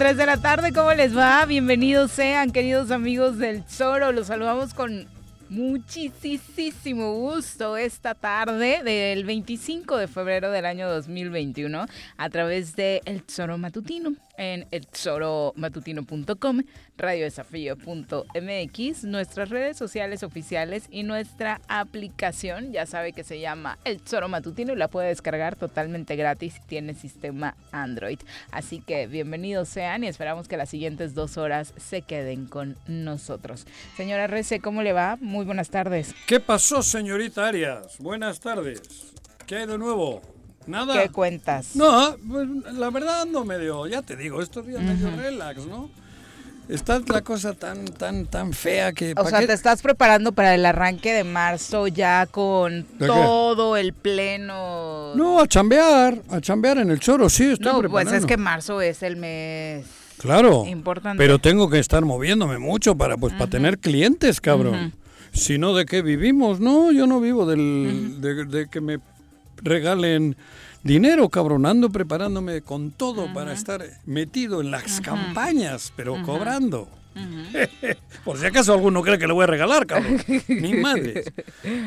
3 de la tarde, ¿cómo les va? Bienvenidos sean, queridos amigos del Zoro. Los saludamos con muchísimo gusto esta tarde del 25 de febrero del año 2021 a través de El Zoro Matutino en elzoromatutino.com, radiodesafío.mx, nuestras redes sociales oficiales y nuestra aplicación. Ya sabe que se llama El Zoro Matutino y la puede descargar totalmente gratis tiene sistema Android. Así que bienvenidos sean y esperamos que las siguientes dos horas se queden con nosotros. Señora Rece, ¿cómo le va? Muy buenas tardes. ¿Qué pasó, señorita Arias? Buenas tardes. ¿Qué hay de nuevo? Nada. ¿Qué cuentas? No, pues, la verdad ando medio, ya te digo, estos días medio relax, ¿no? Está la cosa tan, tan, tan fea que... O sea, te estás preparando para el arranque de marzo ya con todo el pleno... No, a chambear, a chambear en el choro, sí, estoy No, pues es que marzo es el mes... Claro, importante. pero tengo que estar moviéndome mucho para, pues, para tener clientes, cabrón. Si no, ¿de qué vivimos? No, yo no vivo del, de que me regalen dinero, cabronando, preparándome con todo para estar metido en las campañas, pero cobrando. Por si acaso alguno cree que le voy a regalar, cabrón. Ni madre.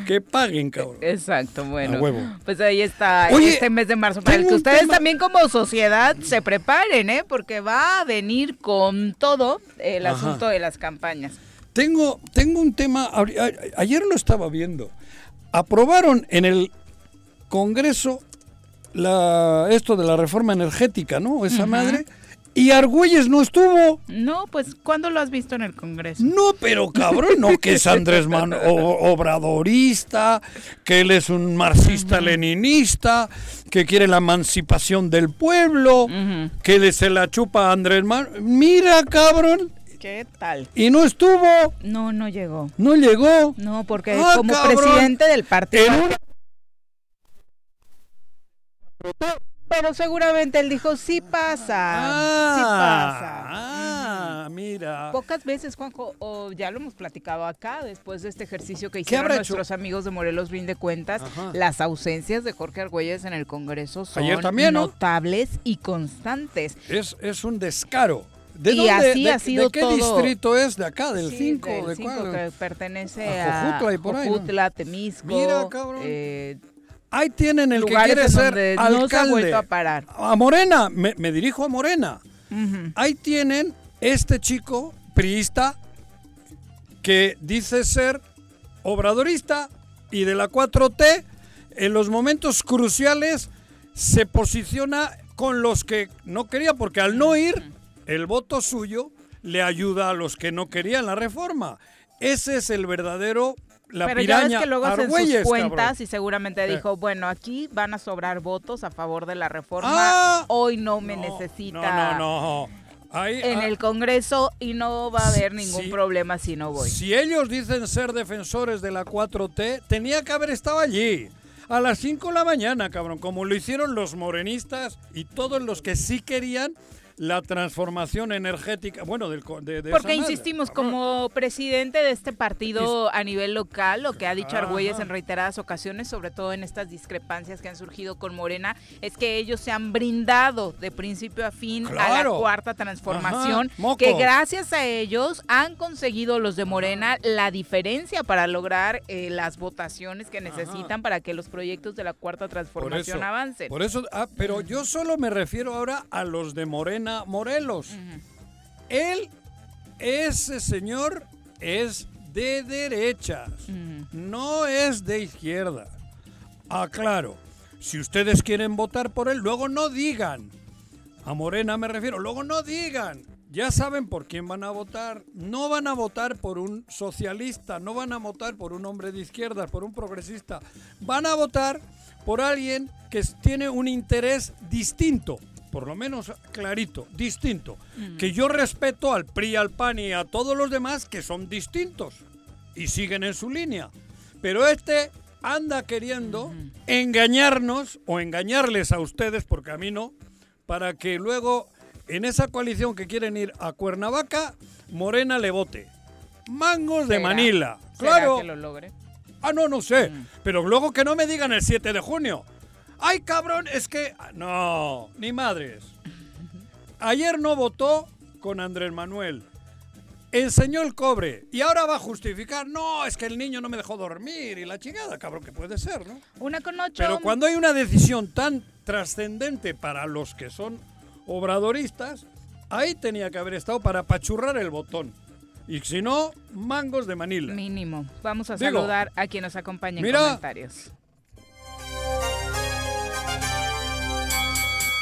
Que paguen, cabrón. Exacto, bueno. Pues ahí está este mes de marzo para el que ustedes también como sociedad se preparen, ¿eh? Porque va a venir con todo el asunto de las campañas. Tengo, tengo un tema, ayer lo estaba viendo. Aprobaron en el Congreso la, esto de la reforma energética, ¿no? Esa madre. Y Argüelles no estuvo. No, pues ¿cuándo lo has visto en el Congreso? No, pero cabrón, no, que es Andrés Man obradorista, que él es un marxista-leninista, que quiere la emancipación del pueblo, que le se la chupa a Andrés Man. Mira, cabrón. ¿Qué tal? Y no estuvo. No, no llegó. No llegó. No, porque ah, como presidente del partido. Pero seguramente él dijo, sí pasa, sí ah, pasa. Ah, mira. Pocas veces, Juanjo, o ya lo hemos platicado acá, después de este ejercicio que hicieron nuestros amigos de Morelos de Cuentas, las ausencias de Jorge Argüelles en el Congreso son notables y constantes. Es, es un descaro. ¿De y así ha sido ¿de qué distrito es? ¿De acá? ¿Del 5? ¿De cuál? que pertenece a, Jojutla, Temisco. Mira, cabrón. Eh, Ahí tienen el que quiere ser alcalde. No se a parar. A Morena, me, dirijo a Morena. Ahí tienen este chico priista que dice ser obradorista y de la 4T en los momentos cruciales se posiciona con los que no quería, porque al no ir, el voto suyo le ayuda a los que no querían la reforma. Ese es el verdadero la Pero ya ves que luego hacen sus cuentas y seguramente dijo, bueno, aquí van a sobrar votos a favor de la reforma. Ah. Hoy no me necesita. No, no, no. en ah. el Congreso y no va a haber ningún problema si no voy. Si ellos dicen ser defensores de la 4T, tenía que haber estado allí. a las 5 de la mañana, cabrón, como lo hicieron los morenistas y todos los que sí querían la transformación energética, bueno, del, de, de Porque insistimos, como presidente de este partido a nivel local, lo que ha dicho. Argüelles en reiteradas ocasiones, sobre todo en estas discrepancias que han surgido con Morena, es que ellos se han brindado de principio a fin a la cuarta transformación, Ajá, que gracias a ellos han conseguido los de Morena la diferencia para lograr eh, las votaciones que necesitan para que los proyectos de la cuarta Por transformación eso, avancen. Por eso, ah, pero yo solo me refiero ahora a los de Morena Morelos. Él, ese señor, es de derechas, no es de izquierda. Ah, claro, si ustedes quieren votar por él, luego no digan. A Morena me refiero, luego no digan. Ya saben por quién van a votar. No van a votar por un socialista, no van a votar por un hombre de izquierda, por un progresista. Van a votar por alguien que tiene un interés distinto, por lo menos clarito, distinto. Que yo respeto al PRI, al PAN y a todos los demás que son distintos y siguen en su línea. Pero este anda queriendo engañarnos o engañarles a ustedes, porque a mí no, para que luego en esa coalición que quieren ir a Cuernavaca, Morena le vote. Mangos de ¿Será? Manila. ¿Será Claro. que lo logre? Ah, no, no sé. Pero luego que no me digan el 7 de junio. Ay, cabrón, es que... No, ni madres. Ayer no votó con Andrés Manuel. Enseñó el cobre. Y ahora va a justificar. No, es que el niño no me dejó dormir. Y la chingada, cabrón, que puede ser, ¿no? Una con ocho. Pero cuando hay una decisión tan trascendente para los que son obradoristas, ahí tenía que haber estado para apachurrar el botón. Y si no, mangos de Manila. Mínimo. Vamos a Digo, saludar a quien nos acompaña en mira. comentarios.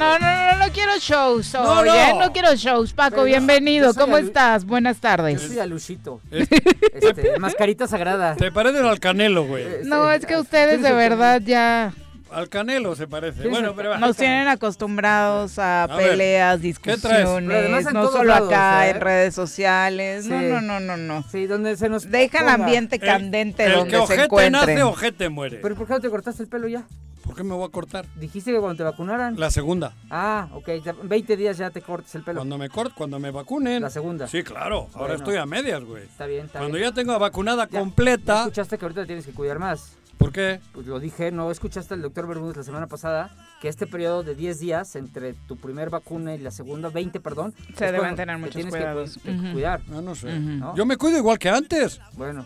No, no, no, no quiero shows. No, Oye, no. no. quiero shows. Paco, Pero bienvenido. yo ¿Cómo estás? Buenas Yo tardes. soy Aluchito. Es- Este, mascarita sagrada. Te pareces al Canelo, güey. Este, No, es que ustedes de verdad ya Al Canelo se parece. ¿Quién Bueno, pero va. nos tienen acostumbrados a, A peleas, discusiones, no solo lados, acá ¿eh? en redes sociales. No, Sí. no, no, no, no. Sí, donde se nos Dejan ponga. ambiente El- candente el donde que se ojete encuentren. nace, ojete muere. Pero ¿por qué no te cortaste el pelo ya? ¿Por qué me voy a cortar? Dijiste que cuando te vacunaran. La segunda. Ah, ok, ya 20 días ya te cortas el pelo. Cuando me corto, cuando me vacunen. La segunda. Sí, claro. Ahora Bueno. estoy a medias, güey. Está bien, está Cuando bien. ya tengo vacunada Ya- Ya completa. escuchaste que ahorita te tienes que cuidar más. ¿Por qué? Pues lo dije, ¿no escuchaste al doctor Bermúdez la semana pasada? Que este periodo de 10 días entre tu primer vacuna y la segunda, 20, perdón. Se deben tener te muchos que cuidados. que cuidar. Ah, no sé. Yo me cuido igual que antes. Bueno,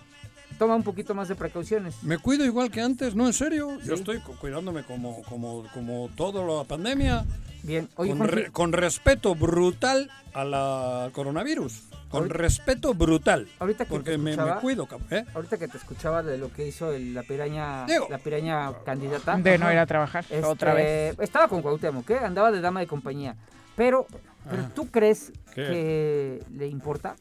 toma un poquito más de precauciones. Me cuido igual que antes, no, en serio. Yo estoy cu- cuidándome como, como, como todo la pandemia. Bien, oye, con, re- con respeto brutal a la- al coronavirus. Con Ahorita- respeto brutal. ahorita que Porque te me, cuido, ¿eh? ahorita que te escuchaba de lo que hizo el- la piraña, Digo. la piraña candidata. De no ir a trabajar Este, otra vez. Estaba con Cuauhtémoc, ¿eh? Andaba de dama de compañía. Pero, pero ¿tú crees ¿Qué? que le importa?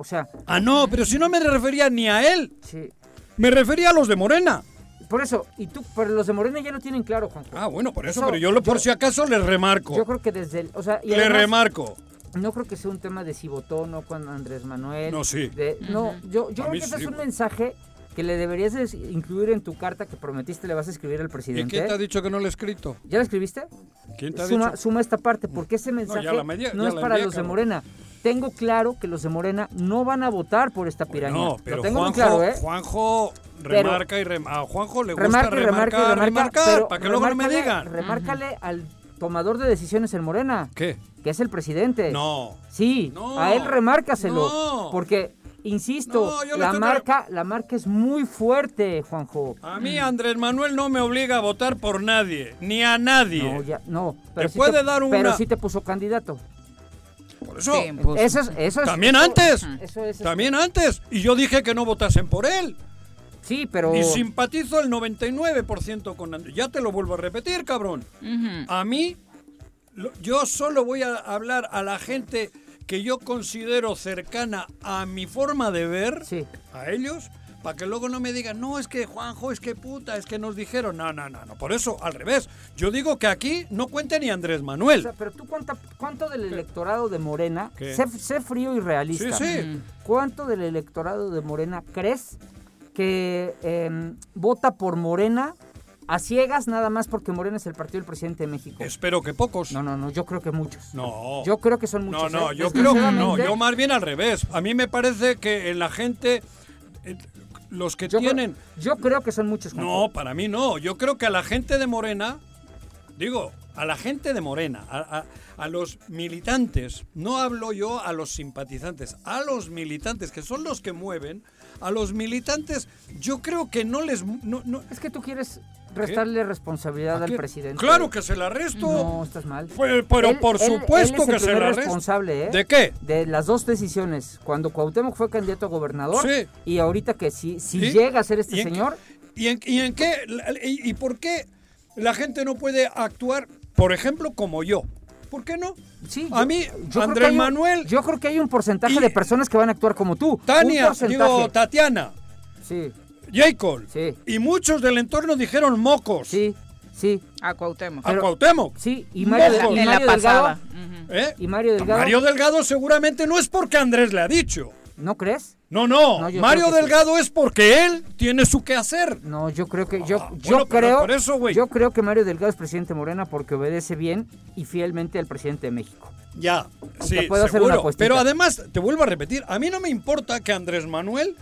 O sea, Ah, no, pero si no me refería ni a él. sí. Me refería a los de Morena. Por eso, y tú, pero los de Morena ya no tienen claro, Juanjo. Ah, bueno, por eso, Eso, pero yo, lo- por yo- si acaso les remarco. Yo creo que desde el, o sea, y Le además, remarco. no creo que sea un tema de si votó o no con Andrés Manuel. No, sí. de- no, yo, yo creo que ese sí, es un mensaje que le deberías de incluir en tu carta que prometiste le vas a escribir al ¿Y presidente. quién te ha dicho que no le he escrito? ¿Ya la escribiste? ¿Quién te ha Suma, dicho? suma esta parte, porque ese mensaje media- no es para envié, los de. Morena. Tengo claro que los de Morena no van a votar por esta piraña. No, pero Lo tengo Juanjo, muy claro, ¿eh? Juanjo Pero- remarca y rem- a Juanjo le gusta remarca y remarca y remarcar, remarca, remarcar, pero para que luego no me digan. Remárcale al tomador de decisiones en Morena, ¿Qué? que es el presidente. No. Sí, No. a él remárcaselo. No. Porque, insisto, No, la marca, la marca es muy fuerte, Juanjo. A mí Andrés Manuel no me obliga a votar por nadie, ni a nadie. No, ya, no. Pero Te puede dar Pero una- sí te puso candidato. Por eso. Sí, pues, Eso es, eso es- También eso- antes. Eso es. También antes. Y yo dije que no votasen por él. Sí, pero. Y simpatizo el 99% con Andrés. Ya te lo vuelvo a repetir, cabrón. A mí, lo- yo solo voy a hablar a la gente que yo considero cercana a mi forma de ver, Sí. a ellos, para que luego no me digan, no, es que Juanjo, es que puta, es que nos dijeron. No, no, no, no. Por eso, al revés. Yo digo que aquí no cuente ni Andrés O Manuel. sea, pero tú cuánta, cuánto del electorado de Morena, sé, sé frío y Sí, realista. sí. ¿Cuánto del electorado de Morena crees que em, vota por Morena a ciegas nada más porque Morena es el partido del presidente de México? Espero que pocos. No, no, no, yo creo que muchos. No. Yo creo que son No, muchos. no, ¿eh? yo creo que no. Yo más bien al revés. A mí me parece que en la gente, eh, los que yo creo- tienen... yo creo que son muchos. No, para mí no. Yo creo que a la gente de Morena, digo, a la gente de Morena, a, a- a los militantes, no hablo yo a los simpatizantes, a los militantes, que son los que mueven, a los militantes, yo creo que no les... No, no- Es que tú quieres restarle responsabilidad ¿a al presidente. Claro que se la resto. No, estás mal. Pues, pero Él- por él- supuesto él es el que se la resto. responsable, ¿eh? ¿De qué? De las dos decisiones. Cuando Cuauhtémoc fue candidato a gobernador Sí. y ahorita que si, si llega a ser este ¿Y en señor, ¿Y en, y en qué? Y, por qué la gente no puede actuar, por ejemplo, como yo? ¿Por qué no? sí. A mí, yo Andrés un- Manuel- yo creo que hay un porcentaje Y- de personas que van a actuar como tú. Tania, digo, Tatiana, Sí, Jacob. Sí. Y muchos del entorno dijeron mocos sí, sí. A Cuauhtémoc. a Cuauhtémoc. Sí, y Mario, Mocos. y Mario. Delgado. ¿eh? Y Mario Delgado. Mario Delgado seguramente no es porque Andrés le ha dicho. ¿No crees? No, no. No, Mario que sí. Delgado es porque él tiene su qué hacer. No, yo creo que yo, Ah, yo bueno, creo por eso, güey. yo creo que Mario Delgado es presidente de Morena porque obedece bien y fielmente al presidente de México. Ya, sí, puedo hacer una seguro. Pero además, te vuelvo a repetir, a mí no me importa que Andrés Manuel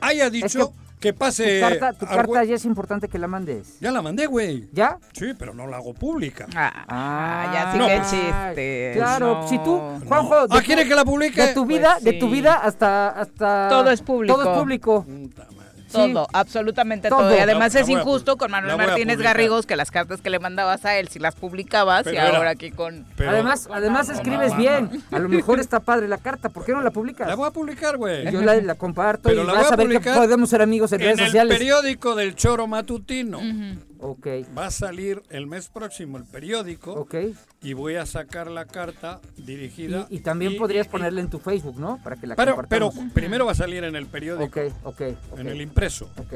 haya dicho que, Tu pase... carta, tu carta güey- ya es importante que la mandes. Ya la mandé, güey. ¿Ya? Sí, pero no la hago pública. Ah, Ah, ya sí no, que pues- chiste. Claro, no. si tú, Juanjo, Ah, de, ¿quiere tu, que la publique? de tu vida, Pues de tu vida hasta hasta Todo es público. Todo es público. Puta Sí. Todo, absolutamente Todo. todo. Y además es injusto con Manuel Martínez. Garrigos que las cartas que le mandabas a él si las publicabas Pero y era- ahora aquí con... Pero- además, además escribes bien. A lo mejor está padre la carta. ¿Por qué no la publicas? La voy a publicar, güey. Yo la, la comparto Pero y la vas voy a a ver que publicar podemos ser amigos en, En redes el sociales. periódico del Choro Matutino. Ok, Va a salir el mes próximo el periódico ok. y voy a sacar la carta dirigida. Y, y también y- podrías y- ponerla en tu Facebook, ¿no? Para que la Pero, pero primero va a salir en el periódico, Ok, ok, ok. en el impreso. ok.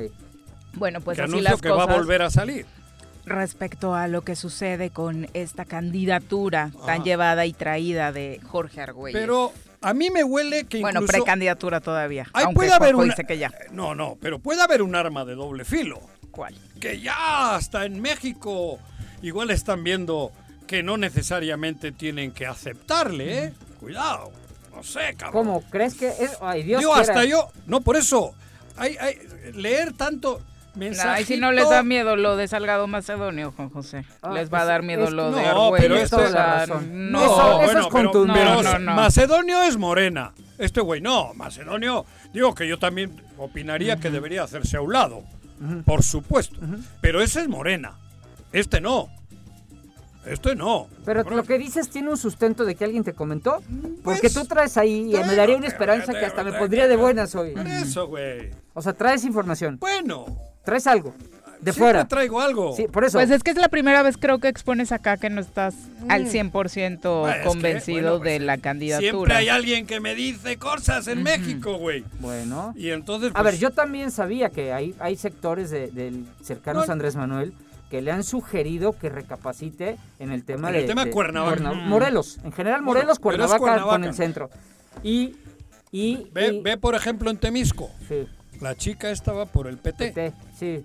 Bueno, pues que así anuncio las que cosas va a volver a salir. respecto a lo que sucede con esta candidatura tan llevada y traída de Jorge Argüelles. Pero a mí me huele que bueno, precandidatura todavía, Ahí puede haber una- dice que ya. No, no, pero puede haber un arma de doble filo. ¿Cuál? Que ya hasta en México igual están viendo que no necesariamente tienen que aceptarle, ¿eh? Cuidado, no sé, cabrón. ¿Cómo? ¿Crees que es? Ay, Dios yo quiera. hasta yo, no por eso, hay, hay leer tanto mensaje. Ay, si no les da miedo lo de Salgado Macedonio, Juan José. Ah, les va a es- dar miedo es- lo no, de pero Argüelles. esto- la razón. no. Eso- eso es bueno, pero- contundente. pero No, no, no. Macedonio es morena. Este güey no, Macedonio, digo que yo también opinaría que debería hacerse a un lado, por supuesto. Pero ese es morena. Este no. Este no. Pero lo que dices tiene un sustento de que alguien te comentó. Porque Pues, tú traes ahí, y me daría una esperanza que hasta me pondría de buenas hoy. Eso, güey. O sea, traes información. Bueno. Traes algo. De siempre fuera. traigo algo. Sí, por eso. Pues es que es la primera vez creo que expones acá que no estás al 100% Ah, es que, convencido bueno, pues, de la Siempre candidatura. hay alguien que me dice cosas en México, güey. Bueno. Y entonces. A ver, pues, yo también sabía que hay, hay sectores de, del cercanos No. a Andrés Manuel que le han sugerido que recapacite en el tema En de, el tema de- Cuernavaca. Cuerna- Morelos, en general Bueno, Morelos, Cuernavaca. con el centro. Y y, Ve, y- ve, por ejemplo, en Temisco. sí, La chica estaba por el PT. PT, sí.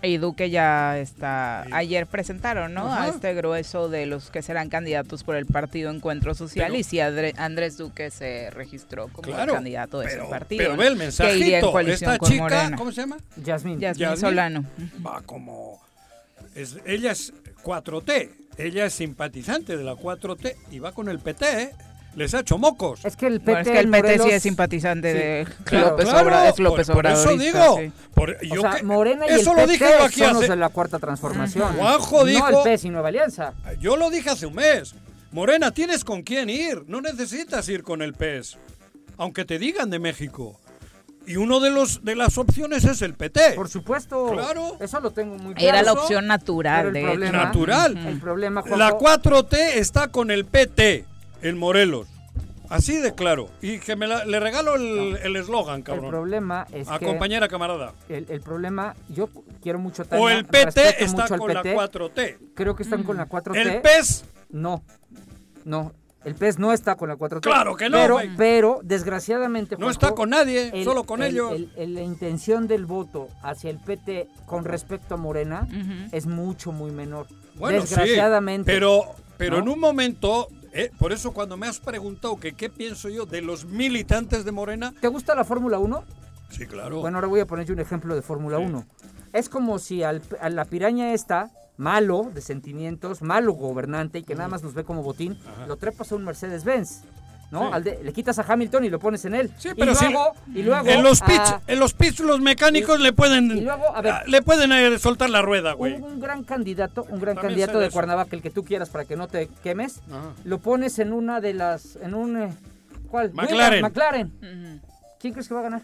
Y Duque ya está. Ayer presentaron, ¿no? Ajá. A este grueso de los que serán candidatos por el partido Encuentro Social. Pero- y si Adre- Andrés Duque se registró como Claro. candidato de pero, ese partido. pero ve el Que iría en mensajito. coalición Esta con chica, Morena. ¿cómo se llama? Yasmín. Yasmín Yasmín. Solano. Va como. es- ella es 4T. Ella es simpatizante de la 4T y va con el PT, ¿eh? Les ha hecho mocos. Es que el PT, es que el PT sí Morelos- es simpatizante Sí, de claro. López Claro, Obrador. Es López por, por eso digo. sí. por- O yo sea, que- Morena y eso el lo dije aquí son los hace- de la cuarta transformación. Juanjo no dijo- el PES y Nueva Alianza. Yo lo dije hace un mes. Morena, tienes con quién ir. No necesitas ir con el PES. Aunque te digan de México. Y uno de los de las opciones es el PT. Por supuesto. Claro. Eso lo tengo muy claro. Era la opción natural, de problema- Natural. El problema, Juanjo, La 4T está con el PT en Morelos. Así de claro. Y que me la- le regalo el el eslogan, el cabrón. problema es A que compañera camarada. el, el problema, yo quiero mucho Tania, O el PT está mucho con la PT, 4T. Creo que están con la 4T. El PES No, no. El PES no está con la 4T. Claro que no, Pero, pero desgraciadamente. no está con nadie, el- solo con el- ellos. el- el- la intención del voto hacia el PT con respecto a Morena es mucho, muy menor. Bueno, sí, desgraciadamente. pero, pero ¿no? en un momento, eh, por eso cuando me has preguntado que qué pienso yo de los militantes de Morena, ¿Te gusta la Fórmula 1? sí, claro. Bueno, ahora voy a poner yo un ejemplo de Fórmula Sí. 1. Es como si al- a la piraña esta, malo de sentimientos, malo gobernante y que nada más nos ve como botín, lo trepas a un Mercedes-Benz. ¿No? Sí. Al de- le quitas a Hamilton y lo pones en él. Sí, y pero sí, luego, y luego en los a- pits, en los pits los mecánicos le pueden y luego, a ver. le pueden eh, soltar la rueda, güey. un, un gran candidato, un gran También candidato de eso. Cuernavaca, el que tú quieras para que no te quemes, Ajá. lo pones en una de las, en un, eh, ¿cuál? McLaren. McLaren. ¿Quién crees que va a ganar?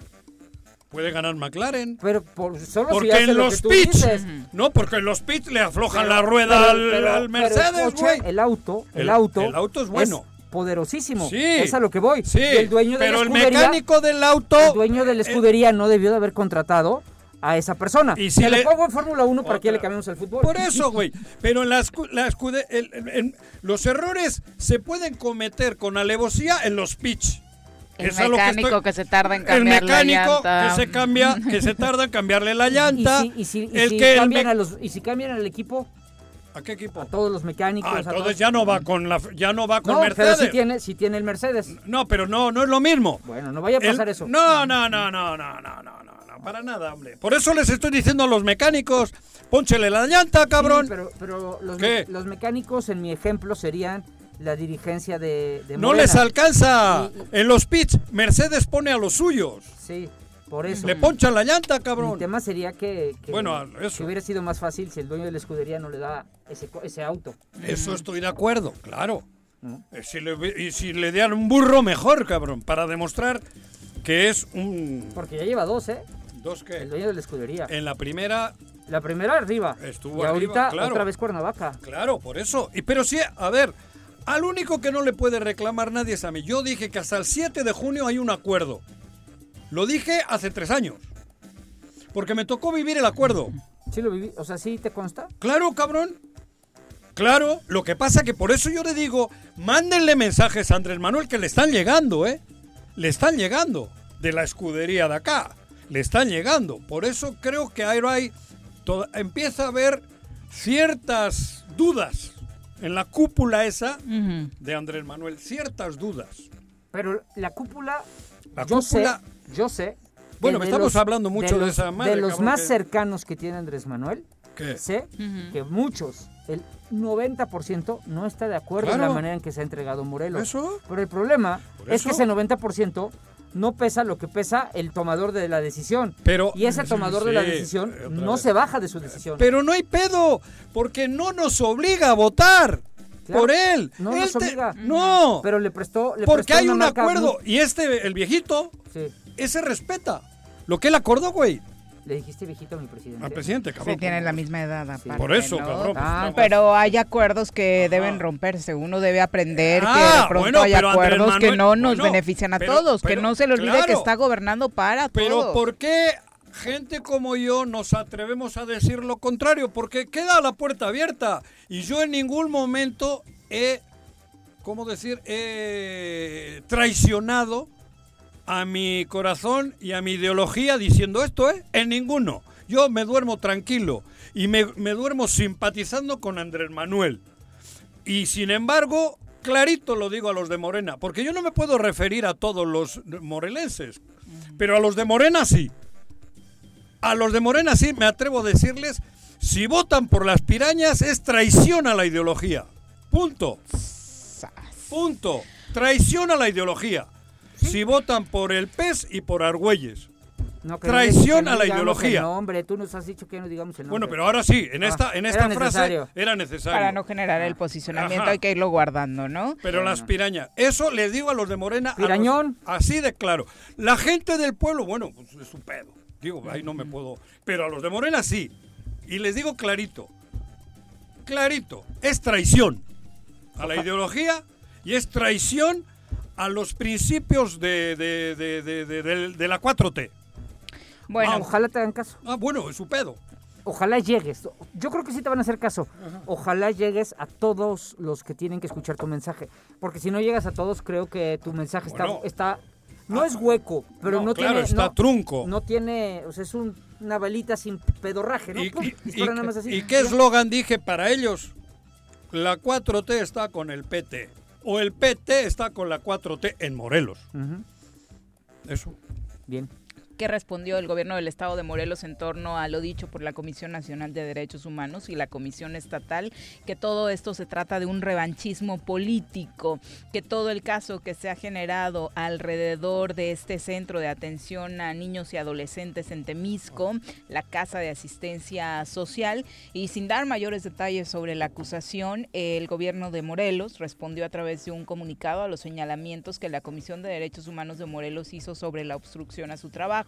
Puede ganar McLaren. Pero por, solo Porque si hace en lo los pits, no, porque en los pits le aflojan Pero- la rueda pero- al, pero- Mercedes, güey. El auto, el, El- auto. el auto es bueno. Poderosísimo. Sí. Es a lo que voy. Sí, el dueño de pero la el mecánico del auto el dueño de la eh, escudería no debió de haber contratado a esa persona. Y si le- lo pongo en Fórmula 1 para que le Otra. cambiemos el fútbol. Por eso, güey. Pero en la, escu- la escude- el- el- en- los errores se pueden cometer con alevosía en los pitch. El Es que mecánico estoy- que se tarda en El cambiar la mecánico llanta. que se cambia, que se tarda en cambiarle la Y llanta. si, y si- y el si que el cambian me- a los, y si cambian al equipo, ¿A qué equipo? A todos los mecánicos. Ah, entonces ya no va con la, ya no va con no, Mercedes. Pero sí tiene, sí tiene el Mercedes. No, pero no, no es lo mismo. Bueno, no vaya a pasar eso. No, no, no, no, no, no, no, no, para nada, hombre. Por eso les estoy diciendo a los mecánicos, ponchele la llanta, cabrón. Sí, pero, pero los, mecánicos, en mi ejemplo, serían la dirigencia de, de No les alcanza. En los pits, Mercedes pone a los suyos. Sí por eso. Le ponchan la llanta, cabrón. tema sería que, que- Bueno, eso. que hubiera sido más fácil si el dueño de la escudería no le da ese, ese auto. Eso estoy de acuerdo, claro. ¿no? Eh, Si le, y si le dieran un burro, mejor, cabrón, para demostrar que es un... Porque ya lleva dos, ¿eh? Dos El que... dueño de la escudería. En la primera, La primera arriba. Estuvo y ahorita arriba, claro. otra vez Cuernavaca. claro, por eso. Y pero sí, a ver, al único que no le puede reclamar nadie es a mí. Yo dije que hasta el 7 de junio hay un acuerdo. Lo dije hace tres años. Porque me tocó vivir el acuerdo. Sí lo viví. O sea, ¿sí te consta? Claro, cabrón. Claro, lo que pasa que por eso yo le digo, mándenle mensajes a Andrés Manuel que le están llegando, ¿eh? Le están llegando de la escudería de acá. Le están llegando. Por eso creo que hay empieza a haber ciertas dudas en la cúpula esa de Andrés Manuel, ciertas dudas. Pero la cúpula, La cúpula- sé, yo sé. Bueno, de estamos hablando mucho de los- esa madre, De los cabrón, más que- cercanos que tiene Andrés Manuel, ¿Qué? sé que muchos, el 90% no está de acuerdo en la manera en que se ha entregado Morelos. ¿Eso? Pero el problema es que ese 90% no pesa lo que pesa el tomador de la decisión. Pero- y ese tomador de la decisión otra no vez. se baja de su decisión. Pero no hay pedo, porque no nos obliga a votar Claro, por él. no Él nos te- obliga. No, Pero le prestó. Le porque prestó hay una un acuerdo. muy- Y este, el viejito, Sí. Ese respeta lo que él acordó, güey. Le dijiste viejito a mi presidente. Al presidente, cabrón. Sí, tienen la misma edad aparte, Por eso, ¿no? cabrón, pues, Ah, estamos- pero hay acuerdos que Ajá. deben romperse. Uno debe aprender que Ah, de pronto bueno, hay pero acuerdos que no nos bueno, benefician a pero- todos. que pero- no se le olvide claro. que está gobernando para Pero todos. ¿por qué gente como yo nos atrevemos a decir lo contrario? Porque queda la puerta abierta. Y yo en ningún momento he, ¿cómo decir? He traicionado a mi corazón y a mi ideología diciendo esto, ¿eh? En ninguno. Yo me duermo tranquilo y me, me duermo simpatizando con Andrés Manuel. Y sin embargo, clarito lo digo a los de Morena, porque yo no me puedo referir a todos los morelenses, pero a los de Morena sí. A los de Morena sí me atrevo a decirles, si votan por las pirañas es traición a la ideología. Punto. Punto. Traición a la ideología. Si votan por el pez y por Argüelles. No, que no traición no a la ideología. el nombre, tú nos has dicho que no digamos el nombre. Bueno, pero ahora sí, en Ah, esta, en era esta frase necesario. era necesario. Para no generar el posicionamiento Ajá. hay que irlo guardando, ¿no? Pero las pirañas, eso les digo a los de Morena. los- Pirañón. así de claro. La gente del pueblo, bueno, pues es un pedo. Digo, ahí no me puedo. Pero a los de Morena sí. Y les digo clarito. Clarito. Es traición a la ideología y es traición a los principios de, de, de, de- de- de- de la 4T. Bueno, Ah, ojalá te hagan caso. Ah, bueno, es su pedo. Ojalá llegues. Yo creo que sí te van a hacer caso. Ojalá llegues a todos los que tienen que escuchar tu mensaje. Porque si no llegas a todos, creo que tu mensaje está, Bueno. está no es hueco, pero No, no, claro, tiene. está no- trunco. No tiene. O sea, es un- una balita sin pedorraje, ¿no? ¿Y, Pum, y- y- nada más así. y qué eslogan dije para ellos? La 4T está con el PT. O el PT está con la 4T en Morelos. Eso. Bien. ¿Qué respondió el gobierno del estado de Morelos en torno a lo dicho por la Comisión Nacional de Derechos Humanos y la Comisión Estatal? Que todo esto se trata de un revanchismo político, que todo el caso que se ha generado alrededor de este centro de atención a niños y adolescentes en Temisco, la Casa de Asistencia Social, y sin dar mayores detalles sobre la acusación, el gobierno de Morelos respondió a través de un comunicado a los señalamientos que la Comisión de Derechos Humanos de Morelos hizo sobre la obstrucción a su trabajo.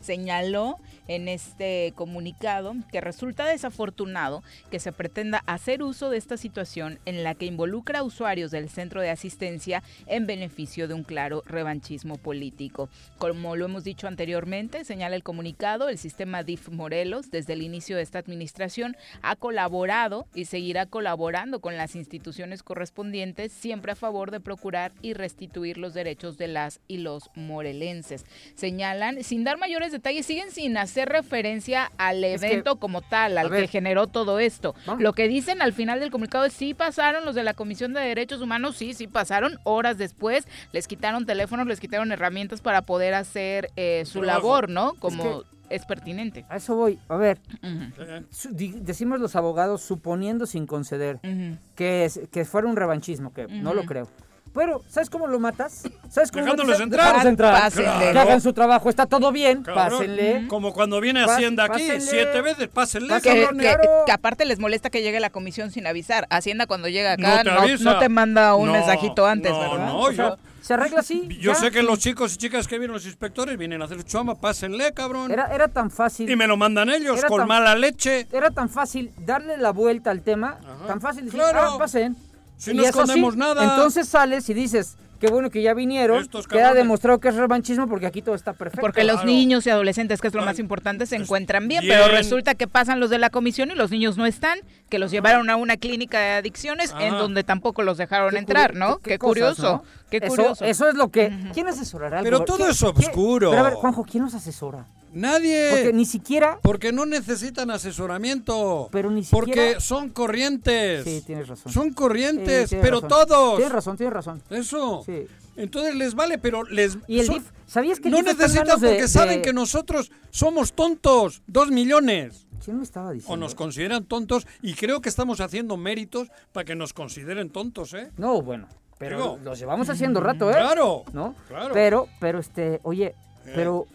Señaló en este comunicado que resulta desafortunado que se pretenda hacer uso de esta situación en la que involucra a usuarios del centro de asistencia en beneficio de un claro revanchismo político. Como lo hemos dicho anteriormente, señala el comunicado, el sistema DIF Morelos desde el inicio de esta administración ha colaborado y seguirá colaborando con las instituciones correspondientes siempre a favor de procurar y restituir los derechos de las y los morelenses. Señalan, sin dar mayores detalles, siguen sin hacer referencia al Es que- evento como tal, al ver. que generó todo esto. Vamos. Lo que dicen al final del comunicado es sí pasaron los de la Comisión de Derechos Humanos, sí, sí pasaron. Horas después les quitaron teléfonos, les quitaron herramientas para poder hacer eh, su labor, ¿no? Como es, pertinente. A eso voy. A ver, Eh, di- decimos los abogados suponiendo sin conceder que, es, que fuera un revanchismo, que no lo creo. Pero, ¿sabes cómo lo matas? ¿Sabes cómo Dejándoles dices? entrar. Déjalos entrar. Pásenle. Que hagan su trabajo, está todo bien, cabrón. pásenle. Como cuando viene Hacienda aquí, pásenle. siete veces, pásenle. Que, cabrón. que- claro. que aparte les molesta que llegue la comisión sin avisar. Hacienda cuando llega No acá te no, te manda un No, mensajito antes, no, ¿verdad? no, O sea, yo- se arregla así. Yo ya. sé que los chicos y chicas que vienen los inspectores vienen a hacer su chamba, pásenle, cabrón. Era, era tan fácil. Y me lo mandan ellos Era con tan- mala leche. Era tan fácil darle la vuelta al tema, Ajá. tan fácil decir, Claro. ah, pasen. Si no sí, escondemos nada. Entonces sales y dices, qué bueno que ya vinieron, queda demostrado que es revanchismo porque aquí todo está perfecto. Porque los niños y adolescentes, que es lo Ay, más importante, se encuentran bien, bien. pero resulta que pasan los de la comisión y los niños no están, que los llevaron a una clínica de adicciones en donde tampoco los dejaron Qué entrar, ¿no? qué- Qué, qué cosas, curioso, ¿no? qué Eso- curioso. Eso, es lo que... ¿Quién asesorará? al Pero todo ¿Quién- es obscuro. Pero a ver, Juanjo, ¿quién nos asesora? Nadie. Porque ni siquiera... Porque no necesitan asesoramiento. Pero ni Porque siquiera- son corrientes. Sí, tienes razón. Son corrientes, pero razón. todos. Tienes razón, tienes razón. Eso. Sí. Entonces les vale, pero les. Y el son- DIF, ¿sabías que el no DIF necesitan de- porque saben de- que nosotros somos tontos. Dos millones. ¿Quién me estaba diciendo? O nos consideran tontos y creo que estamos haciendo méritos para que nos consideren tontos, ¿eh? No, bueno, pero Digo. los llevamos haciendo rato, ¿eh? Claro. ¿No? Claro. Pero, pero este, oye, Eh. pero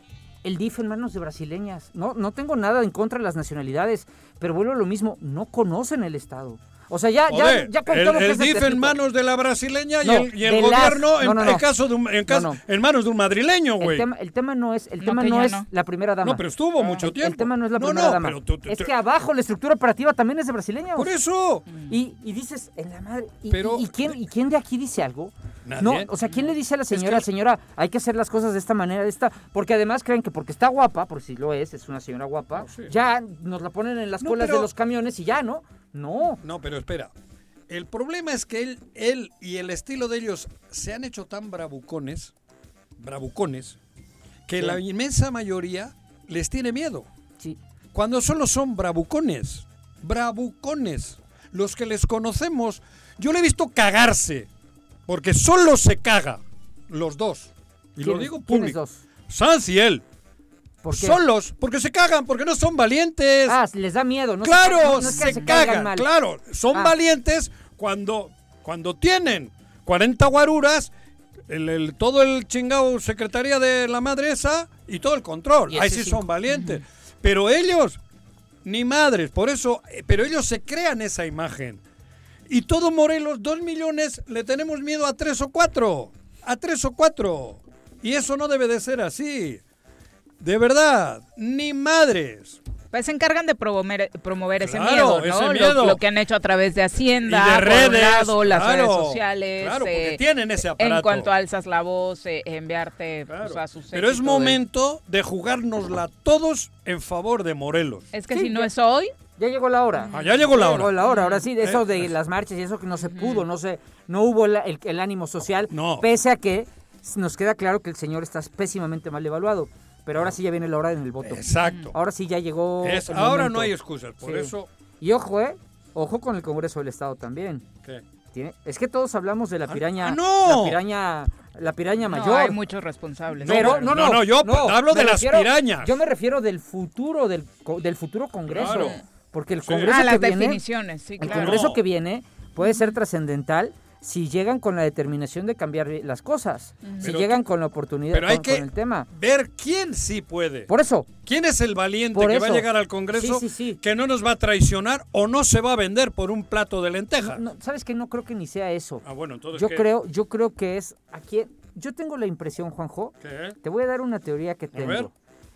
el DIF en manos de brasileñas. No, no tengo nada en contra de las nacionalidades, pero vuelvo a lo mismo, no conocen el Estado. O sea, ya, ya, Joder, ya con el, todo que el es de DIF en manos de la brasileña y el, y el de las- gobierno en, no, no, en no. caso de un- en, caso- No, no. en manos de un madrileño, El güey. tema, el tema no es, el No, tema que no ya es no. la primera dama. No, pero estuvo mucho tiempo. el tema no es la primera no, dama. pero tú- tú- es que abajo la estructura operativa también es de brasileños. Por eso. Y, y dices, en la madre. ¿Y, Pero- y, y quién, ¿Y quién de aquí dice algo? Nadie. No, o sea, ¿quién le dice a la que- señora, señora, hay que hacer las cosas de esta manera, de esta? Porque además creen que porque está guapa, por si lo es, es una señora guapa, No, sí. ya nos la ponen en las No, colas pero- de los camiones y ya, ¿no? No. No, pero espera. El problema es que él, él y el estilo de ellos se han hecho tan bravucones, bravucones, que Sí. la inmensa mayoría les tiene miedo. Sí. Cuando solo son bravucones, bravucones, los que les conocemos, yo le he visto cagarse, porque solo se caga, los dos. Y lo ¿Quiénes- digo público. dos? Sanz y él. ¿Por qué? Solos, porque se cagan, porque no son valientes. Ah, les da miedo, ¿no? claro, no- no es que se, cagan, mal. claro. Son Ah. valientes cuando, cuando tienen 40 guaruras el- el- todo el chingado secretaría de la madre esa y todo el control. Ahí sí. son valientes. Pero ellos, ni madres, por eso, eh, pero ellos se crean esa imagen. Y todo Morelos, dos millones, le tenemos miedo a tres o cuatro. A tres o cuatro. Y eso no debe de ser así. De verdad, ni madres. Pues se encargan de promover, promover ese miedo, ¿no? ese Lo- miedo. Lo, que han hecho a través de Hacienda, y de por redes. un lado, las claro, redes sociales. Claro, porque eh, tienen ese aparato. En cuanto alzas la voz, eh, enviarte Claro. pues, a sus Pero es de- momento de jugárnosla todos en favor de Morelos. Es que Sí, si no ya- es hoy, Ya llegó la hora. Ah, ya llegó la Llegó hora. la hora, ahora sí, de eso Eh, de las marchas y eso que no se pudo, no se, no hubo el, el- el ánimo social, No. pese a que nos queda claro que el señor está pésimamente mal evaluado. Pero ahora sí ya viene la hora en el voto. Exacto. Ahora sí ya llegó. Es- el ahora momento. no hay excusas. Por Sí. eso. Y ojo, eh, ojo con el Congreso del Estado también. ¿qué? Tiene- es que todos hablamos de la piraña, ah, no. la piraña, la piraña no, mayor. hay muchos responsables. Pero No, no, no, no, no, yo hablo de las refiero- pirañas. Yo me refiero del futuro del, co- del futuro Congreso, Claro. porque el Sí. Congreso ah, que las viene, definiciones, sí, el claro. Congreso No. que viene puede ser trascendental si llegan con la determinación de cambiar las cosas, si llegan con la oportunidad Pero hay con, que con el tema. ver quién sí puede. Por eso, ¿Quién es el valiente que va a llegar al Congreso Sí, sí, sí. que no nos va a traicionar o no se va a vender por un plato de lentejas? no, sabes que no creo que ni sea eso. Ah, bueno, entonces. Yo ¿qué? creo, yo creo que es aquí. Yo tengo la impresión, Juanjo, ¿Qué? Te voy a dar una teoría que ver. tengo.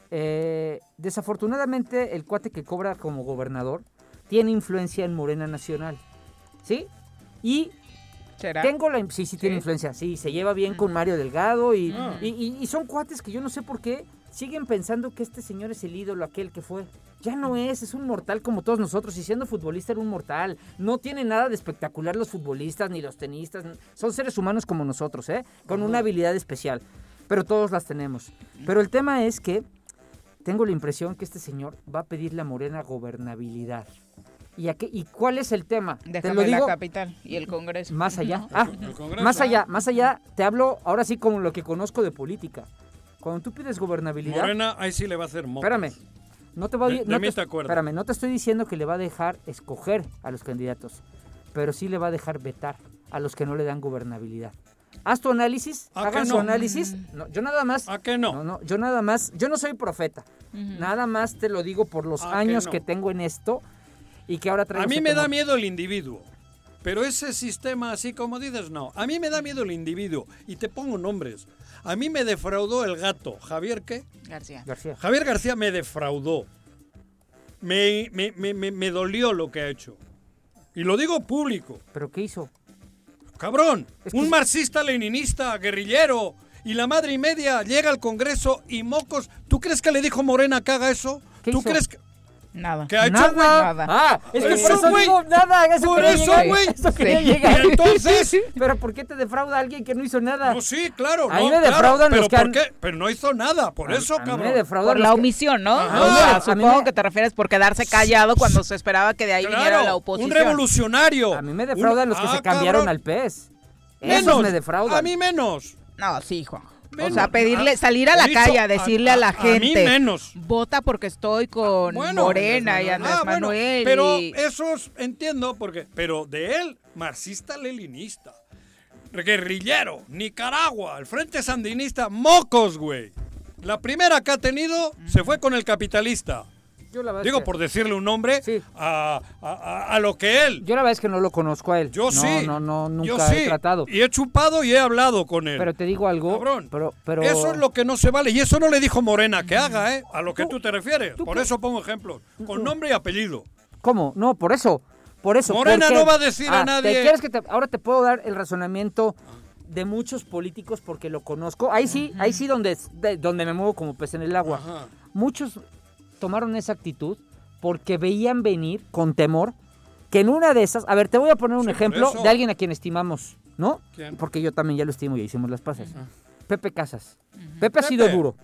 Eh, desafortunadamente, el cuate que cobra como gobernador tiene influencia en Morena Nacional. ¿Sí? Y ¿Será? tengo la... Sí, sí, tiene influencia. Sí, se lleva bien con Mario Delgado y, Ah. y, y- y son cuates que yo no sé por qué siguen pensando que este señor es el ídolo, aquel que fue. Ya no es, es un mortal como todos nosotros. Y siendo futbolista era un mortal. No tiene nada de espectacular los futbolistas ni los tenistas. Son seres humanos como nosotros, ¿eh? Con una habilidad especial. Pero todos las tenemos. Pero el tema es que tengo la impresión que este señor va a pedirle a Morena gobernabilidad. ¿Y, a qué- ¿Y cuál es el tema? Te Déjame lo digo la capital y el Congreso. más allá. ¿no? Ah, El Congreso. más allá, más allá. Te hablo ahora sí como lo que conozco de política. Cuando tú pides gobernabilidad, Morena, ahí sí le va a hacer moco. espérame. No te va a De- de no mí te, te espérame, no te estoy diciendo que le va a dejar escoger a los candidatos, pero sí le va a dejar vetar a los que no le dan gobernabilidad. Haz tu análisis, ¿A hagan que su no? análisis. No, yo nada más. ¿A qué no? No, no, yo nada más, yo no soy profeta. Nada más te lo digo por los ¿A que años no? que tengo en esto y que ahora traigo A mí me da miedo el individuo. Pero ese sistema, así como dices, no. A mí me da miedo el individuo. Y te pongo nombres. A mí me defraudó el gato. ¿Javier qué? García. García. Javier García me defraudó. Me, me, me, me- me dolió lo que ha hecho. Y lo digo público. ¿Pero qué hizo? Cabrón, Es que- un marxista leninista, guerrillero, y la madre y media llega al Congreso y mocos. ¿Tú crees que le dijo Morena que haga eso? ¿Qué ¿Tú hizo? crees que, Nada. que ha hecho? Nada. Nada. Ah, es que Eso, por eso güey. nada. Eso Por eso, llegar, güey. Eso quería Sí. llegar. Y entonces- Pero ¿por qué te defrauda alguien que no hizo nada? No, sí, claro. Ahí no, me claro, defraudan pero los que ¿por han- qué? Pero no hizo nada, por eso, a mí cabrón. me defraudan Por los la que- omisión, ¿no? Ajá. O sea, A mí supongo que te refieres por quedarse callado cuando se esperaba que de ahí viniera la oposición. un revolucionario. A mí me defraudan Un- los que Ah, se cambiaron cabrón. al pez. Menos. Esos me defraudan. A mí menos. No, sí, O sea, pedirle, Ah, salir a la calle a decirle a, la a- a gente. mí menos. Vota porque estoy con Bueno, Morena y Andrés Ah, bueno, Manuel. pero y- esos entiendo porque, pero de él, marxista-leninista, guerrillero, Nicaragua, el Frente Sandinista, mocos, güey. La primera que ha tenido se fue con el capitalista. Yo la verdad Digo, que- por decirle un nombre Sí. a, a- a- lo que él. Yo la verdad es que no lo conozco a él. Yo no, sí. No, no, nunca yo sí. he tratado. Y he chupado y he hablado con él. Pero te digo algo. Cabrón. Pero, pero... Eso es lo que no se vale. Y eso no le dijo Morena que haga, ¿eh? A lo que Tú- tú te refieres. tú Por qué- eso pongo ejemplos. Con nombre y apellido. ¿Cómo? No, por eso. Por eso. Morena porque- no va a decir a Ah, nadie- ¿te quieres que te- Ahora te puedo dar el razonamiento de muchos políticos porque lo conozco. Ahí sí, ahí sí donde, de- donde me muevo como pez en el agua. Ajá. Muchos tomaron esa actitud porque veían venir con temor que en una de esas, a ver, te voy a poner un Sí, ejemplo de alguien a quien estimamos, ¿no? ¿Quién? Porque yo también ya lo estimo y hicimos las pasas. Pepe Casas. Pepe ha sido Pepe. duro,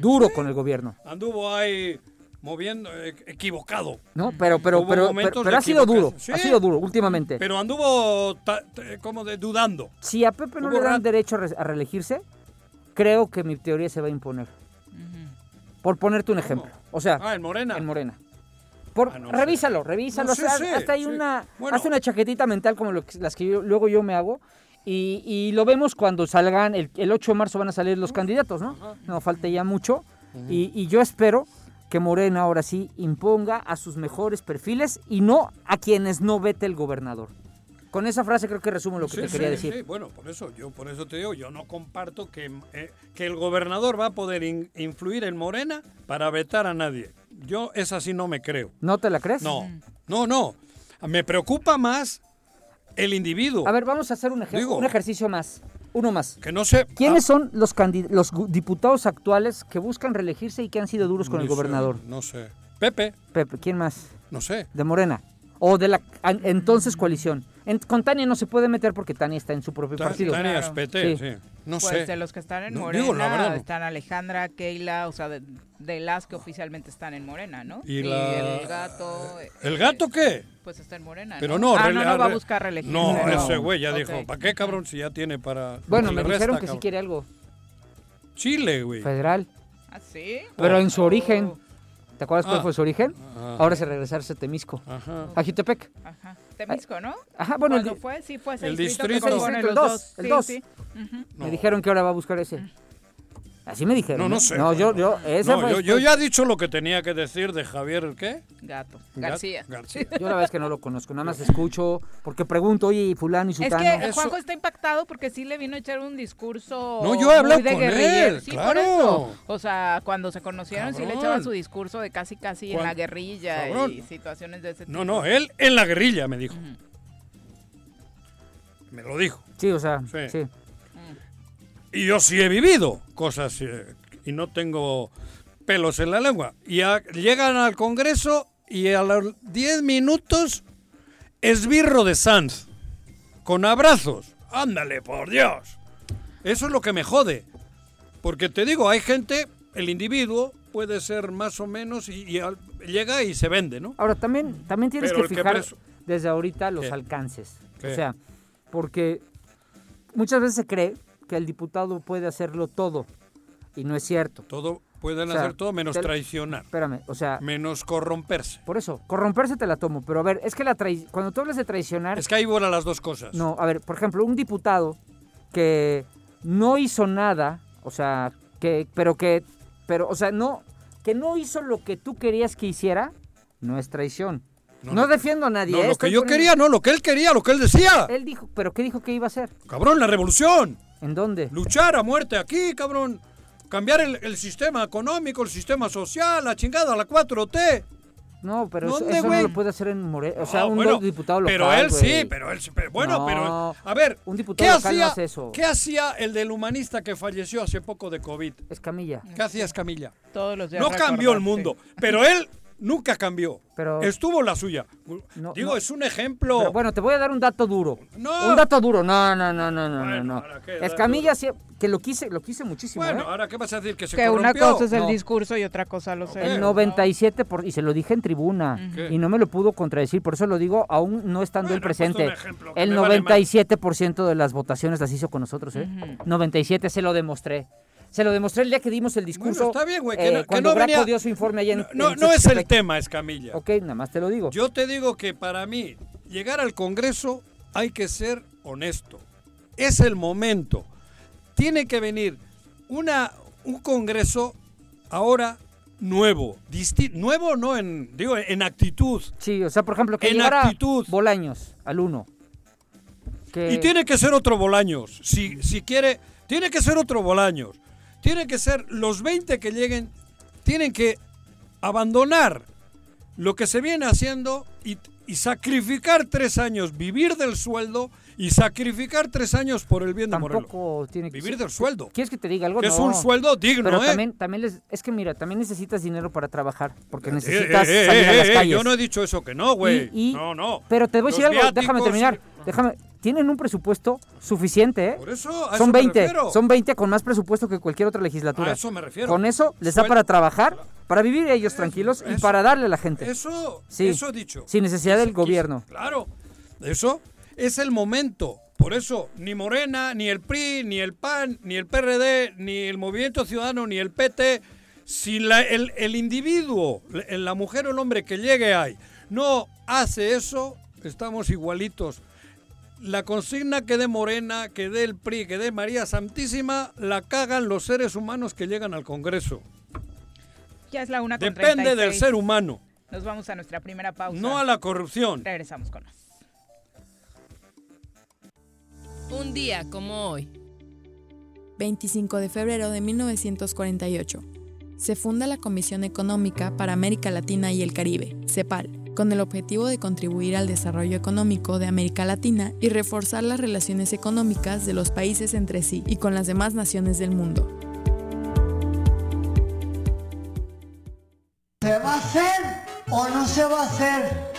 duro con el gobierno, Anduvo ahí moviendo, eh, equivocado. ¿no? Pero, pero, pero, pero, ha sido duro, ha sido duro últimamente. Pero anduvo ta- ta- como de dudando. Si a Pepe no le dan derecho a, re- a reelegirse, creo que mi teoría se va a imponer. Por ponerte un ejemplo. O sea, Ah, en Morena. en Morena. Por, Ah, no revísalo, revísalo. No, sí, hasta hay una, Bueno. haz una chaquetita mental como lo que- las que yo- luego yo me hago Y, y lo vemos cuando salgan, el, el 8 de marzo van a salir los candidatos, ¿no? No falta ya mucho. y, y yo espero que Morena ahora sí imponga a sus mejores perfiles y no a quienes no vete el gobernador. Con esa frase creo que resumo lo que Sí, te sí, quería sí, decir. bueno, por eso, yo por eso te digo, yo no comparto que, eh, que el gobernador va a poder in- influir en Morena para vetar a nadie. Yo esa sí no me creo. ¿No te la crees? No, no, no. Me preocupa más el individuo. A ver, vamos a hacer un, ejer- Digo- un ejercicio más. Uno más. que no sé. ¿Quiénes ah, son los, los diputados actuales que buscan reelegirse y que han sido duros con el sé, gobernador? no sé. Pepe, Pepe, ¿quién más? no sé. De Morena. O de la entonces coalición. En- con Tania no se puede meter porque Tania está en su propio Ta- partido. Tania Claro. Aspete, Sí. sí. No pues sé. de los que están en No, Morena, digo, la verdad, no. están Alejandra, Keila, o sea, de, de las que oficialmente están en Morena, ¿no? Y la- el gato. ¿El eh, gato qué? Pues está en Morena. Pero no, ah, rele- no, no va a buscar reelegirse. No, No. ese güey ya dijo, ¿para qué cabrón si ya tiene para... Bueno, me dijeron que sí cabrón? quiere algo Chile, güey. federal. ¿Ah, sí? Pero en su Oh. origen. ¿Te acuerdas cuál Ah. fue su origen? Ajá. Ahora se regresarse a Temisco. Ajá. A Jutepec. Ajá. Temisco, ¿no? Ajá, bueno, el ¿Cuándo di- fue? Sí, fue ese el distrito distrito. El los dos, dos. el Sí, dos. sí. Ujú. No. Me dijeron que ahora va a buscar ese. Así me dijeron. No, no ¿eh? sé, No, yo, yo, esa No, fue- yo, yo ya he dicho lo que tenía que decir de Javier, ¿qué? Gato. Gat- García. García. Yo la verdad es que no lo conozco, nada más escucho, porque pregunto, oye, fulano y Es sutano. que Eso- Juanjo está impactado porque sí le vino a echar un discurso. No, yo he hablado muy de con él, Sí, claro. por eso. O sea, cuando se conocieron, sí le Cabrón. echaba su discurso de casi, casi en la guerrilla Cabrón. y situaciones de ese tipo. No, no, él en la guerrilla me dijo. Me lo dijo. Sí, o sea, Sí. sí. Y yo sí he vivido cosas eh, y no tengo pelos en la lengua. Y a- llegan al Congreso y a los 10 minutos esbirro de Sanz. Con abrazos. Ándale, por Dios. Eso es lo que me jode. Porque te digo, hay gente, el individuo puede ser más o menos y, y al- llega y se vende, ¿no? Ahora, también, también tienes Pero que que fijar preso- desde ahorita los ¿Qué? alcances. ¿Qué? O sea, porque muchas veces se cree que el diputado puede hacerlo todo. Y no es cierto. Todo, pueden O sea, hacer todo menos te- traicionar, Espérame, o sea, menos corromperse. por eso, corromperse te la tomo. Pero a ver, es que la trai- cuando tú hablas de traicionar, Es que ahí vuelan las dos cosas. No, a ver, por ejemplo, un diputado que no hizo nada, o sea, que, pero que, pero, o sea, no, que no hizo lo que tú querías que hiciera, no es traición. No, No, defiendo a nadie. No, ¿eh? lo Estoy que yo poniendo- quería, no, lo que él quería, lo que él decía. Él dijo, pero ¿qué dijo que iba a hacer? Cabrón, la revolución. ¿En dónde? Luchar a muerte aquí, cabrón. Cambiar el, el sistema económico, el sistema social, la chingada, la 4T. No, pero eso, ¿Dónde, eso no lo puede hacer en Morelia. O sea, Ah, un bueno, diputado local, Pero él sí, pero él sí. pero- bueno, No, pero. A ver, un diputado ¿qué local no hacía, hace eso. ¿qué hacía el del humanista que falleció hace poco de COVID? Escamilla. ¿Qué hacía Escamilla? Todos los días No cambió el mundo, pero él nunca cambió. Pero- Estuvo la suya. No, Digo, no. es un ejemplo. Pero bueno, te voy a dar un dato duro. No. Un dato duro. No, no, no, no, no, Bueno, no. ¿ahora qué dato Escamilla sí, que lo quise, lo quise muchísimo, bueno, ¿eh? ahora, ¿qué vas a decir? Que se Que una cosa es el No. discurso y otra cosa los Ok. El hechos. 97%, por, y se lo dije en tribuna, ¿Qué? y no me lo pudo contradecir, por eso lo digo, aún no estando Bueno, el presente. ejemplo que El me vale 97% de las votaciones las hizo con nosotros, ¿eh? 97, se lo demostré. Se lo demostré el día que dimos el discurso. está bien, güey, que eh, no- que cuando no venía- dio su informe allá en. No, en no es el tema, Escamilla. Ok, nada más te lo digo. Yo te digo que para mí, llegar al Congreso hay que ser honesto. Es el momento. Tiene que venir una, un Congreso ahora nuevo. disti- nuevo no en, digo, en actitud. Sí, o sea, por ejemplo, que En actitud. Bolaños al 1. Que... Y tiene que ser otro Bolaños. Si, si quiere, tiene que ser otro Bolaños. Tiene que ser los 20 que lleguen, tienen que abandonar lo que se viene haciendo y, y sacrificar tres años, vivir del sueldo y sacrificar tres años por el bien de Morelos. Tampoco tiene que Vivir ser- del sueldo. ¿Quieres que te diga algo? Que es un sueldo digno, Pero ¿eh? también, también les, es que mira, también necesitas dinero para trabajar, porque Eh, necesitas eh, eh, salir a las calles. yo no he dicho eso que no, güey. No, no. Pero te voy a decir algo, déjame terminar. Déjame, tienen un presupuesto suficiente, ¿eh? Por eso, a son eso me 20, refiero. son 20 con más presupuesto que cualquier otra legislatura. A eso me refiero. Con eso les da para trabajar, para vivir ellos tranquilos y para darle a la gente. Eso, Sí. eso he dicho. Sin necesidad del gobierno. Claro, eso es el momento. Por eso, ni Morena, ni el PRI, ni el PAN, ni el PRD, ni el Movimiento Ciudadano, ni el PT, si la- el, el individuo, la mujer o el hombre que llegue ahí, no hace eso, estamos igualitos. La consigna que dé Morena, que dé el PRI, que dé María Santísima, la cagan los seres humanos que llegan al Congreso. Ya es la una con Depende del 36. ser humano, Nos vamos a nuestra primera pausa. no a la corrupción. Regresamos con más. Un día como hoy. 25 de febrero de 1948. Se funda la Comisión Económica para América Latina y el Caribe, CEPAL, con el objetivo de contribuir al desarrollo económico de América Latina y reforzar las relaciones económicas de los países entre sí y con las demás naciones del mundo. ¿Se va a hacer o no se va a hacer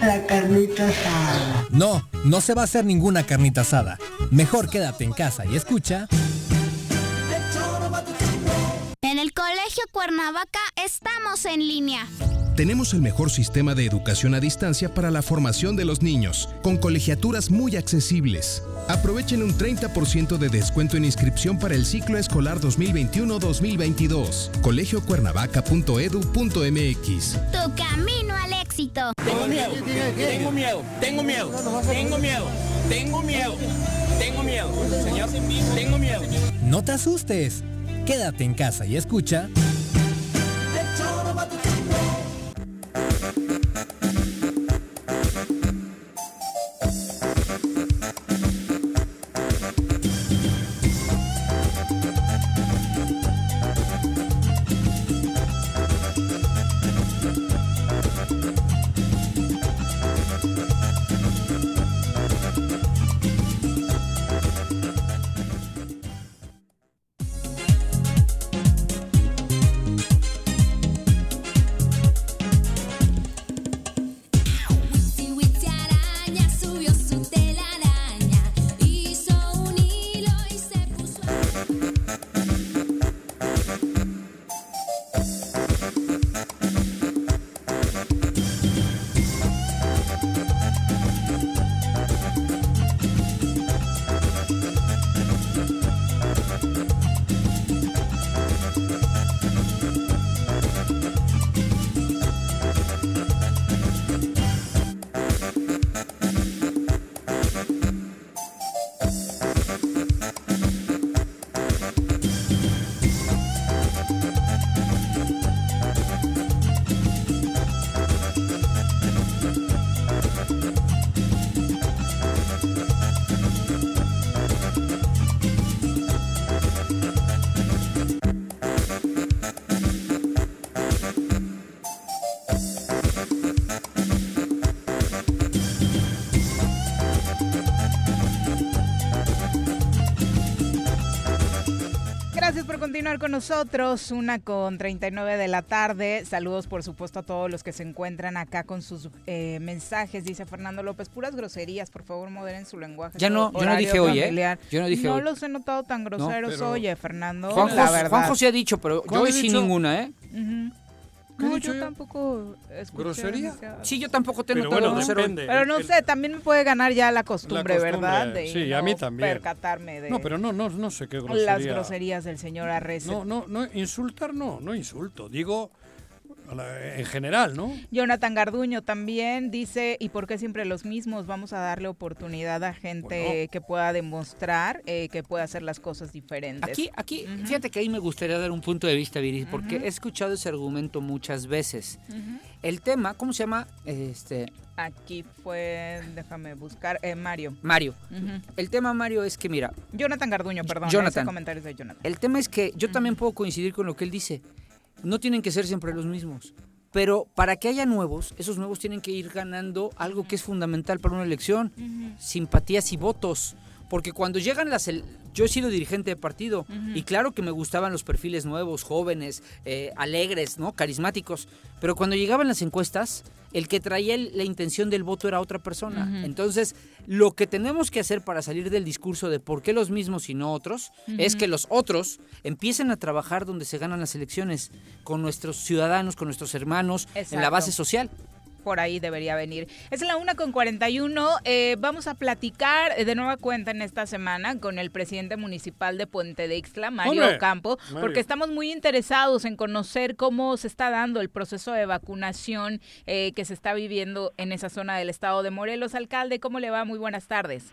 la carnita asada? No, no se va a hacer ninguna carnita asada. Mejor quédate en casa y escucha. En el Colegio Cuernavaca estamos en línea. Tenemos el mejor sistema de educación a distancia para la formación de los niños, con colegiaturas muy accesibles. Aprovechen un 30% de descuento en inscripción para el ciclo escolar 2021-2022. colegiocuernavaca.edu.mx. Tu camino al éxito. Tengo miedo, tengo miedo, tengo miedo, tengo miedo, tengo miedo, tengo miedo, señor, tengo miedo. No te asustes. Quédate en casa y escucha. Thank you. Continuar con nosotros. Una con 39 de la tarde. Saludos, por supuesto, a todos los que se encuentran acá con sus eh, mensajes. Dice Fernando López, puras groserías. Por favor, moderen su lenguaje. Ya no- yo no dije hoy, ¿eh? familiar. Yo no dije hoy. los he notado tan groseros pero- hoy, eh, Fernando. Juan, la verdad. Juan José ha dicho, pero yo ¿Cuál hoy dicho? ninguna, ¿eh? Ujú. ¿Qué he No, yo yo? tampoco escuché ¿Grosería? demasiado. Sí, yo tampoco te he Pero notado bueno, grosero. depende. Pero no El- sé, también me puede ganar ya la costumbre, La costumbre, ¿verdad? De sí, no a mí también. percatarme de No, pero no, no, no sé qué grosería. las groserías del señor Arrece. No, no, no, insultar no, no insulto. Digo, en general, ¿no? Jonathan Garduño también dice, ¿y por qué siempre los mismos? Vamos a darle oportunidad a gente Bueno. que pueda demostrar eh, que puede hacer las cosas diferentes. Aquí, aquí, fíjate que ahí me gustaría dar un punto de vista, Viris, porque he escuchado ese argumento muchas veces. El tema, ¿cómo se llama? Este, Aquí fue, déjame buscar, eh, Mario. Mario. El tema, Mario, es que, mira, Jonathan Garduño, perdón, Jonathan. ese comentario es de Jonathan. el tema es que yo también puedo coincidir con lo que él dice. No tienen que ser siempre los mismos. Pero para que haya nuevos, esos nuevos tienen que ir ganando algo que es fundamental para una elección, simpatías y votos. Porque cuando llegan las... Yo he sido dirigente de partido y claro que me gustaban los perfiles nuevos, jóvenes, eh, alegres, ¿no? carismáticos. Pero cuando llegaban las encuestas, el que traía el- la intención del voto era otra persona. Entonces, lo que tenemos que hacer para salir del discurso de por qué los mismos y no otros, es que los otros empiecen a trabajar donde se ganan las elecciones, con nuestros ciudadanos, con nuestros hermanos, en la base social. Por ahí debería venir. Es la una con 41. Eh, vamos a platicar de nueva cuenta en esta semana con el presidente municipal de Puente de Ixtla, Mario ¡Hombre! Campo, Mario. porque estamos muy interesados en conocer cómo se está dando el proceso de vacunación eh, que se está viviendo en esa zona del estado de Morelos. Alcalde, ¿cómo le va? Muy buenas tardes.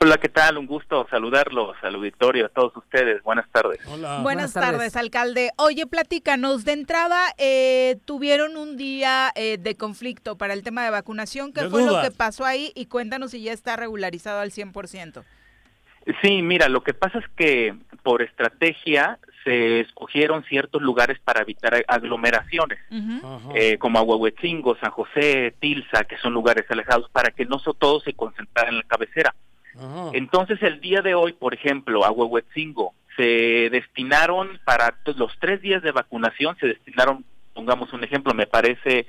Hola, ¿qué tal? Un gusto saludarlos al auditorio, a todos ustedes. Buenas tardes. Buenas, tardes. alcalde. Oye, platícanos, de entrada eh, tuvieron un día eh, de conflicto para el tema de vacunación. ¿Qué De fue lo que pasó ahí? Y cuéntanos si ya está regularizado al 100%. Sí, mira, lo que pasa es que por estrategia se escogieron ciertos lugares para evitar aglomeraciones, eh, como Ahuehuetzingo, San José, Tilsa, que son lugares alejados, para que no so- todo se concentrara en la cabecera. Entonces, el día de hoy, por ejemplo, a Huehuetzingo, se destinaron para los tres días de vacunación, se destinaron, pongamos un ejemplo, me parece,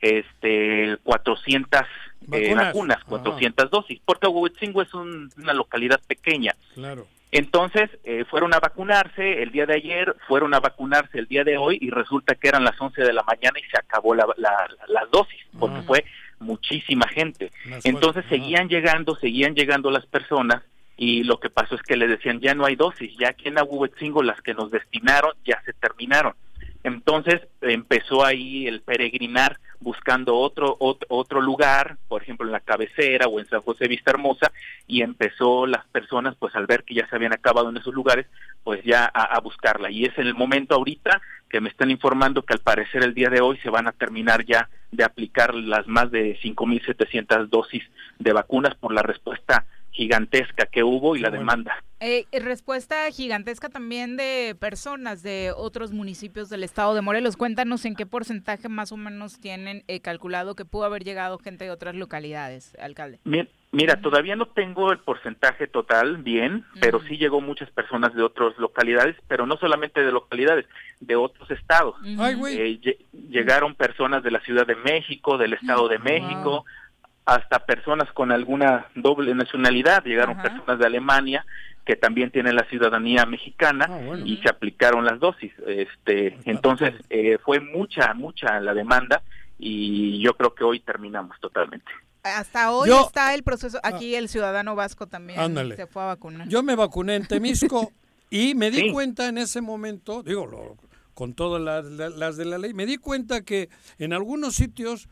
este, 400 eh, Vacunas. vacunas, 400 dosis, porque Huehuetzingo es un- una localidad pequeña. Claro. Entonces, eh, fueron a vacunarse el día de ayer, fueron a vacunarse el día de hoy y resulta que eran las 11 de la mañana y se acabó la, la, la dosis, porque fue muchísima gente. Entonces seguían llegando, seguían llegando las personas y lo que pasó es que le decían ya no hay dosis, ya aquí en Ahuehuetzingo las que nos destinaron ya se terminaron. Entonces empezó ahí el peregrinar buscando otro, otro otro lugar, por ejemplo en la cabecera o en San José Vista Hermosa, y empezó las personas, pues al ver que ya se habían acabado en esos lugares, pues ya a, buscarla. Y es en el momento ahorita que me están informando que al parecer el día de hoy se van a terminar ya de aplicar las más de 5.700 dosis de vacunas por la respuesta gigantesca que hubo y la demanda. Eh, respuesta gigantesca también de personas de otros municipios del estado de Morelos. Cuéntanos en qué porcentaje más o menos tienen eh, calculado que pudo haber llegado gente de otras localidades, alcalde. Mi- Mira, todavía no tengo el porcentaje total bien, pero sí llegó muchas personas de otras localidades, pero no solamente de localidades, de otros estados. Ay, güey. Eh, lle- llegaron personas de la Ciudad de México, del Estado de México, hasta personas con alguna doble nacionalidad. Llegaron personas de Alemania que también tienen la ciudadanía mexicana y se aplicaron las dosis. Este, entonces eh, fue mucha, mucha la demanda y yo creo que hoy terminamos totalmente. Hasta hoy Yo- está el proceso. Aquí el ciudadano vasco también Ándale. se fue a vacunar. Yo me vacuné en Temisco y me di Sí. cuenta en ese momento, digo, lo- con todas las, la- las de la ley, me di cuenta que en algunos sitios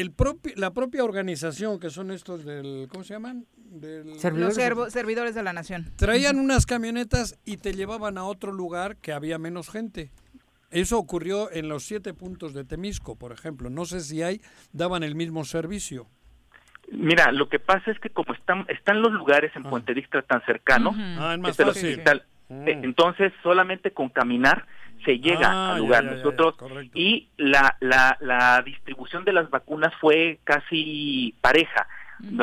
el propio, la propia organización, que son estos del, ¿cómo se llaman? Del, Los servo- servidores de la nación. traían unas camionetas y te llevaban a otro lugar que había menos gente. Eso ocurrió en los siete puntos de Temisco, por ejemplo. No sé si hay, daban el mismo servicio. Mira, lo que pasa es que como están están los lugares en Puente Dixtra tan cercanos. Ah, es más este, fácil. hospital, eh, entonces solamente con caminar se llega Ah, al lugar. ya, ya, Nosotros y la, la la distribución de las vacunas fue casi pareja.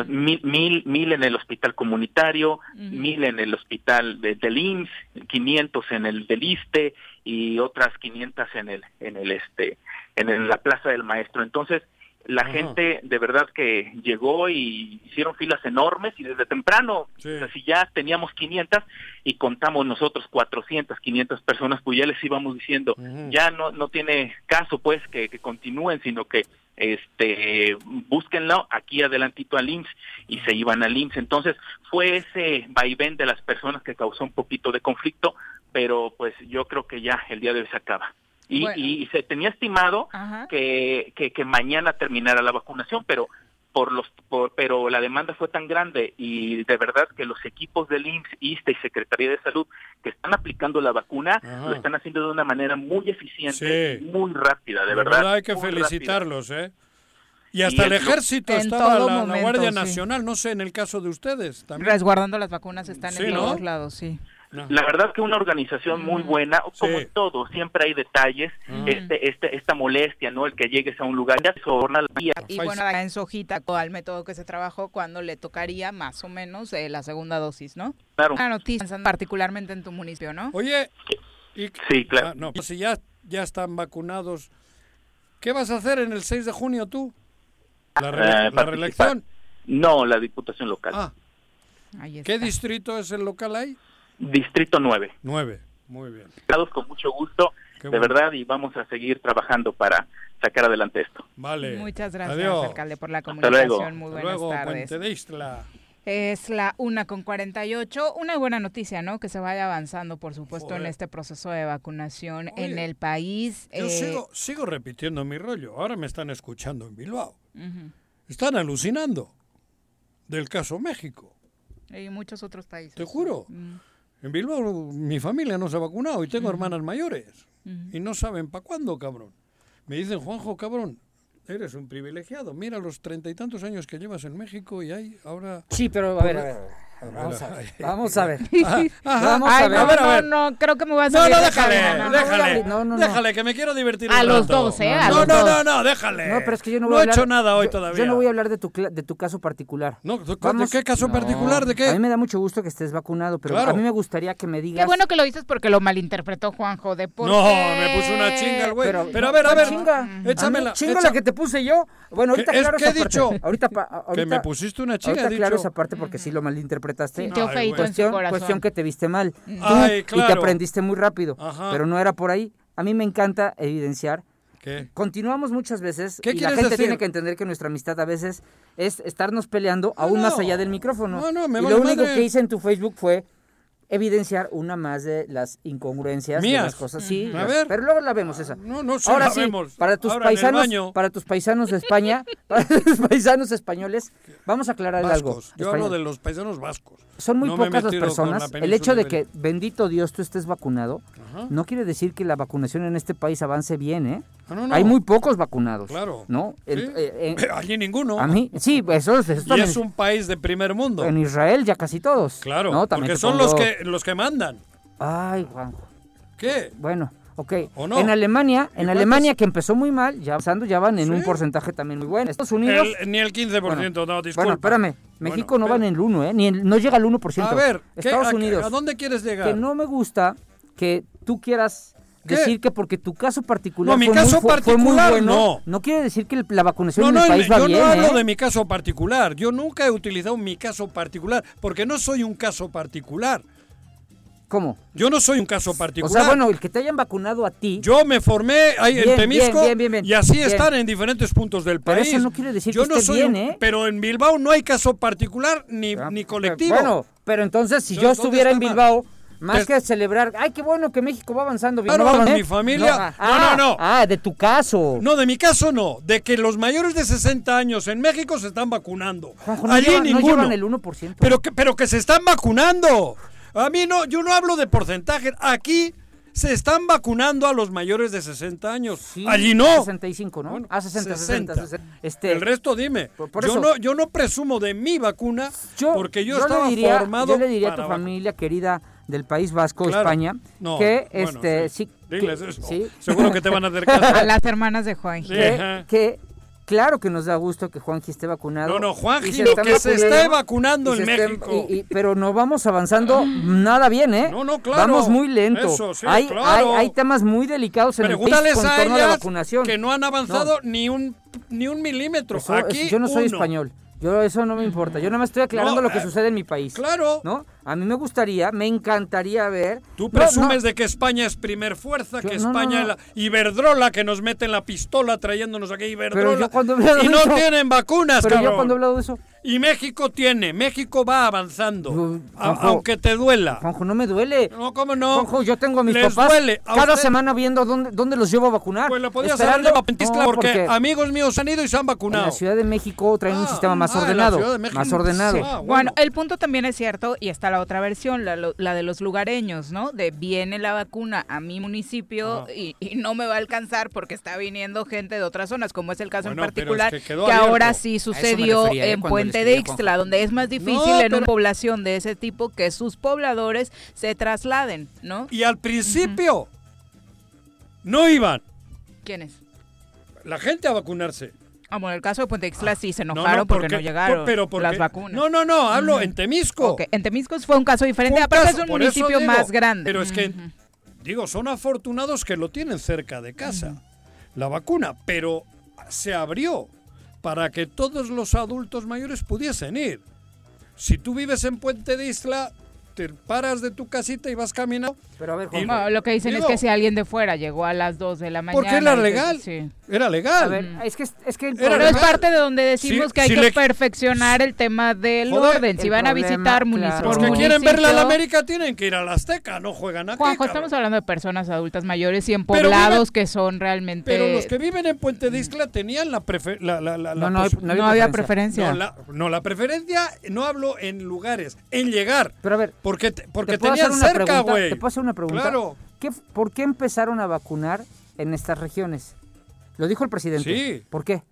Mil, mil, mil en el hospital comunitario, mil en el hospital de, del IMSS, 500 en el del ISTE y otras 500 en el en el este en el- la Plaza del Maestro. Entonces, la Ajá. gente de verdad que llegó y hicieron filas enormes y desde temprano, o sea, si ya teníamos 500 y contamos nosotros 400, 500 personas, pues ya les íbamos diciendo, ya no no tiene caso pues que, que continúen, sino que este búsquenlo aquí adelantito al IMSS y se iban al IMSS. Entonces, fue ese vaivén de las personas que causó un poquito de conflicto, pero pues yo creo que ya el día de hoy se acaba. Y, Bueno. y se tenía estimado que, que, que mañana terminara la vacunación, pero por los por- pero la demanda fue tan grande y de verdad que los equipos del IMSS, ISTE y Secretaría de Salud que están aplicando la vacuna Ajá. lo están haciendo de una manera muy eficiente, Sí. muy rápida, de verdad. hay que rápida. felicitarlos, ¿eh? Y hasta Y el ejército En estaba, todo la, Guardia sí. Nacional, no sé, en el caso de ustedes también. Resguardando las vacunas están Sí, en ¿no? todos lados, sí. La verdad que una organización muy buena, como en todo, siempre hay detalles, Mm. este, este, esta molestia, ¿no? El que llegues a un lugar, ya se soborna la vía. Y bueno, acá en Sojita, al método que se trabajó cuando le tocaría más o menos eh, la segunda dosis, ¿no? Claro. Una noticia, pensando particularmente en tu municipio, ¿no? Oye, y, Sí, claro. Ah, no, pues si ya, ya están vacunados, ¿qué vas a hacer en el 6 de junio tú? La, re- Eh, la participar. reelección. No, la diputación local. Ah, Ahí ¿qué distrito es el local ahí? Distrito 9. 9, muy bien. Invitados con mucho gusto, Qué de bueno. verdad, y vamos a seguir trabajando para sacar adelante esto. Vale. Muchas gracias, Adiós. alcalde, por la luego. comunicación. Muy Hasta buenas luego, tardes. Puente de Ixtla. Es la una con 48. Una buena noticia, ¿no? Que se vaya avanzando, por supuesto, en Joder. este proceso de vacunación en Oye, el país. Yo Eh, sigo, sigo repitiendo mi rollo. Ahora me están escuchando en Bilbao. ujú. Están alucinando del caso México. Y muchos otros países. Te juro. Mm. En Bilbao mi familia no se ha vacunado y tengo hermanas mayores. Y no saben para cuándo, cabrón. Me dicen, Juanjo, cabrón, eres un privilegiado. Mira los treinta y tantos años que llevas en México y hay ahora... Sí, pero a ver, a ver, a ver, Vamos a ver. Vamos a ver. Ay, a ver. no, A ver, a no, no, creo que me voy a salir no, déjale, no, no. déjale, no, no, no. déjale, que me quiero divertir un A los rato. dos, ¿eh? A No, los no, dos. no, no, déjale. No, pero es que yo no No voy a he hablar, hecho nada hoy yo- todavía. Yo no voy a hablar de tu, de tu caso particular. No, ¿de qué caso No, particular? ¿De qué? A mí me da mucho gusto que estés vacunado, pero Claro. a mí me gustaría que me digas... Qué bueno que lo dices porque lo malinterpretó Juanjo. De por No, qué- me puso una chinga el güey. Pero, a ver, a ¿cuál ver, chinga? échamela. Chinga la que te puse yo. Bueno, ahorita ¿Qué- claro qué he esa parte. dicho? Ahorita, pa- ahorita, Que me pusiste una chinga, Ahorita he claro dicho. esa parte porque sí lo malinterpretaste. Sintió Ay, feíto en su cuestión, corazón. cuestión que te viste mal. Tú, Ay, Y te claro. aprendiste muy rápido. Ajá. Pero no era por ahí. A mí me encanta evidenciar. ¿Qué? Continuamos muchas veces ¿Qué y la gente decir? tiene que entender que nuestra amistad a veces es estarnos peleando aún no. más allá del micrófono. No, no, me y lo único madre. que hice en tu Facebook fue evidenciar una más de las incongruencias de Mías. las cosas. Sí, A las- ver. pero luego la vemos esa. No, no, sí Ahora la sí, vemos. para tus Ahora paisanos, para tus paisanos de España, para tus paisanos españoles, vamos a aclarar algo. Yo hablo de los paisanos vascos. Son muy No pocas las la personas. El hecho de que, bendito Dios, tú estés vacunado, Ajá. no quiere decir que la vacunación en este país avance bien, ¿eh? Ah, no, no. Hay muy pocos vacunados. Claro. ¿No? El- Sí. eh, eh, Allí ninguno. a mí, sí, eso, eso y también- es un país de primer mundo. En Israel ya casi todos. Claro, ¿no? También porque son pongo- los que los que mandan. Ay, Juanjo. ¿Qué? Bueno, ok. ¿O no? En Alemania, en ¿Y Alemania que empezó muy mal, ya avanzando, ya van en un porcentaje también muy bueno. Estados Unidos. El- ni el 15%, no, disculpa. Bueno, espérame. México no va en el 1, ¿eh? Ni el- no llega al 1%. A ver, ¿qué- Estados a- Unidos. ¿a dónde quieres llegar? Que no me gusta que tú quieras ¿Qué? decir que porque tu caso particular No, mi fue, caso muy, fue- fue muy particular, bueno, no. quiere decir que el- la vacunación No, en no, el país va yo bien, no hablo ¿eh? de mi caso particular. Yo nunca he utilizado mi caso particular, porque no soy un caso particular. ¿Cómo? Yo no soy un caso O particular. sea, bueno, el que te hayan vacunado a ti. Yo me formé ahí Bien, en Temisco bien, bien, bien, y así están en diferentes puntos del Pero país. eso no quiere decir Yo que no esté soy bien, ¿eh? Pero en Bilbao no hay caso particular ni, ni colectivo. Bueno, pero entonces si yo Entonces, ¿dónde estuviera en Bilbao, más que celebrar, ay, qué bueno que México va avanzando. bien, Claro, no mi ¿eh? familia- No, no, no, no. Ah, de tu caso. No, de mi caso no. De que los mayores de 60 años en México se están vacunando. Juanjo, Allí llevan- no ninguno. llevan el 1%. Pero que, pero que se están vacunando. A mí no, yo no hablo de porcentaje. Aquí se están vacunando a los mayores de 60 años. Sí, Allí no. 65, ¿no? ah, 60, 60, 60. Este, El resto dime. Por- por yo eso- no yo no presumo de mi vacuna porque yo, le estaba diría, formado yo le diría a tu familia querida del País Vasco, Claro. España, No, que bueno, este sí. sí, Diles que- eso. sí. Seguro que te van a hacer caso. A las hermanas de Juan. Sí. que, que claro que nos da gusto que Juanji esté vacunado. No, no, Juanji, se lo que se esté vacunando en México. y- y- pero no vamos avanzando nada bien, ¿eh? No, no, claro. Vamos muy lento. Eso, sí, hay, claro. hay, hay temas muy delicados en el país Pregúntales con a torno a la vacunación. que no han avanzado ni un ni un milímetro. Eso- Aquí yo no soy uno. español. Yo eso no me importa. Yo nada más estoy aclarando No, lo que eh, sucede en mi país. Claro. ¿No? A mí me gustaría, me encantaría ver. Tú presumes no, de que España es primer fuerza, Yo- que no, no, España no. es la Iberdrola que nos mete en la pistola trayéndonos aquí Iberdrola. y de no eso- tienen vacunas, Pero yo cabrón. cuando he hablado de eso. Y México tiene, México va avanzando, Juanjo, aunque te duela. Juanjo, no me duele. No, ¿cómo no? Juanjo, yo tengo a mis Les papás duele. ¿A cada usted? semana viendo dónde, dónde los llevo a vacunar. Pues lo podías Esperando- haber llevado a Pentisla No, porque, amigos míos han ido y se han en vacunado. la Ciudad de México traen un sistema más ah, en la ordenado. Ciudad de México, Más ordenado. sí. Ah, Bueno, el punto también es cierto y está la otra versión, la, de los lugareños, ¿no? De viene la vacuna a mi municipio y, y no me va a alcanzar porque está viniendo gente de otras zonas, como es el caso Bueno, en es particular, que ahora sí sucedió refería, en Puente de Ixtla, donde es más difícil No, en una población de ese tipo que sus pobladores se trasladen, ¿no? Y al principio no iban ¿Quiénes? la gente a vacunarse. Ah, bueno, el caso de Puente Ixtla sí se No, enojaron no, porque, no llegaron por- pero porque- las vacunas. No, no, no, hablo Ujú. en Temisco. Ok, En Temisco fue un caso diferente, un aparte caso, es un municipio digo, más grande. Pero es que, Ujú. digo, son afortunados que lo tienen cerca de casa, la vacuna, pero se abrió para que todos los adultos mayores pudiesen ir. Si tú vives en Puente de Isla, te paras de tu casita y vas caminando. Pero a ver, No, lo que dicen digo, es que si alguien de fuera llegó a las 2 de la mañana. Porque era legal. Sí. Era legal. A ver, es que, es que Pero problema- es parte de donde decimos Sí, que hay si que le- perfeccionar el tema del Joder, orden. Si van a visitar municipio claro. Los por que quieren verla a la municipio- América tienen que ir a la Azteca, no juegan aquí. Juanjo, cabrón. estamos hablando de personas adultas mayores y en poblados que son realmente... Pero los que viven en Puente de Isla tenían la, prefe- la, la, la- la No, no, no había no había preferencia. preferencia. No la, no, la preferencia, no hablo en lugares, en llegar. Pero a ver, Porque, te- porque ¿te tenían una cerca, pregunta? güey. ¿Te puedo hacer una pregunta? Claro. ¿Qué- ¿Por qué empezaron a vacunar en estas regiones? Lo dijo el presidente. Sí. ¿Por qué?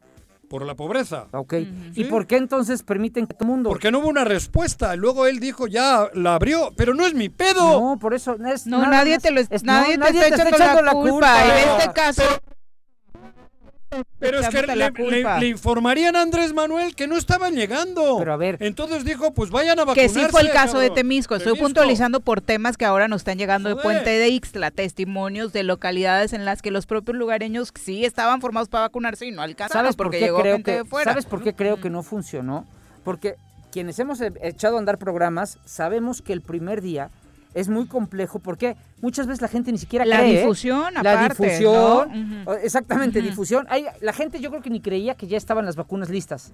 Por la pobreza. Ok. ¿Y por qué entonces permiten que todo el mundo? Porque no hubo una respuesta. Luego él dijo, ya la abrió, pero no es mi pedo. No, por eso es No, nada nadie te lo es- nadie no, te está echando la culpa. En este caso, Pero es que le, informarían a Andrés Manuel que no estaban llegando. Pero a ver. Entonces dijo, pues vayan a que vacunarse. sí fue el caso de. Temisco. Estoy Temisco. puntualizando por temas que ahora nos están llegando de. Puente de Ixtla, testimonios de localidades en las que los propios lugareños sí estaban formados para vacunarse y no alcanzaron ¿Sabes por porque qué llegó creo gente que de fuera. ¿Sabes por qué creo que no funcionó? Porque quienes hemos e- echado a andar programas sabemos que el primer día es muy complejo porque muchas veces la gente ni siquiera La cree. ¿eh? difusión, la aparte, difusión, ¿no? o- exactamente, difusión. Hay, la gente yo creo que ni creía que ya estaban las vacunas listas.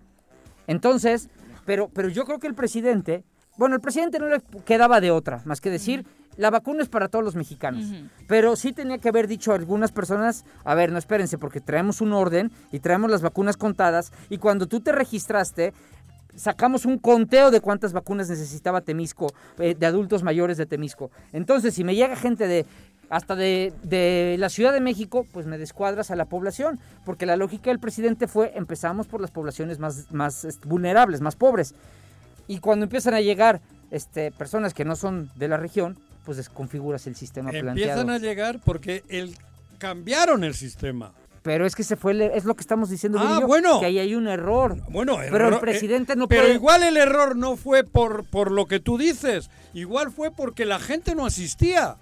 Entonces, pero, pero yo creo que el presidente, bueno, el presidente no le quedaba de otra, más que decir, la vacuna es para todos los mexicanos. Pero sí tenía que haber dicho a algunas personas, a ver, no espérense, porque traemos un orden y traemos las vacunas contadas, y cuando tú te registraste, sacamos un conteo de cuántas vacunas necesitaba Temisco, eh, de adultos mayores de Temisco. Entonces, si me llega gente de hasta de, de la Ciudad de México, pues me descuadras a la población, porque la lógica del presidente fue, empezamos por las poblaciones más, más este, vulnerables, más pobres. Y cuando empiezan a llegar este, personas que no son de la región, pues desconfiguras el sistema Empiezan planteado. a llegar porque el, cambiaron el sistema. Pero es que se fue, el- es lo que estamos diciendo, Ah, yo, bueno. que ahí hay un error. Bueno, pero el error- presidente eh, no Pero puede... igual el error no fue por, por lo que tú dices, igual fue porque la gente no asistía.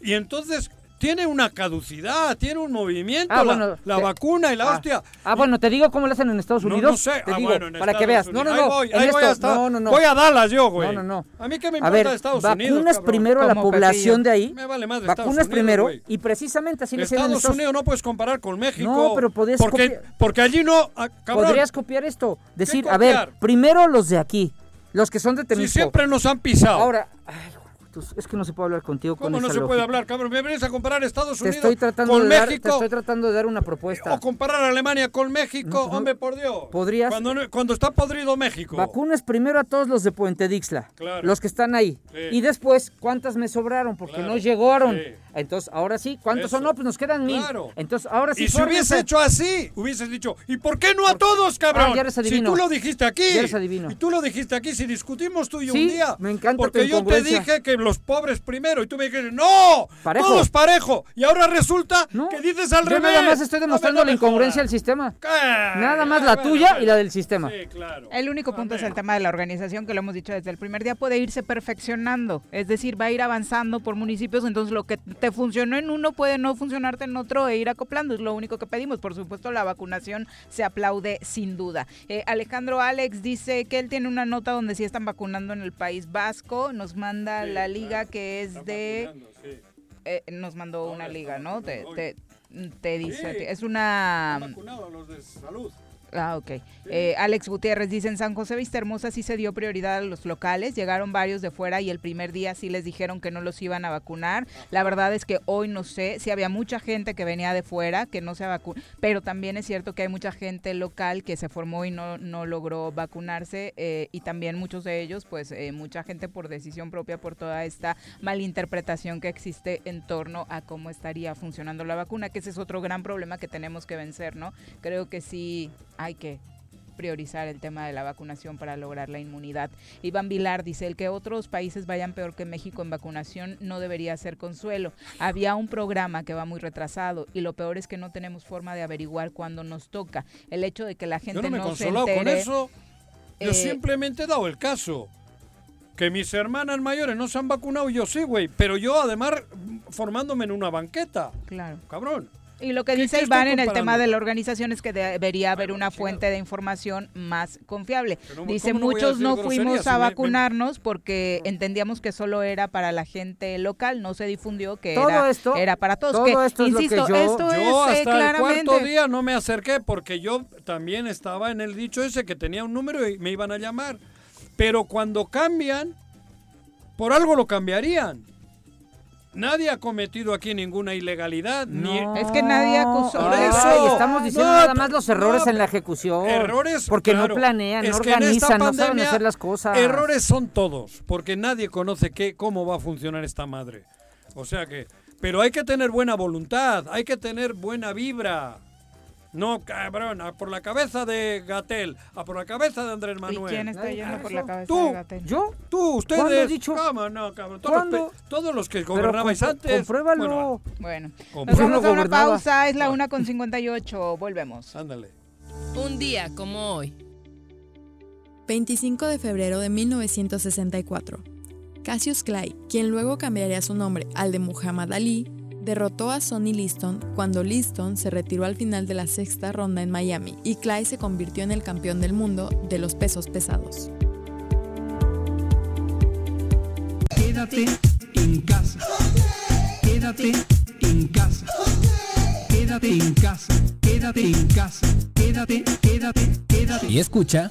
Y entonces tiene una caducidad, tiene un movimiento, Ah, la, bueno, la te- vacuna y la Ah, hostia. Ah, bueno, te digo cómo lo hacen en Estados No, Unidos. no sé. Te Ah, digo, bueno, en para que Estados veas. No, no, Unidos. no. Ahí voy, ahí hasta- no, no, no. voy a Dallas yo, güey. No, no, no. A mí qué me A importa ver, de Estados vacunas Unidos, cabrón? primero a la población de ahí. Me vale más de Estados Vacunas Unidos, primero y precisamente así lo hacían en Estados Estados Unidos no puedes comparar con México. No, pero podías porque, copiar- porque allí no, ah, cabrón. Podrías copiar esto. Decir, ¿Qué a ver, primero los de aquí, los que son de Si siempre nos han pisado. Ahora, ay, es que no se puede hablar contigo con ¿Cómo no esa se puede hablar, cabrón? Me vienes a comparar Estados Te Unidos estoy con de dar, te México estoy tratando de dar una propuesta. o comparar a Alemania con México, No, hombre, por Dios. podrías- Cuando, no- cuando está podrido México. Vacunas primero a todos los de Puente Dixla, Claro. los que están ahí. Sí. Y después, ¿cuántas me sobraron? Porque Claro, no llegaron. sí. Entonces, ahora sí, ¿cuántos Eso. son? No, pues nos quedan mil. Claro. Entonces, ahora sí. y si hubiese hecho así, hubieses dicho, ¿y por qué no a todos, cabrón? Ah, ya eres si adivino. tú lo dijiste aquí. Ya eres adivino. Y tú lo dijiste aquí, si discutimos tú y Sí, un día. me encanta tu Porque yo te dije que los pobres primero y tú me dijiste, ¡no! Parejo. Todos parejo. Y ahora resulta que dices al Yo revés. nada más estoy demostrando No la incongruencia del sistema. ¿Qué? Nada más la bueno, tuya bueno. y la del sistema. Sí, claro. El único punto es el tema de la organización, que lo hemos dicho desde el primer día, puede irse perfeccionando. Es decir, va a ir avanzando por municipios, entonces lo que te funcionó en uno puede no funcionarte en otro e ir acoplando. Es lo único que pedimos. Por supuesto, la vacunación se aplaude sin duda. Eh, Alejandro Alex dice que él tiene una nota donde sí están vacunando en el País Vasco. Nos manda la liga que es de... eh, nos mandó una liga, ¿no? Te, te, te dice, Sí. es una... Los de salud. Ah, ok. Eh, Alex Gutiérrez dice, en San José Vista Hermosa sí se dio prioridad a los locales, llegaron varios de fuera y el primer día sí les dijeron que no los iban a vacunar. La verdad es que hoy no sé si había mucha gente que venía de fuera que no se vacunó, pero también es cierto que hay mucha gente local que se formó y no, no logró vacunarse eh, y también muchos de ellos, pues eh, mucha gente por decisión propia, por toda esta malinterpretación que existe en torno a cómo estaría funcionando la vacuna, que ese es otro gran problema que tenemos que vencer, ¿no? Creo que sí que priorizar el tema de la vacunación para lograr la inmunidad. Iván Vilar dice, el que otros países vayan peor que México en vacunación no debería ser consuelo. Había un programa que va muy retrasado y lo peor es que no tenemos forma de averiguar cuándo nos toca. El hecho de que la gente Yo no me he se consolado con entere, eso. Yo eh, simplemente he dado el caso. Que mis hermanas mayores no se han vacunado, yo sí, güey. Pero yo, además, formándome en una banqueta. Claro. Cabrón. Y lo que ¿Qué- dice Iván en el tema de la organización es que debería haber una fuente de información más confiable. Dice, ¿cómo no voy a muchos no fuimos a me- me- vacunarnos porque entendíamos que solo era para la gente local, no se difundió que Todo era, esto- era para todos. todo que, esto es lo que insisto, yo- esto Yo es eh, el claramente... cuarto día no me acerqué porque yo también estaba en el dicho ese que tenía un número y me iban a llamar. Pero cuando cambian, por algo lo cambiarían. Nadie ha cometido aquí ninguna ilegalidad. Ni... Es que nadie acusó. Por Ay, eso. estamos diciendo No, nada más los errores no, en la ejecución. Errores. Porque claro. no planean, no organizan, no saben hacer las cosas. Errores son todos, porque nadie conoce qué, cómo va a funcionar esta madre. O sea que, pero hay que tener buena voluntad, hay que tener buena vibra. No, cabrón, a por la cabeza de Gatel, a por la cabeza de Andrés ¿Y Manuel. quién está yendo por la cabeza Tú, de Gatell? ¿Yo? Tú, ustedes. ¿Cuándo he dicho? ¿Cómo no, cabrón? Todos, ¿Cuándo? los, todos los que gobernabais antes. compruébalo. Bueno, nos yo vamos a una pausa, es la una con 58, volvemos. Ándale. Un día como hoy. 25 de febrero de 1964. Cassius Clay, quien luego cambiaría su nombre al de Muhammad Ali, derrotó a Sonny Liston cuando Liston se retiró al final de la sexta ronda en Miami y Clay se convirtió en el campeón del mundo de los pesos pesados. Quédate en casa. Quédate en casa. Quédate en casa. Quédate en casa. Quédate, quédate, quédate. Y escucha.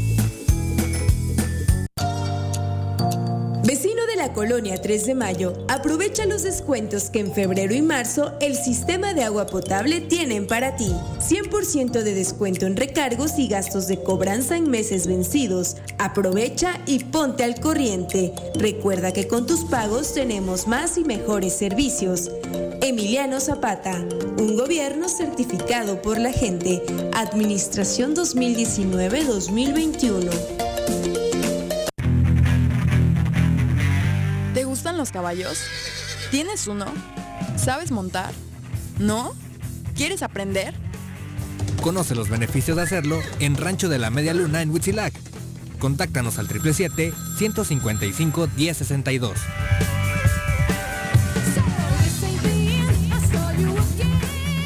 La colonia 3 de Mayo, aprovecha los descuentos que en febrero y marzo el sistema de agua potable tienen para ti. 100% de descuento en recargos y gastos de cobranza en meses vencidos. Aprovecha y ponte al corriente. Recuerda que con tus pagos tenemos más y mejores servicios. Emiliano Zapata, un gobierno certificado por la gente. Administración 2019-2021. Los caballos? ¿Tienes uno? ¿Sabes montar? ¿No? ¿Quieres aprender? Conoce los beneficios de hacerlo en Rancho de la Media Luna en Huitzilac. Contáctanos al 777-155-1062.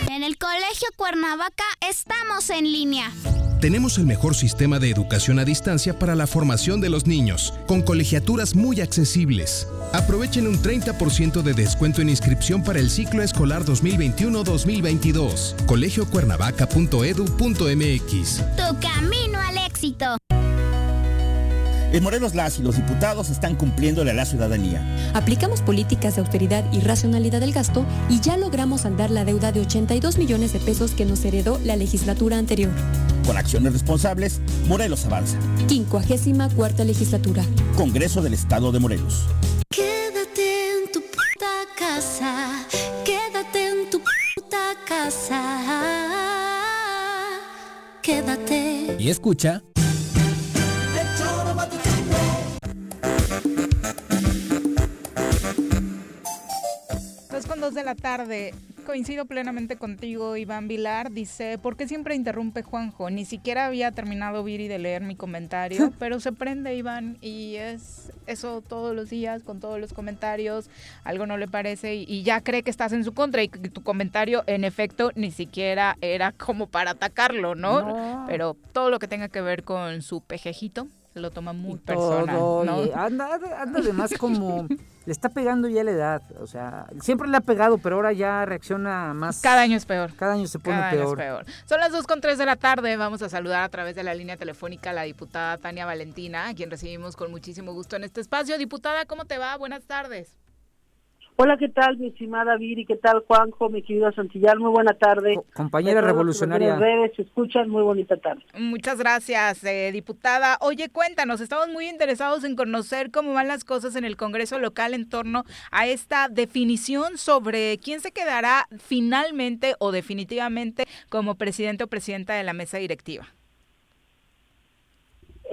En el Colegio Cuernavaca estamos en línea. Tenemos el mejor sistema de educación a distancia para la formación de los niños, con colegiaturas muy accesibles. Aprovechen un 30% de descuento en inscripción para el ciclo escolar 2021-2022. colegiocuernavaca.edu.mx Tu camino al éxito. En Morelos, las y los diputados están cumpliéndole a la ciudadanía. Aplicamos políticas de austeridad y racionalidad del gasto y ya logramos saldar la deuda de 82 millones de pesos que nos heredó la legislatura anterior. Con acciones responsables, Morelos avanza. 54 legislatura. Congreso del Estado de Morelos. Quédate en tu puta casa. Quédate en tu puta casa. Quédate. Y escucha. Dos con dos de la tarde. Coincido plenamente contigo, Iván Vilar. Dice, ¿por qué siempre interrumpe Juanjo? Ni siquiera había terminado Viri de leer mi comentario, pero se prende, Iván, y es eso todos los días con todos los comentarios, algo no le parece y, y ya cree que estás en su contra y que tu comentario en efecto ni siquiera era como para atacarlo, ¿no? No. Pero todo lo que tenga que ver con su pejejito lo toma muy personal, Todo, ¿no? y anda, anda además como le está pegando ya la edad, o sea, siempre le ha pegado, pero ahora ya reacciona más. Cada año es peor. Cada año se pone Cada año es peor. peor. Son las 2 con 3 de la tarde. Vamos a saludar a través de la línea telefónica a la diputada Tania Valentina, a quien recibimos con muchísimo gusto en este espacio. Diputada, ¿cómo te va? Buenas tardes. Hola, ¿qué tal, mi estimada Viri? ¿Qué tal, Juanjo, mi querido Santillán? Muy buena tarde. compañera revolucionaria. En redes se escuchan, muy bonita tarde. Muchas gracias, eh, diputada. Oye, cuéntanos, estamos muy interesados en conocer cómo van las cosas en el Congreso local en torno a esta definición sobre quién se quedará finalmente o definitivamente como presidente o presidenta de la mesa directiva.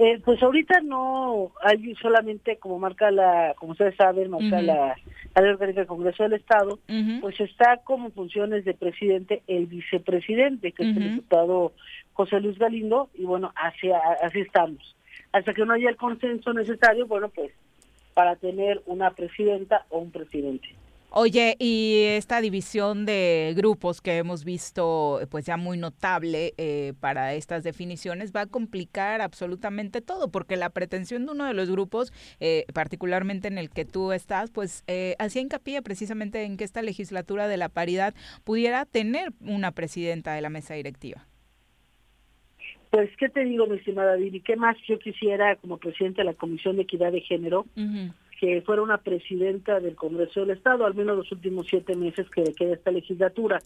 Eh, pues ahorita no hay solamente, como marca la, como ustedes saben, marca la, la ley orgánica del Congreso del Estado, pues está como funciones de presidente el vicepresidente, que es el diputado José Luis Galindo, y bueno, así, así estamos. Hasta que no haya el consenso necesario, bueno, pues para tener una presidenta o un presidente. Oye, y esta división de grupos que hemos visto, pues ya muy notable eh, para estas definiciones, va a complicar absolutamente todo, porque la pretensión de uno de los grupos, eh, particularmente en el que tú estás, pues eh, hacía hincapié precisamente en que esta legislatura de la paridad pudiera tener una presidenta de la mesa directiva. Pues, ¿qué te digo, mi estimada Viri? ¿Qué más yo quisiera como presidente de la Comisión de Equidad de Género? Que fuera una presidenta del Congreso del Estado, al menos los últimos siete meses que queda esta legislatura.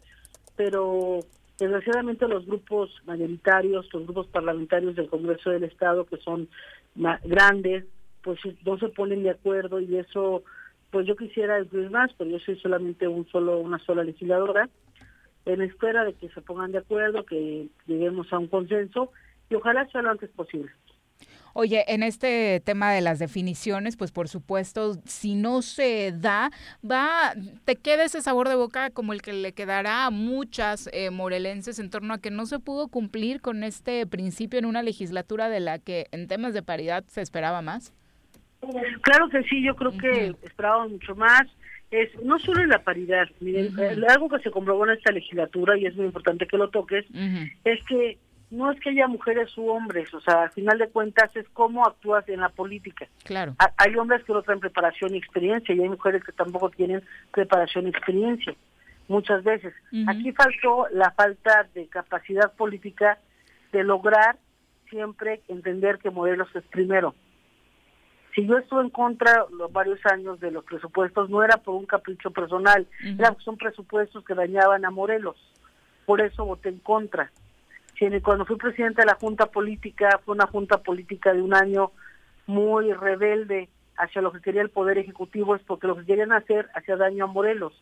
Pero desgraciadamente los grupos mayoritarios, los grupos parlamentarios del Congreso del Estado, que son grandes, pues no se ponen de acuerdo y eso, pues yo quisiera incluir más, pero yo soy solamente un solo, una sola legisladora, en espera de que se pongan de acuerdo, que lleguemos a un consenso y ojalá sea lo antes posible. Oye, en este tema de las definiciones, pues por supuesto, si no se da, va, te queda ese sabor de boca como el que le quedará a muchas eh, morelenses en torno a que no se pudo cumplir con este principio en una legislatura de la que en temas de paridad se esperaba más. Claro que sí, yo creo que esperábamos mucho más. Es no solo en la paridad, miren, eh, algo que se comprobó en esta legislatura y es muy importante que lo toques, es que no es que haya mujeres u hombres, o sea, al final de cuentas es cómo actúas en la política. Claro. Ha- Hay hombres que no traen preparación y experiencia y hay mujeres que tampoco tienen preparación y experiencia, muchas veces. Aquí faltó la falta de capacidad política de lograr siempre entender que Morelos es primero. Si yo estuve en contra los varios años de los presupuestos, no era por un capricho personal, Ujú. era- son presupuestos que dañaban a Morelos. Por eso voté en contra. Cuando fui presidente de la Junta Política, fue una Junta Política de un año muy rebelde hacia lo que quería el Poder Ejecutivo, es porque lo que querían hacer hacía daño a Morelos.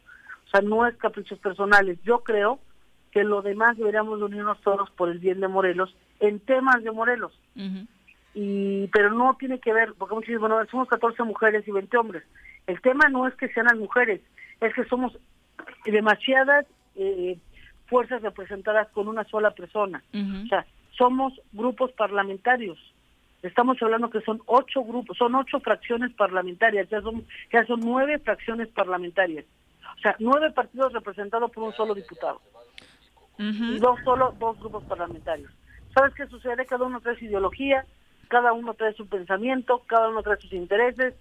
O sea, no es caprichos personales. Yo creo que lo demás deberíamos de unirnos todos por el bien de Morelos en temas de Morelos y pero no tiene que ver, porque muchos dicen, bueno, somos 14 mujeres y 20 hombres. El tema no es que sean las mujeres, es que somos demasiadas eh, fuerzas representadas con una sola persona. O sea, somos grupos parlamentarios. Estamos hablando que son ocho grupos, son ocho fracciones parlamentarias, ya son, ya son nueve fracciones parlamentarias. O sea, nueve partidos representados por un solo diputado y dos solo dos grupos parlamentarios. ¿Sabes qué sucede? Cada uno trae su ideología, cada uno trae su pensamiento, cada uno trae sus intereses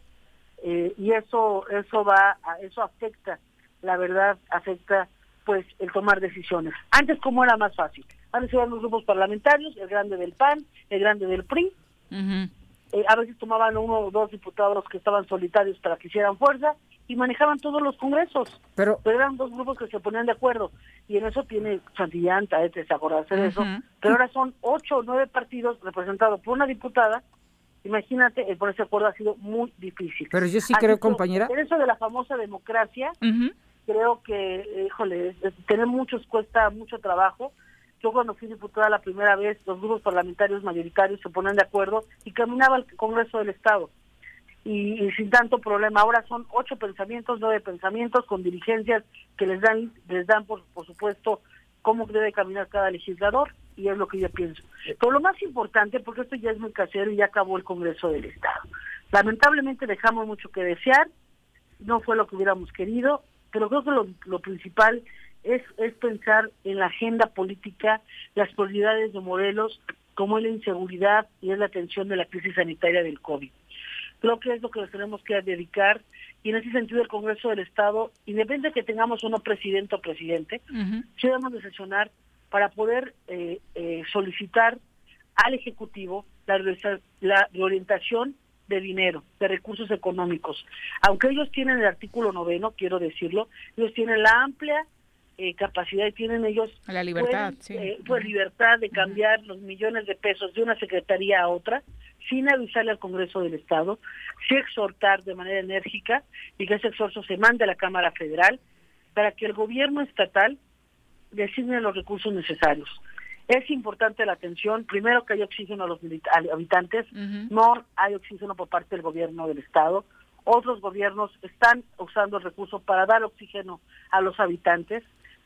eh, y eso eso va a, eso afecta, la verdad afecta pues el tomar decisiones. Antes como era más fácil. Antes eran los grupos parlamentarios, el grande del PAN, el grande del PRI, eh, a veces tomaban uno o dos diputados que estaban solitarios para que hicieran fuerza y manejaban todos los congresos. Pero, eran dos grupos que se ponían de acuerdo y en eso tiene Santillán, Taetes, acordarse de eso. Pero ahora son ocho o nueve partidos representados por una diputada. Imagínate, el ponerse de acuerdo ha sido muy difícil. Pero yo sí Así creo, que, compañera. En eso de la famosa democracia, creo que, híjole, tener muchos cuesta mucho trabajo. Yo cuando fui diputada la primera vez, los grupos parlamentarios mayoritarios se ponían de acuerdo y caminaba el Congreso del Estado. Y, y sin tanto problema. Ahora son ocho pensamientos, nueve pensamientos con dirigencias que les dan, les dan por, por supuesto, cómo debe caminar cada legislador y es lo que yo pienso. Pero lo más importante, porque esto ya es muy casero y ya acabó el Congreso del Estado. Lamentablemente dejamos mucho que desear, no fue lo que hubiéramos querido, pero creo que lo, lo principal es, es pensar en la agenda política, las prioridades de Morelos, como es la inseguridad y es la atención de la crisis sanitaria del COVID. Creo que es lo que nos tenemos que dedicar y en ese sentido el Congreso del Estado, independiente de que tengamos uno presidente o presidente, sí debemos de sesionar para poder eh, eh, solicitar al Ejecutivo la, la reorientación de dinero, de recursos económicos. Aunque ellos tienen el artículo noveno, quiero decirlo, ellos tienen la amplia eh, capacidad y tienen ellos La libertad, pueden, sí. eh, pues libertad de cambiar los millones de pesos de una secretaría a otra sin avisarle al Congreso del Estado, sí exhortar de manera enérgica y que ese exhorto se mande a la Cámara Federal para que el gobierno estatal designe los recursos necesarios. Es importante la atención, primero que haya oxígeno a los habitantes, no hay oxígeno por parte del gobierno del Estado. Otros gobiernos están usando el recurso para dar oxígeno a los habitantes.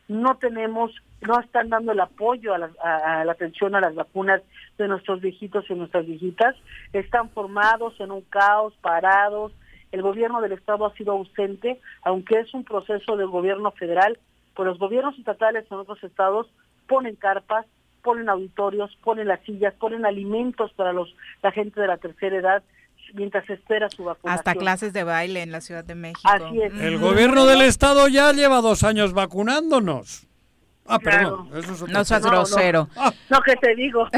No tenemos, no están dando el apoyo a la, a- a la atención a las vacunas de nuestros viejitos y nuestras viejitas. Están formados en un caos, parados. El gobierno del Estado ha sido ausente, aunque es un proceso del gobierno federal, pues los gobiernos estatales en otros estados ponen carpas, ponen auditorios, ponen las sillas, ponen alimentos para los la gente de la tercera edad mientras espera su vacunación. Hasta clases de baile en la Ciudad de México. Así es. El gobierno del estado ya lleva dos años vacunándonos. Ah, Claro. perdón. Eso es No seas grosero. No, que te digo.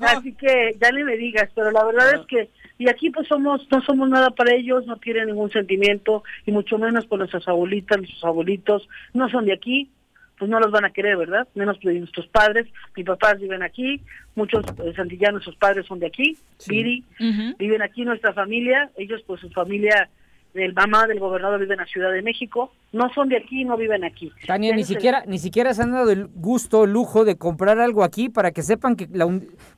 Así que ya ni me digas, pero la verdad es que y aquí pues somos no somos nada para ellos, no tienen ningún sentimiento y mucho menos por nuestras abuelitas, nuestros abuelitos, no son de aquí, pues no los van a querer, ¿verdad? Menos que nuestros padres, mis papás viven aquí, muchos eh, santillanos, sus padres son de aquí, Viri, viven aquí nuestra familia, ellos pues su familia del mamá del gobernador vive en la Ciudad de México, no son de aquí, no viven aquí. Tania, ni siquiera, ni siquiera se han dado el gusto, el lujo de comprar algo aquí para que sepan que la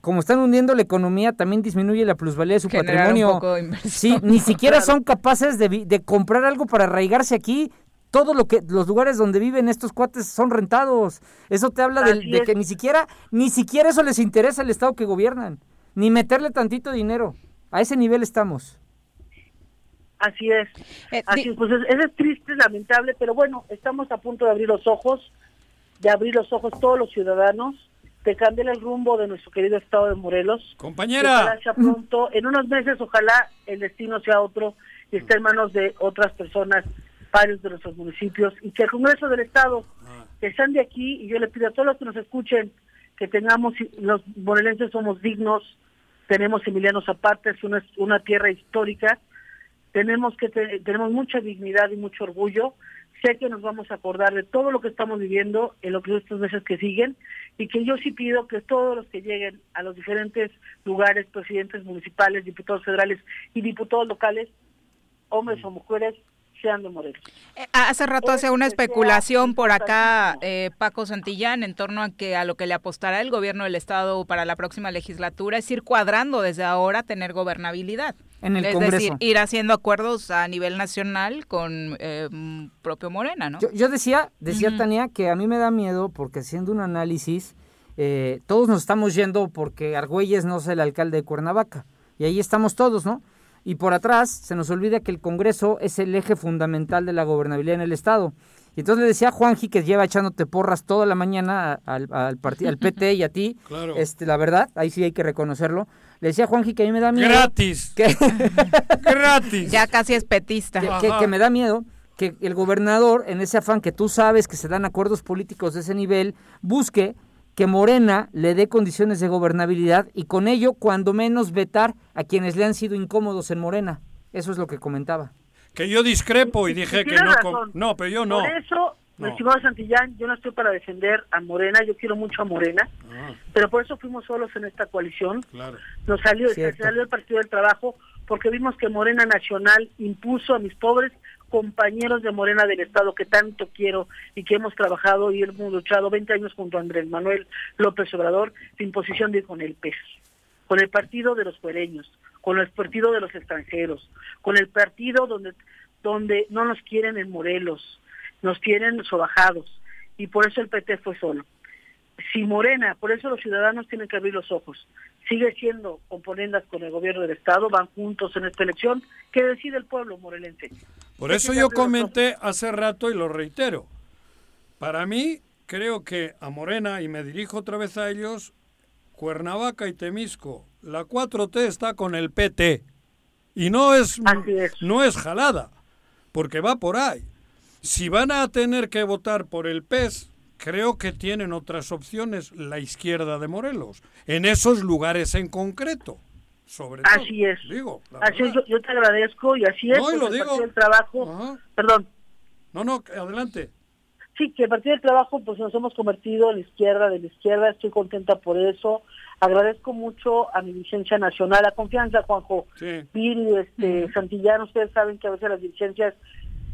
como están hundiendo la economía, también disminuye la plusvalía de su Generar un patrimonio. poco de inversión. Sí, ni siquiera Claro. son capaces de, vi- de comprar algo para arraigarse aquí. Todo lo que los lugares donde viven estos cuates son rentados. Eso te habla de, que ni siquiera ni siquiera eso les interesa al estado que gobiernan, ni meterle tantito dinero. A ese nivel estamos. Así es. Eh, Así es, pues es, eso es triste, es lamentable, pero bueno, estamos a punto de abrir los ojos, de abrir los ojos todos los ciudadanos, de cambiar el rumbo de nuestro querido estado de Morelos. Compañera. Ojalá sea pronto, en unos meses, ojalá el destino sea otro y esté en manos de otras personas, varios de nuestros municipios, y que el Congreso del Estado, que están de aquí, y yo le pido a todos los que nos escuchen, que tengamos, los morelenses somos dignos, tenemos Emiliano Zapata, es una, una tierra histórica, tenemos que te- tenemos mucha dignidad y mucho orgullo. Sé que nos vamos a acordar de todo lo que estamos viviendo en los estos meses que siguen y que yo sí pido que todos los que lleguen a los diferentes lugares, presidentes municipales, diputados federales y diputados locales, hombres o mujeres, sean de Morelos. Eh, Hace rato hacía una especulación por acá eh, Paco Santillán en torno a que a lo que le apostará el gobierno del estado para la próxima legislatura es ir cuadrando desde ahora tener gobernabilidad. En el es Congreso. decir, ir haciendo acuerdos a nivel nacional con eh, propio Morena, ¿no? Yo, yo decía, decía. Tania, que a mí me da miedo porque haciendo un análisis, eh, todos nos estamos yendo porque Argüelles no es el alcalde de Cuernavaca. Y ahí estamos todos, ¿no? Y por atrás se nos olvida que el Congreso es el eje fundamental de la gobernabilidad en el Estado. Y entonces le decía a Juanji que lleva echándote porras toda la mañana al, al, al PT y a ti. Claro. Este, la verdad, ahí sí hay que reconocerlo. Le decía a Juanji que a mí me da miedo. Gratis. Que, Gratis. Ya casi es petista. que, que- que me da miedo que el gobernador, en ese afán que tú sabes que se dan acuerdos políticos de ese nivel, busque que Morena le dé condiciones de gobernabilidad y con ello, cuando menos, vetar a quienes le han sido incómodos en Morena. Eso es lo que comentaba. Que yo discrepo y dije que no. razón. No, pero yo no. Por eso, No. estimado Santillán, yo no estoy para defender a Morena, yo quiero mucho a Morena, Ah, pero por eso fuimos solos en esta coalición. claro. nos salió, Cierto. salió el Partido del Trabajo porque vimos que Morena Nacional impuso a mis pobres compañeros de Morena del Estado que tanto quiero y que hemos trabajado y hemos luchado 20 años junto a Andrés Manuel López Obrador de imposición de con el PES, con el partido de los fuereños, con el partido de los extranjeros, con el partido donde, donde no nos quieren en Morelos, nos tienen sobajados y por eso el PT fue solo si Morena, por eso los ciudadanos tienen que abrir los ojos, sigue siendo componendas con el gobierno del Estado, van juntos en esta elección, que decide el pueblo morelense. Por eso yo comenté hace rato y lo reitero. Para mí, creo que a Morena, y me dirijo otra vez a ellos, Cuernavaca y Temisco, la 4T está con el PT. Y no es, no es jalada, porque va por ahí. Si van a tener que votar por el PES, creo que tienen otras opciones la izquierda de Morelos, en esos lugares en concreto. Sobre todo, Así es. Digo, Así es, yo, yo te agradezco y así es. No, y porque lo el digo. Del Trabajo, perdón, No, no, adelante. Sí, que a partir del trabajo pues nos hemos convertido en la izquierda de la izquierda, estoy contenta por eso. Agradezco mucho a mi dirigencia nacional, la confianza, Juanjo. Sí. Viri, este, Santillán, ustedes saben que a veces las dirigencias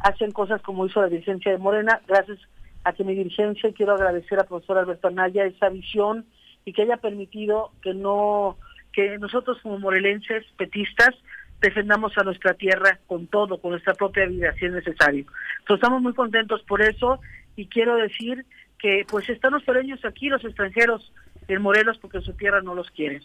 hacen cosas como hizo la dirigencia de Morena, gracias a que mi dirigencia, quiero agradecer al profesor Alberto Anaya esa visión y que haya permitido que no, que nosotros como morelenses, petistas, defendamos a nuestra tierra con todo, con nuestra propia vida, si es necesario. Entonces estamos muy contentos por eso y quiero decir que pues están los pereños aquí, los extranjeros en Morelos, porque su tierra no los quieren.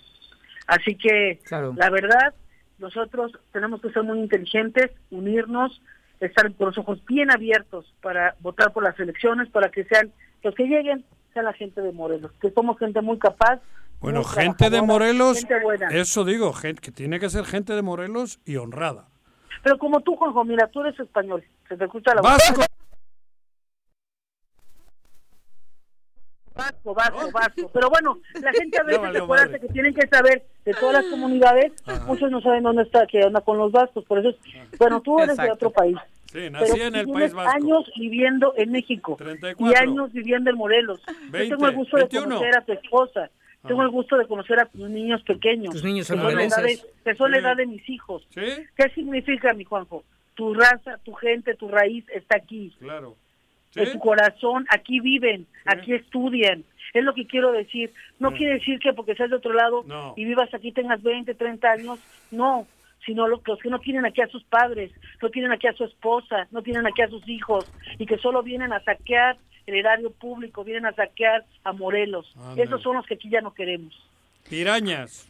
Así que Claro. la verdad, nosotros tenemos que ser muy inteligentes, unirnos, estar con los ojos bien abiertos para votar por las elecciones, para que sean los que lleguen, sean la gente de Morelos, que somos gente muy capaz. Bueno, gente de Morelos, gente buena. eso digo, gente, que tiene que ser gente de Morelos y honrada. Pero como tú, Juanjo, mira, tú eres español, se te escucha la Vasco. Vasco, vasco, vasco. Pero bueno, la gente a veces valió acuérdate madre. que tienen que saber de todas las comunidades, muchos no saben dónde está, qué onda con los vascos, por eso es, bueno, tú eres de Exacto. otro país. Sí, nací pero en el País Vasco. años viviendo en México 34. y años viviendo en Morelos. Yo 20, tengo el gusto de 21. conocer a tu esposa, tengo el gusto de conocer a tus niños pequeños, Tus niños que son, la edad de, que son la Sí. edad de mis hijos. ¿Sí? ¿Qué significa, mi Juanjo? Tu raza, tu gente, tu raíz está aquí Claro. en tu corazón, aquí viven, aquí estudian. Es lo que quiero decir. No quiere decir que porque seas de otro lado No. y vivas aquí tengas 20, 30 años, no, sino lo- los que no tienen aquí a sus padres, no tienen aquí a su esposa, no tienen aquí a sus hijos y que solo vienen a saquear el erario público, vienen a saquear a Morelos. Esos son los que aquí ya no queremos. Pirañas.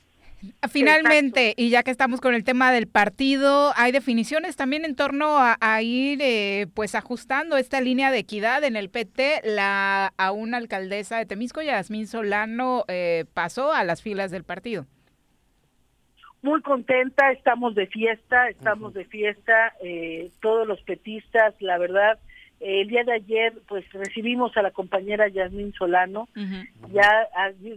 Finalmente, y ya que estamos con el tema del partido, hay definiciones también en torno a, a ir eh, pues ajustando esta línea de equidad en el PT. La a una alcaldesa de Temisco, Yasmín Solano, eh, pasó a las filas del partido. muy contenta, estamos de fiesta, estamos de fiesta, eh, todos los petistas, la verdad, el día de ayer pues recibimos a la compañera Yasmín Solano, ya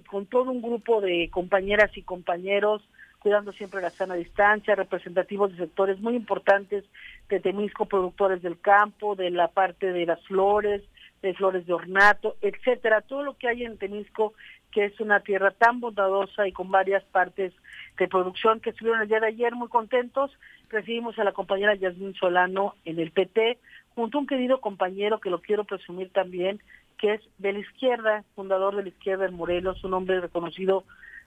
con todo un grupo de compañeras y compañeros, cuidando siempre la sana distancia, representativos de sectores muy importantes de Temisco, productores del campo, de la parte de las flores, de flores de ornato, etcétera, todo lo que hay en Temisco, que es una tierra tan bondadosa y con varias partes de producción que estuvieron el día de ayer muy contentos. Recibimos a la compañera Yasmín Solano en el PT, junto a un querido compañero que lo quiero presumir también, que es de la izquierda, fundador de la izquierda en Morelos, un hombre reconocido.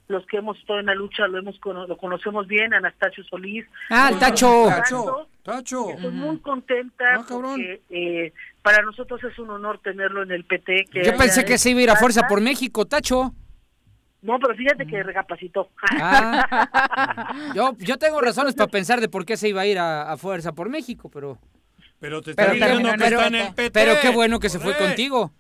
Los que hemos estado en la lucha lo hemos cono- lo conocemos bien, Anastasio Solís. Ah, el Tacho. Tacho, Tacho. Estoy muy contenta Ah, porque eh, para nosotros es un honor tenerlo en el PT. Que Yo pensé que se iba a ir a fuerza por México, Tacho. No, pero fíjate que recapacitó. Ah, yo, yo tengo razones para pensar de por qué se iba a ir a, a fuerza por México, pero... Pero te Pero, está diciendo que pero- está en el PT. pero qué bueno que se fue contigo.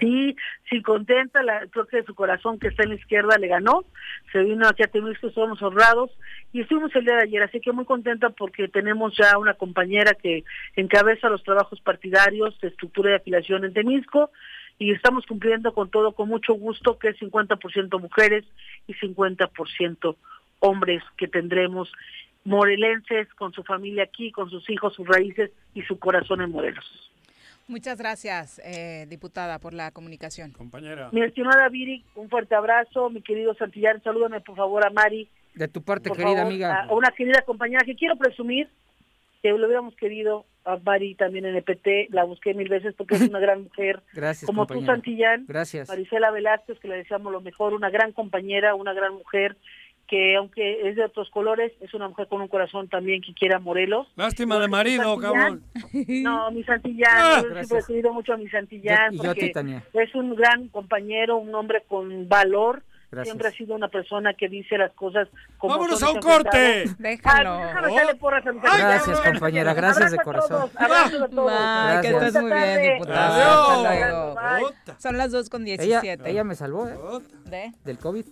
Sí, sí, contenta, la, creo que su corazón que está en la izquierda le ganó, se vino aquí a Temisco, estamos honrados. Y estuvimos el día de ayer, así que muy contenta porque tenemos ya una compañera que encabeza los trabajos partidarios de estructura y afiliación en Temisco y estamos cumpliendo con todo con mucho gusto que es 50% mujeres y 50% hombres que tendremos morelenses con su familia aquí, con sus hijos, sus raíces y su corazón en Morelos. Muchas gracias, eh, diputada, por la comunicación. Compañera. Mi estimada Viri, un fuerte abrazo. Mi querido Santillán, salúdame por favor a Mari. De tu parte, por querida favor, amiga. A una querida compañera que quiero presumir, que lo hubiéramos querido a Mari también en EPT. La busqué mil veces porque es una gran mujer. Gracias, Como compañera. tú, Santillán. Gracias. Marisela Velázquez, que le deseamos lo mejor. Una gran compañera, una gran mujer que aunque es de otros colores, es una mujer con un corazón también que quiere a Morelos. Lástima de marido, cabrón. No, mi Santillán, Ah, yo siempre he querido mucho a mi Santillán Yo- y yo a ti, porque Tania. es un gran compañero, un hombre con valor, Gracias. Siempre ha sido una persona que dice las cosas como ¡Vámonos son a un corte! enfrentado. Déjalo. Ay, déjame echarle porras a mis Gracias, amigos. compañera, gracias de Abrazo a corazón. todos, abrazo a todos. Que Gracias. estés muy bien, diputado. Son las 2 con Ella, 17. ella me salvó, ¿eh? ¿De? Del COVID.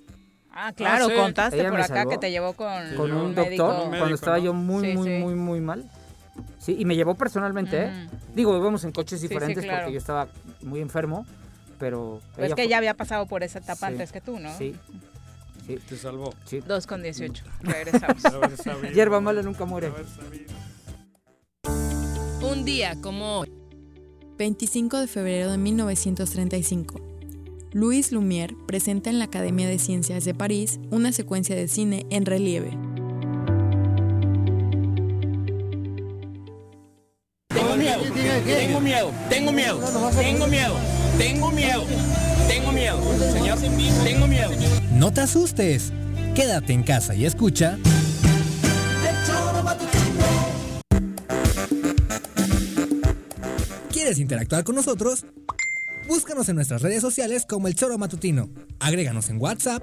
Ah, claro, Ah, sí. contaste Ella por acá salvó. que te llevó con, Con un médico. doctor médico, cuando estaba ¿no? yo muy, Sí, muy, sí. muy, muy mal. Sí, y me llevó personalmente, ¿eh? Digo, íbamos en coches Sí, sí, diferentes claro. porque yo estaba muy enfermo, pero... Pues ella que ya había pasado por esa etapa Sí, antes que tú, ¿no? Sí. sí. Te salvó. 2 con 18. Regresamos. Haber sabido. Hierba mala nunca muere. Un día como hoy. 25 de febrero de 1935. Louis Lumière presenta en la Academia de Ciencias de París una secuencia de cine en relieve. Tengo miedo, tengo miedo, tengo miedo, tengo miedo, tengo miedo, tengo miedo, señor, tengo miedo. No te asustes. Quédate en casa y escucha. ¿Quieres interactuar con nosotros? Búscanos en nuestras redes sociales como El Choro Matutino. Agréganos en WhatsApp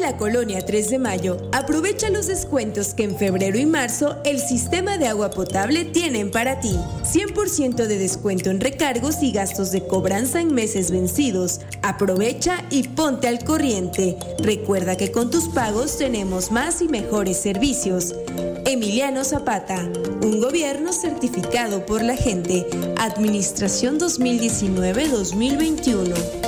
La colonia 3 de Mayo, aprovecha los descuentos que en febrero y marzo el sistema de agua potable tienen para ti. 100% de descuento en recargos y gastos de cobranza en meses vencidos. Aprovecha y ponte al corriente. Recuerda que con tus pagos tenemos más y mejores servicios. Emiliano Zapata, un gobierno certificado por la gente. Administración 2019-2021.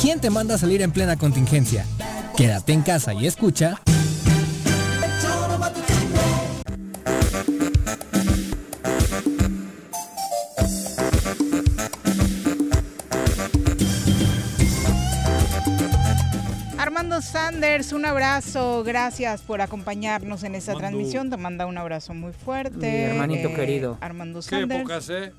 ¿Quién te manda a salir en plena contingencia? Quédate en casa y escucha. Armando Sanders, un abrazo. Gracias por acompañarnos en esta Armando. transmisión. Te manda un abrazo muy fuerte. Mi hermanito Eh, querido. Armando Qué Sanders. épocas, ¿eh?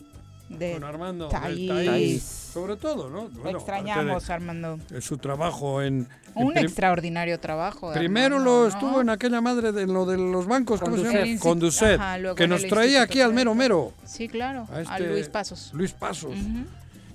De Con Armando. Del Taís. Sobre todo, ¿no? Bueno, Extrañamos, aparte Armando. de- de su trabajo en... en Un prim- extraordinario trabajo. de Primero Armando, lo ¿no? estuvo en aquella madre de lo de los bancos, ¿cómo se Conducet. llama? El insti- Conducet, Ajá, que en nos traía Instituto aquí al mero mero. Sí, claro. A A, este Luis Pasos. Luis Pasos. Ujú.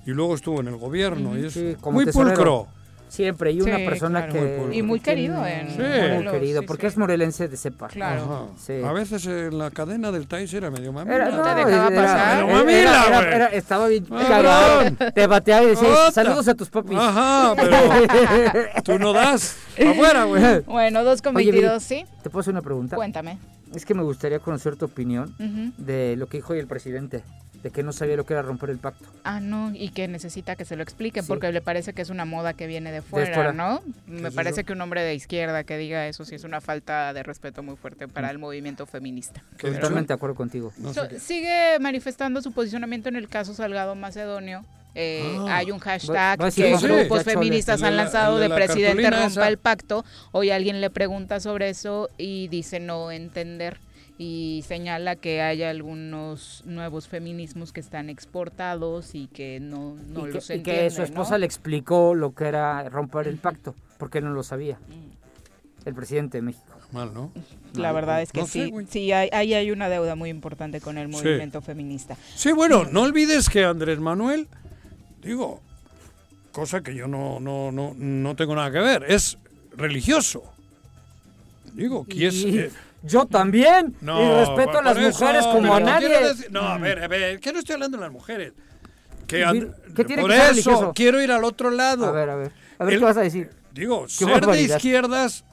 Y luego estuvo en el gobierno. y es Sí, como muy tesorero. pulcro. Siempre, y una Sí, persona claro. que... Muy. Y muy que querido en muy Morelos, querido, sí, porque sí. es morelense de cepa. Claro. Sí. A veces en la cadena del Tais era medio mamila. Era, no, te dejaba era- pasar. era- Pero mamila, era- era- güey. era- estaba bien Cabrón. Te bateaba y decía, Ota. saludos a tus papis. Ajá, pero tú no das. Afuera, güey. Bueno, dos con Oye, 22, Viri, ¿sí? ¿Te puedo hacer una pregunta? Cuéntame. Es que me gustaría conocer tu opinión de lo que dijo hoy el presidente, de que no sabía lo que era romper el pacto. Ah, no, y que necesita que se lo expliquen Sí. porque le parece que es una moda que viene de fuera, fuera. ¿no? ¿Qué Me parece que un hombre de izquierda que diga eso sí es una falta de respeto muy fuerte para el movimiento feminista. Totalmente de acuerdo contigo. So- sigue manifestando su posicionamiento en el caso Salgado Macedonio. Eh, Ah. hay un hashtag Va- va que Sí, grupos feministas han la- lanzado de la presidente rompa esa. el pacto. Hoy alguien le pregunta sobre eso y dice no entender y señala que hay algunos nuevos feminismos que están exportados y que no, no y, los que, y que su esposa ¿no? le explicó lo que era romper el pacto, porque no lo sabía. El presidente de México. Mal, ¿no? La verdad es que No sé, sí, güey. sí hay, ahí hay una deuda muy importante con el movimiento feminista. Sí, bueno, no olvides que Andrés Manuel, digo, cosa que yo no, no, no, no tengo nada que ver, es religioso. Digo, que es... Eh, yo también. no, y respeto a las eso, mujeres como a nadie. decir- no, a ver, a ver, que no estoy hablando de las mujeres. Que ¿qué tiene por que eso religioso? quiero ir al otro lado. A ver, a ver. A ver El- qué vas a decir. Digo, Qué ser de izquierdas,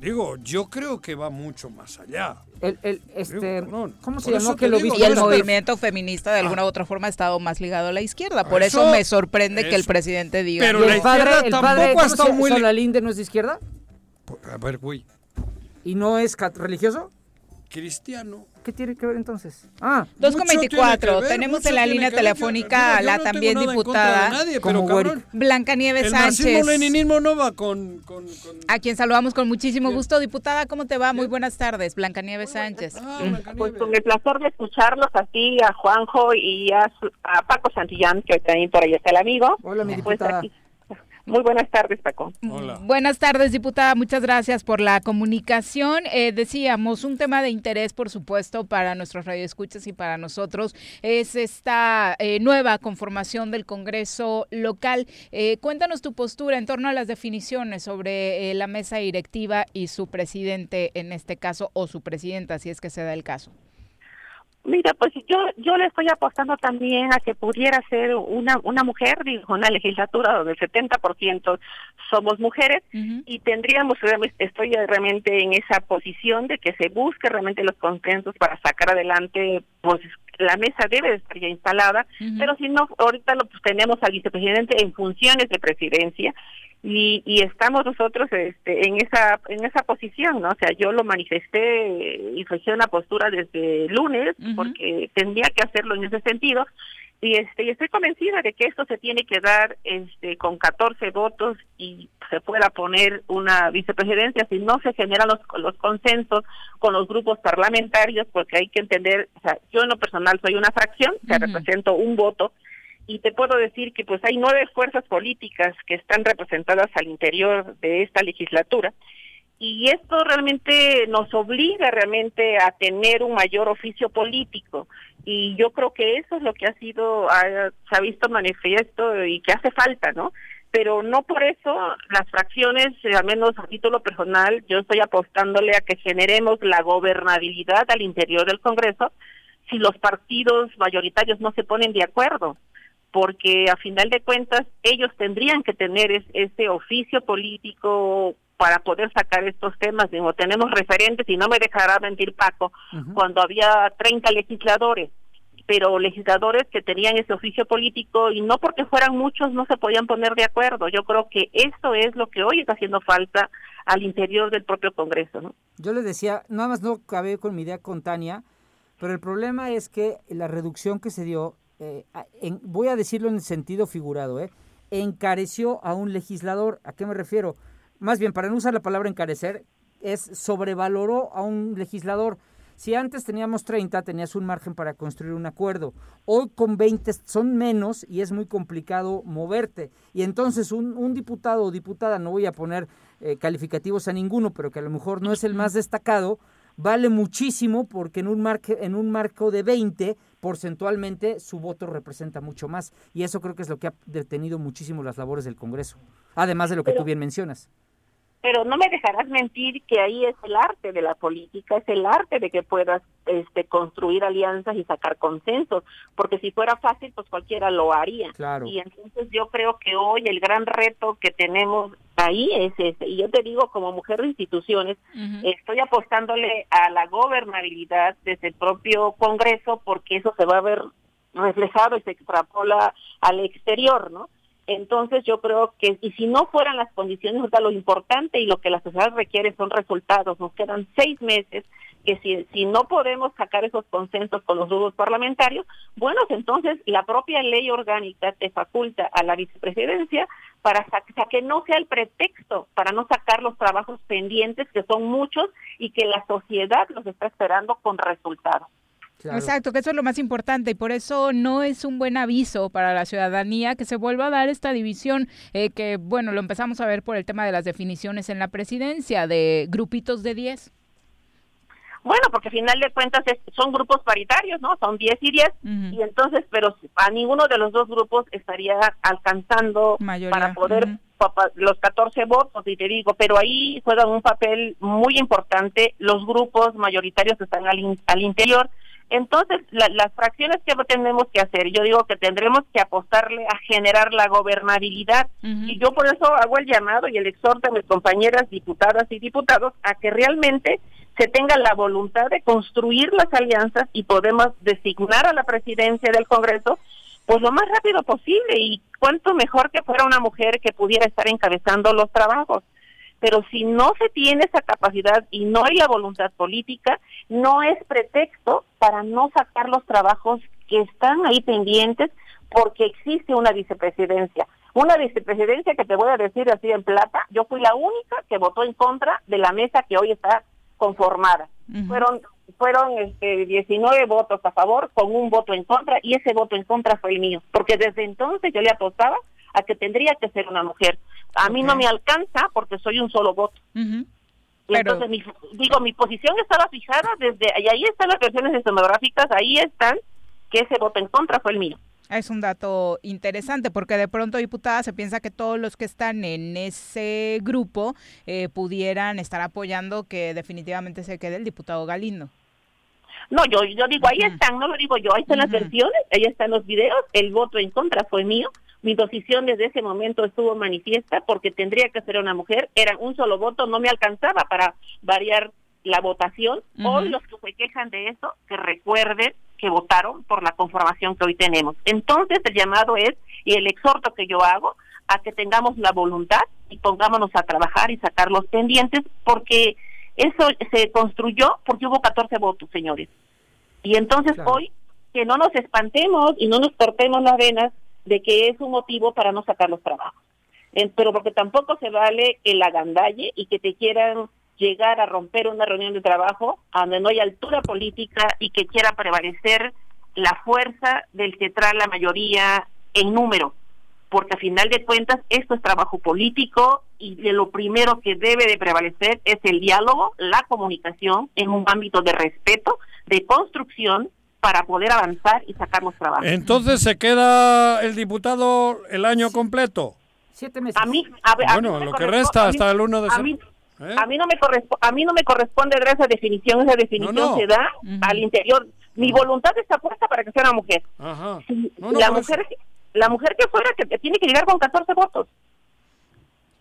digo, yo creo que va mucho más allá. El, el, este, ¿Cómo se llamó eso que lo digo? Y el movimiento feminista de alguna u otra forma ha estado más ligado a la izquierda. Por Ah, eso, eso- me sorprende que el eso. presidente diga. Pero ¿Y la el padre, izquierda el tampoco padre, ha ¿cómo estado muy li- Solalinde no es de izquierda? A ver, güey, ¿Y no es cat- religioso? cristiano. ¿Qué tiene que ver entonces? Ah, 2 con Mucho tiene que 24. ver, Tenemos mucho en la línea telefónica a la no también diputada nadie, Como pero cabrón, Blanca Nieves el Sánchez. marxismo-leninismo no va con... con, con- A quien saludamos con muchísimo gusto. Diputada, ¿cómo te va? Muy buenas tardes. Blanca Nieves Sánchez. Ah, Pues con el placer de escucharlos a ti, a Juanjo y a, su- a Paco Santillán, que también por ahí está el amigo. Hola, mi Pues diputada. aquí- Muy buenas tardes, Paco. Hola. Buenas tardes, diputada. Muchas gracias por la comunicación. Eh, decíamos, un tema de interés, por supuesto, para nuestros radioescuchas y para nosotros es esta eh, nueva conformación del Congreso local. Eh, cuéntanos tu postura en torno a las definiciones sobre eh, la mesa directiva y su presidente en este caso, o su presidenta, si es que se da el caso. Mira, pues yo yo le estoy apostando también a que pudiera ser una una mujer, digo, una legislatura donde el 70% somos mujeres y tendríamos estoy realmente en esa posición de que se busque realmente los consensos para sacar adelante, pues la mesa debe de estar ya instalada, pero si no, ahorita lo pues, tenemos al vicepresidente en funciones de presidencia y, y estamos nosotros este, en esa en esa posición, ¿no? O sea, yo lo manifesté y fijé una postura desde lunes porque tendría que hacerlo en ese sentido y este y estoy convencida de que esto se tiene que dar este con 14 votos y se pueda poner una vicepresidencia. Si no se generan los los consensos con los grupos parlamentarios porque hay que entender, o sea, yo en lo personal soy una fracción, que represento un voto y te puedo decir que pues hay nueve fuerzas políticas que están representadas al interior de esta legislatura y esto realmente nos obliga realmente a tener un mayor oficio político. Y yo creo que eso es lo que ha sido ha- se ha visto manifiesto y que hace falta no pero no por eso las fracciones eh, al menos a título personal yo estoy apostándole a que generemos la gobernabilidad al interior del Congreso si los partidos mayoritarios no se ponen de acuerdo porque a final de cuentas ellos tendrían que tener es- ese oficio político para poder sacar estos temas. Digo, tenemos referentes y no me dejará mentir Paco, cuando había 30 legisladores, pero legisladores que tenían ese oficio político y no porque fueran muchos no se podían poner de acuerdo. Yo creo que esto es lo que hoy está haciendo falta al interior del propio Congreso, ¿no? Yo le decía, nada más no acabé con mi idea con Tania, pero el problema es que la reducción que se dio, eh, en- voy a decirlo en el sentido figurado, eh, encareció a un legislador. ¿A qué me refiero? Más bien, para no usar la palabra encarecer, es sobrevaloró a un legislador. Si antes teníamos 30, tenías un margen para construir un acuerdo. Hoy con 20 son menos y es muy complicado moverte. Y entonces un, un diputado o diputada, no voy a poner eh, calificativos a ninguno, pero que a lo mejor no es el más destacado, vale muchísimo porque en un, marque, en un marco de 20, porcentualmente su voto representa mucho más. Y eso creo que es lo que ha detenido muchísimo las labores del Congreso. Además de lo que Pero- tú bien mencionas. Pero no me dejarás mentir que ahí es el arte de la política, es el arte de que puedas este, construir alianzas y sacar consensos, porque si fuera fácil, pues cualquiera lo haría. Claro. Y entonces yo creo que hoy el gran reto que tenemos ahí es ese. Y yo te digo, como mujer de instituciones, estoy apostándole a la gobernabilidad desde el propio Congreso, porque eso se va a ver reflejado y se extrapola al exterior, ¿no? Entonces yo creo que, y si no fueran las condiciones, ahorita lo importante y lo que la sociedad requiere son resultados. Nos quedan seis meses que si, no podemos sacar esos consensos con los grupos parlamentarios, bueno, entonces la propia ley orgánica te faculta a la vicepresidencia para sa- que no sea el pretexto para no sacar los trabajos pendientes, que son muchos y que la sociedad los está esperando con resultados. Exacto, que eso es lo más importante y por eso no es un buen aviso para la ciudadanía que se vuelva a dar esta división eh, que, bueno, lo empezamos a ver por el tema de las definiciones en la presidencia de grupitos de 10. Bueno, porque al final de cuentas es- son grupos paritarios, ¿no? Son 10 y 10, y entonces, pero a ninguno de los dos grupos estaría alcanzando para poder los 14 votos, y te digo, pero ahí juegan un papel muy importante los grupos mayoritarios que están al, in- al interior. Entonces, la- las fracciones que tenemos que hacer, yo digo que tendremos que apostarle a generar la gobernabilidad. Y yo por eso hago el llamado y el exhorto a mis compañeras diputadas y diputados a que realmente se tenga la voluntad de construir las alianzas y podemos designar a la presidencia del Congreso pues lo más rápido posible y cuánto mejor que fuera una mujer que pudiera estar encabezando los trabajos. Pero si no se tiene esa capacidad y no hay la voluntad política, no es pretexto para no sacar los trabajos que están ahí pendientes porque existe una vicepresidencia. Una vicepresidencia que te voy a decir así en plata, yo fui la única que votó en contra de la mesa que hoy está conformada. Fueron fueron este 19 votos a favor con un voto en contra y ese voto en contra fue el mío, porque desde entonces yo le apostaba a que tendría que ser una mujer. A mí no me alcanza porque soy un solo voto. Y entonces, mi- digo, mi posición estaba fijada desde, y ahí están las versiones escenográficas, ahí están, que ese voto en contra fue el mío. Es un dato interesante porque de pronto, diputada, se piensa que todos los que están en ese grupo eh, pudieran estar apoyando que definitivamente se quede el diputado Galindo. No, yo, yo digo, ahí están, no lo digo yo, ahí están las versiones, ahí están los videos, el voto en contra fue mío, mi posición desde ese momento estuvo manifiesta porque tendría que ser una mujer, era un solo voto, no me alcanzaba para variar la votación. Hoy los que se quejan de eso, que recuerden que votaron por la conformación que hoy tenemos. Entonces el llamado es, y el exhorto que yo hago, a que tengamos la voluntad y pongámonos a trabajar y sacar los pendientes, porque eso se construyó porque hubo 14 votos, señores. Y entonces hoy que no nos espantemos y no nos cortemos las venas de que es un motivo para no sacar los trabajos. Eh, pero porque tampoco se vale el agandalle y que te quieran llegar a romper una reunión de trabajo donde no hay altura política y que quiera prevalecer la fuerza del que trae la mayoría en número. Porque a final de cuentas esto es trabajo político y de lo primero que debe de prevalecer es el diálogo, la comunicación en un ámbito de respeto, de construcción para poder avanzar y sacar los trabajos. Entonces se queda el diputado el año completo. Siete meses. A mí, a, ver, a Bueno, mí no me lo que correspo- resta mí- hasta el 1 de a mí, ¿Eh? a mí no me correspo- a mí no me corresponde dar esa definición, esa definición No, no. se da al interior. Mi voluntad está puesta para que sea una mujer. Ajá. la no, mujer la mujer que fuera que tiene que llegar con 14 votos.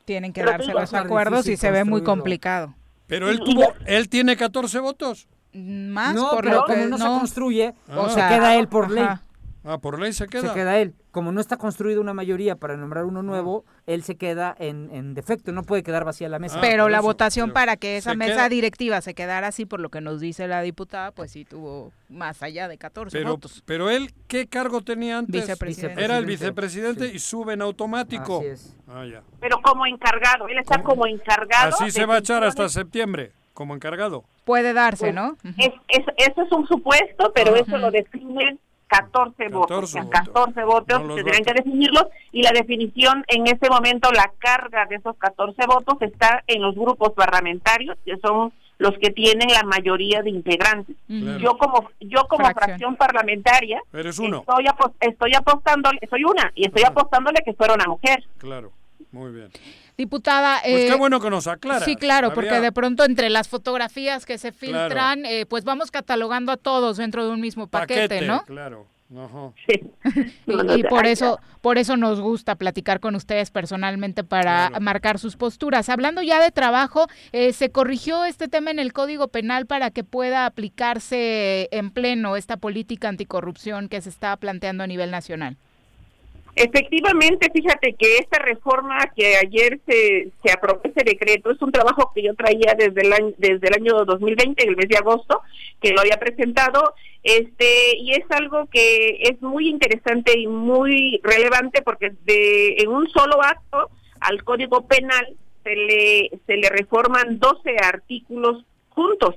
Tienen que Pero darse los acuerdos y se ve muy complicado. Pero él tuvo, él tiene 14 votos. Más No, por pero lo que como no, se construye, Ah. se queda él por ley. Ajá. Ah, por ley se queda. Se queda él. Como no está construida una mayoría para nombrar uno nuevo, él se queda en, en defecto. No puede quedar vacía la mesa. pero la votación para que esa mesa queda- directiva se quedara así, por lo que nos dice la diputada, pues sí tuvo más allá de 14 Pero, votos. pero él, ¿qué cargo tenía antes? Vicepresidente. Era el Vicepresidente. vicepresidente y sube en automático. Así es. Ah, ya. Pero como encargado, él está como encargado. Así se va a echar hasta septiembre, como encargado. Puede darse, Pues, ¿no? Es, es- eso es un supuesto, pero eso lo definen 14 votos. O sea, 14 votos No los tendrían que definirlos y la definición en ese momento, la carga de esos 14 votos está en los grupos parlamentarios, que son los que tienen la mayoría de integrantes. Claro. Yo como yo como Fracción. fracción parlamentaria Eres uno. estoy apo- estoy apostándole, soy una y estoy apostándole que fuera una mujer. Claro. Muy bien. Diputada. Pues eh, qué bueno que nos aclara. Sí, claro, porque de pronto entre las fotografías que se Claro. filtran, eh, pues vamos catalogando a todos dentro de un mismo paquete, ¿no? Claro. Ajá. Y, No, no, y por eso, por eso nos gusta platicar con ustedes personalmente para marcar sus posturas. Hablando ya de trabajo, eh, se corrigió este tema en el Código Penal para que pueda aplicarse en pleno esta política anticorrupción que se está planteando a nivel nacional. Efectivamente, fíjate que esta reforma que ayer se, se aprobó este decreto es un trabajo que yo traía desde el año, desde el año 2020, el mes de agosto, que lo había presentado, este y es algo que es muy interesante y muy relevante porque de en un solo acto al Código Penal se le se le reforman 12 artículos juntos.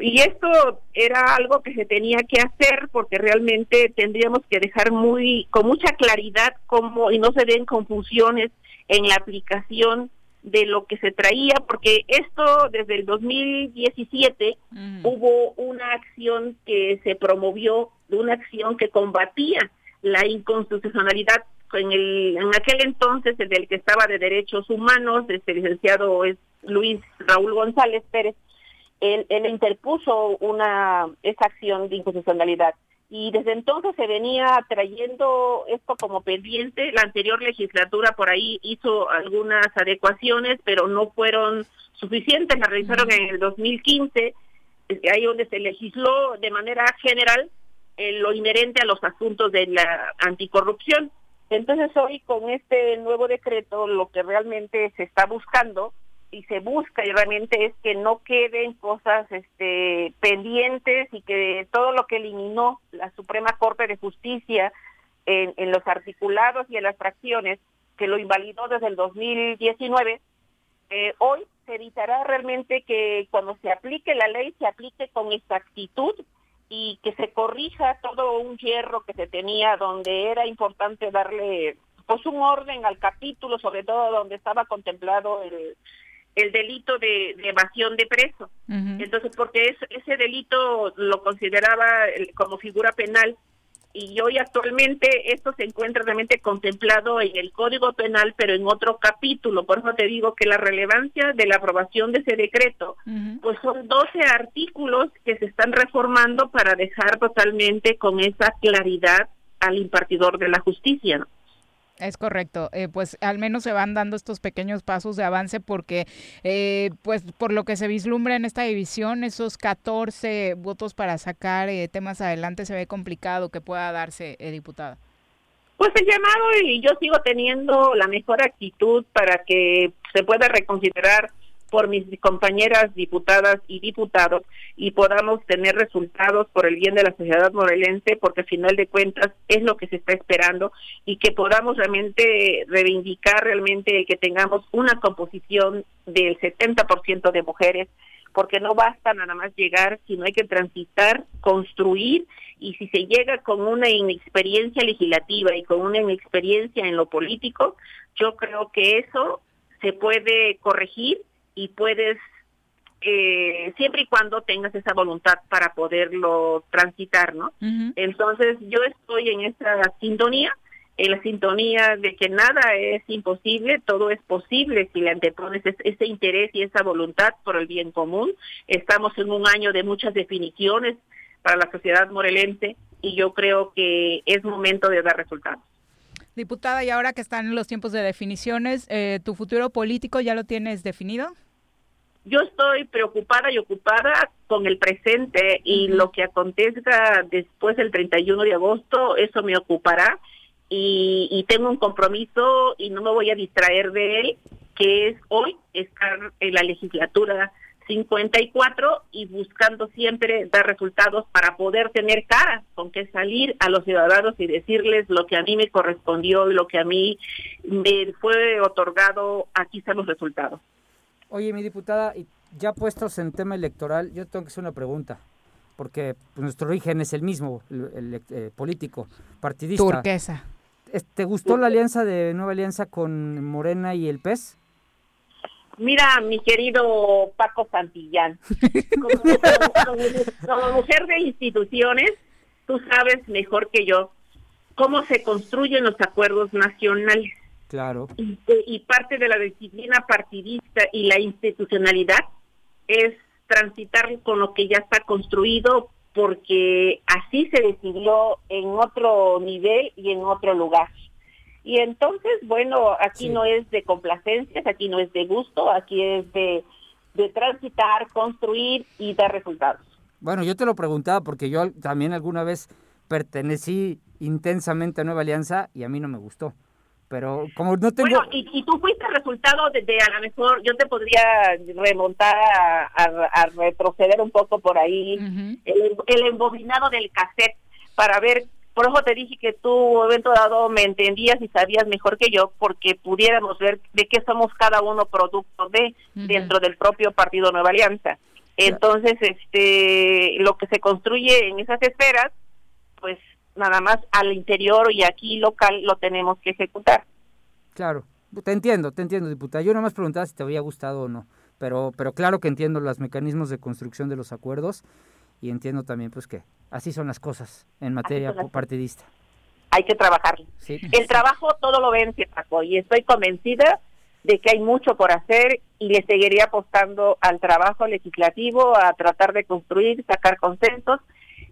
Y esto era algo que se tenía que hacer porque realmente tendríamos que dejar muy con mucha claridad cómo y no se den confusiones en la aplicación de lo que se traía porque esto desde el 2017 hubo una acción que se promovió, una acción que combatía la inconstitucionalidad en el en aquel entonces el del que estaba de derechos humanos, este licenciado es Luis Raúl González Pérez él, él interpuso una esa acción de inconstitucionalidad y desde entonces se venía trayendo esto como pendiente. La anterior legislatura por ahí hizo algunas adecuaciones, pero no fueron suficientes. La realizaron en el 2015, es ahí donde se legisló de manera general eh, lo inherente a los asuntos de la anticorrupción. Entonces hoy con este nuevo decreto lo que realmente se está buscando y se busca y realmente es que no queden cosas este pendientes y que todo lo que eliminó la Suprema Corte de Justicia en, en los articulados y en las fracciones que lo invalidó desde el 2019 eh, hoy se evitará realmente que cuando se aplique la ley se aplique con exactitud y que se corrija todo un hierro que se tenía donde era importante darle pues un orden al capítulo, sobre todo donde estaba contemplado el, el delito de, de evasión de preso. Entonces, porque es- ese delito lo consideraba el- como figura penal y hoy actualmente esto se encuentra realmente contemplado en el Código Penal, pero en otro capítulo. Por eso te digo que la relevancia de la aprobación de ese decreto, pues son 12 artículos que se están reformando para dejar totalmente con esa claridad al impartidor de la justicia. ¿no? Es correcto, eh, pues al menos se van dando estos pequeños pasos de avance porque, eh, pues por lo que se vislumbra en esta división, esos 14 votos para sacar eh, temas adelante se ve complicado que pueda darse, eh, diputada. Pues el llamado y yo sigo teniendo la mejor actitud para que se pueda reconsiderar por mis compañeras diputadas y diputados y podamos tener resultados por el bien de la sociedad morelense, porque al final de cuentas es lo que se está esperando y que podamos realmente reivindicar realmente que tengamos una composición del 70% de mujeres, porque no basta nada más llegar, sino hay que transitar, construir y si se llega con una inexperiencia legislativa y con una inexperiencia en lo político, yo creo que eso se puede corregir y puedes, eh, siempre y cuando tengas esa voluntad para poderlo transitar, ¿no? Entonces yo estoy en esa sintonía, en la sintonía de que nada es imposible, todo es posible si le antepones es- ese interés y esa voluntad por el bien común. Estamos en un año de muchas definiciones para la sociedad morelense y yo creo que es momento de dar resultados. Diputada, y ahora que están los tiempos de definiciones, eh, ¿tu futuro político ya lo tienes definido? Yo estoy preocupada y ocupada con el presente y lo que acontezca después del 31 de agosto, eso me ocupará. Y, y tengo un compromiso y no me voy a distraer de él, que es hoy estar en la legislatura 54 y buscando siempre dar resultados para poder tener cara con que salir a los ciudadanos y decirles lo que a mí me correspondió y lo que a mí me fue otorgado, aquí están los resultados. Oye, mi diputada, y ya puestos en tema electoral, yo tengo que hacer una pregunta, porque pues, nuestro origen es el mismo, el, el, eh, político, partidista. Turquesa. Es- ¿Te gustó la alianza de Nueva Alianza con Morena y el PES? Mira, mi querido Paco Santillán, como, como- como mujer de instituciones, tú sabes mejor que yo cómo se construyen los acuerdos nacionales. Claro. Y, y parte de la disciplina partidista y la institucionalidad es transitar con lo que ya está construido porque así se decidió en otro nivel y en otro lugar. Y entonces, bueno, aquí no es de complacencias, aquí no es de gusto, aquí es de, de transitar, construir y dar resultados. Bueno, yo te lo preguntaba porque yo también alguna vez pertenecí intensamente a Nueva Alianza y a mí no me gustó. Pero como no tengo... Bueno, y, y tú fuiste el resultado de, de, a lo mejor, yo te podría remontar a, a- a retroceder un poco por ahí, el, el embobinado del cassette, para ver, por eso te dije que tú, en momento dado, me entendías y sabías mejor que yo, porque pudiéramos ver de qué somos cada uno producto de, dentro del propio Partido Nueva Alianza. Entonces, este, lo que se construye en esas esferas, pues nada más al interior y aquí local lo tenemos que ejecutar. Claro, te entiendo, te entiendo, diputada. Yo nada más preguntaba si te había gustado o no, pero, pero claro que entiendo los mecanismos de construcción de los acuerdos y entiendo también pues que así son las cosas en materia partidista. Hay que trabajarlo. Sí. El trabajo todo lo vence, Paco, y estoy convencida de que hay mucho por hacer y le seguiría apostando al trabajo legislativo, a tratar de construir, sacar consensos,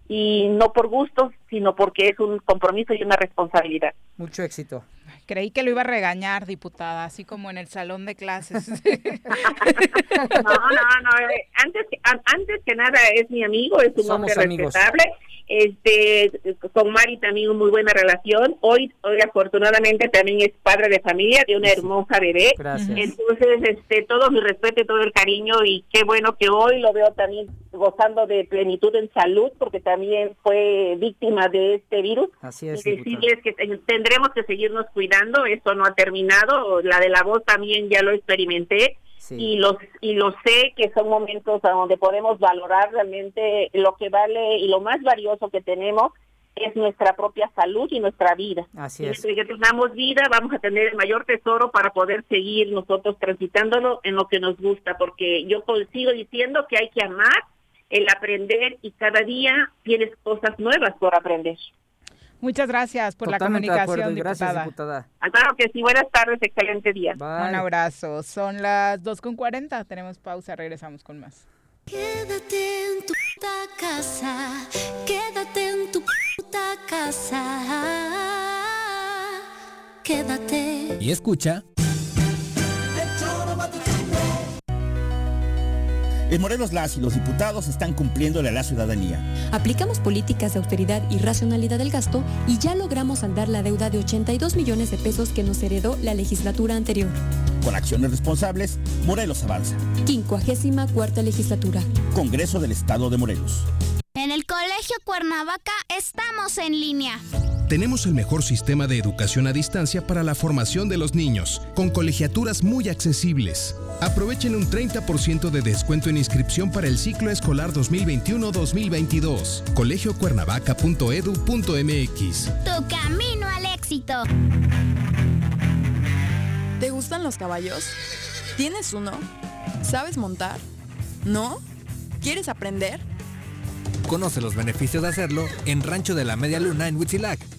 y no por gusto, sino porque es un compromiso y una responsabilidad. Mucho éxito. Creí que lo iba a regañar, diputada, así como en el salón de clases. No, no, no. eh, Antes, antes que nada es mi amigo, es un Somos hombre amigos. respetable. Este, con Mari también muy buena relación. Hoy, hoy afortunadamente también es padre de familia de una hermosa bebé. Gracias. Entonces, este, todo mi respeto y todo el cariño y qué bueno que hoy lo veo también gozando de plenitud en salud porque también fue víctima de este virus. Así es, Y diputada. decirles que ten- tendremos que seguirnos cuidando, esto no ha terminado, la de la voz también ya lo experimenté y los y lo sé que son momentos donde podemos valorar realmente lo que vale y lo más valioso que tenemos es nuestra propia salud y nuestra vida. Así es. que tengamos vida vamos a tener el mayor tesoro para poder seguir nosotros transitándolo en lo que nos gusta, porque yo sigo diciendo que hay que amar el aprender y cada día tienes cosas nuevas por aprender. Muchas gracias por Totalmente la comunicación, y gracias, diputada. diputada. Ah, Claro que sí, buenas tardes, excelente día. Un abrazo. Son las 2.40, tenemos pausa, regresamos con más. Quédate en tu puta casa, quédate en tu puta casa. Quédate. Y escucha. En Morelos las y los diputados están cumpliéndole a la ciudadanía. Aplicamos políticas de austeridad y racionalidad del gasto y ya logramos saldar la deuda de 82 millones de pesos que nos heredó la legislatura anterior. Con acciones responsables, Morelos avanza. 54 legislatura. Congreso del Estado de Morelos. En el Colegio Cuernavaca estamos en línea. Tenemos el mejor sistema de educación a distancia para la formación de los niños, con colegiaturas muy accesibles. Aprovechen un 30% de descuento en inscripción para el ciclo escolar 2021-2022. colegiocuernavaca.edu.mx. Tu camino al éxito. ¿Te gustan los caballos? ¿Tienes uno? ¿Sabes montar? ¿No? ¿Quieres aprender? Conoce los beneficios de hacerlo en Rancho de la Media Luna en Huitzilac.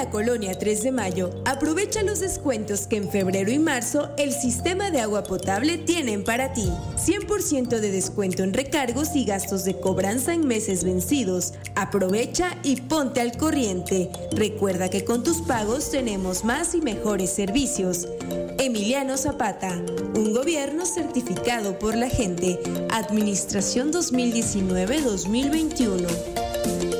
La colonia 3 de Mayo, aprovecha los descuentos que en febrero y marzo el sistema de agua potable tienen para ti. 100% de descuento en recargos y gastos de cobranza en meses vencidos. Aprovecha y ponte al corriente. Recuerda que con tus pagos tenemos más y mejores servicios. Emiliano Zapata, un gobierno certificado por la gente. Administración 2019-2021.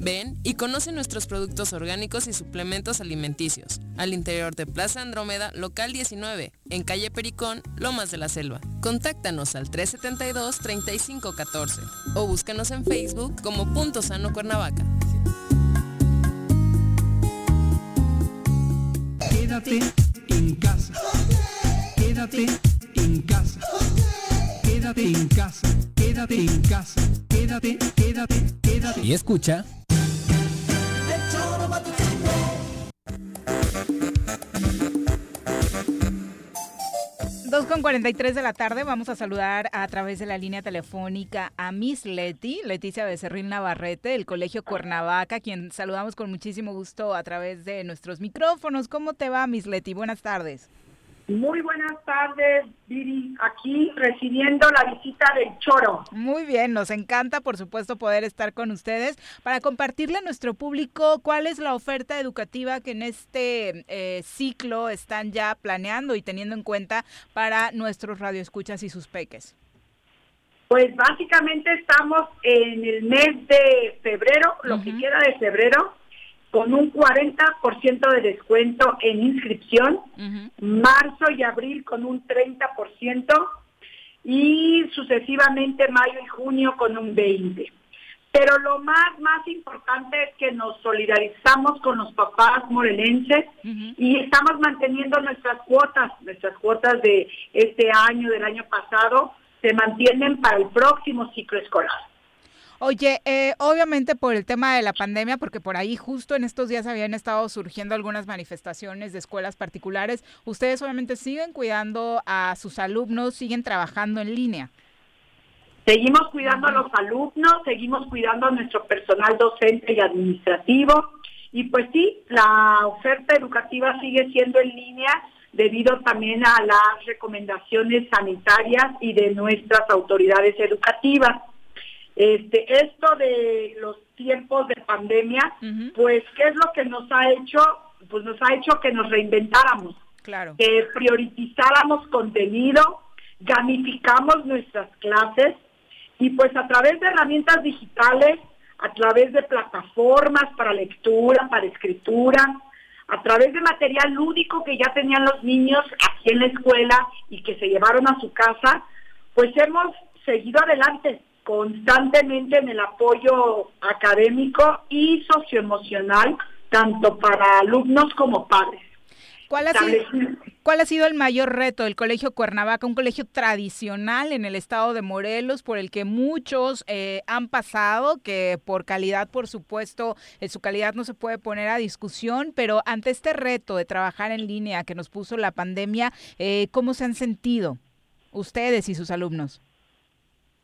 Ven y conoce nuestros productos orgánicos y suplementos alimenticios, al interior de Plaza Andrómeda, local 19, en calle Pericón, Lomas de la Selva. Contáctanos al 372-3514 o búscanos en Facebook como Punto Sano Cuernavaca. Quédate en casa. Quédate en casa. Quédate en casa. Quédate en casa. Quédate, quédate, quédate. Y escucha. Dos con 43 de la tarde vamos a saludar a través de la línea telefónica a Miss Leti, Leticia Becerril Navarrete, del Colegio Cuernavaca, quien saludamos con muchísimo gusto a través de nuestros micrófonos. ¿Cómo te va, Miss Leti? Buenas tardes. Muy buenas tardes, Viri, aquí recibiendo la visita del Choro. Muy bien, nos encanta por supuesto poder estar con ustedes para compartirle a nuestro público cuál es la oferta educativa que en este eh, ciclo están ya planeando y teniendo en cuenta para nuestros radioescuchas y sus peques. Pues básicamente estamos en el mes de febrero, lo que queda de febrero, con un 40% de descuento en inscripción, marzo y abril con un 30% y sucesivamente mayo y junio con un 20%. Pero lo más, más importante es que nos solidarizamos con los papás morelenses y estamos manteniendo nuestras cuotas, nuestras cuotas de este año, del año pasado, se mantienen para el próximo ciclo escolar. Oye, eh, obviamente por el tema de la pandemia, porque por ahí justo en estos días habían estado surgiendo algunas manifestaciones de escuelas particulares, ustedes obviamente siguen cuidando a sus alumnos, siguen trabajando en línea. Seguimos cuidando a los alumnos, seguimos cuidando a nuestro personal docente y administrativo y pues sí, la oferta educativa sigue siendo en línea debido también a las recomendaciones sanitarias y de nuestras autoridades educativas. Este, esto de los tiempos de pandemia, pues, ¿qué es lo que nos ha hecho? Pues nos ha hecho que nos reinventáramos, claro. que priorizáramos contenido, gamificamos nuestras clases y pues a través de herramientas digitales, a través de plataformas para lectura, para escritura, a través de material lúdico que ya tenían los niños aquí en la escuela y que se llevaron a su casa, pues hemos seguido adelante constantemente en el apoyo académico y socioemocional, tanto para alumnos como padres. ¿Cuál ha, sido, ¿Cuál ha sido el mayor reto del Colegio Cuernavaca, un colegio tradicional en el estado de Morelos, por el que muchos eh, han pasado, que por calidad, por supuesto, eh, su calidad no se puede poner a discusión, pero ante este reto de trabajar en línea que nos puso la pandemia, eh, ¿cómo se han sentido ustedes y sus alumnos?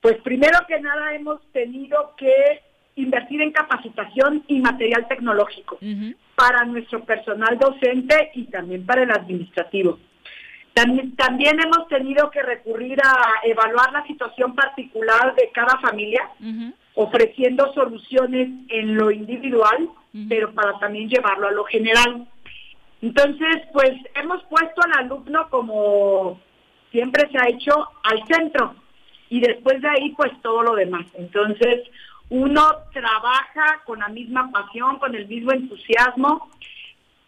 Pues primero que nada hemos tenido que invertir en capacitación y material tecnológico para nuestro personal docente y también para el administrativo. También, también hemos tenido que recurrir a evaluar la situación particular de cada familia, ofreciendo soluciones en lo individual, pero para también llevarlo a lo general. Entonces, pues hemos puesto al alumno como siempre se ha hecho al centro y después de ahí pues todo lo demás. Entonces uno trabaja con la misma pasión, con el mismo entusiasmo,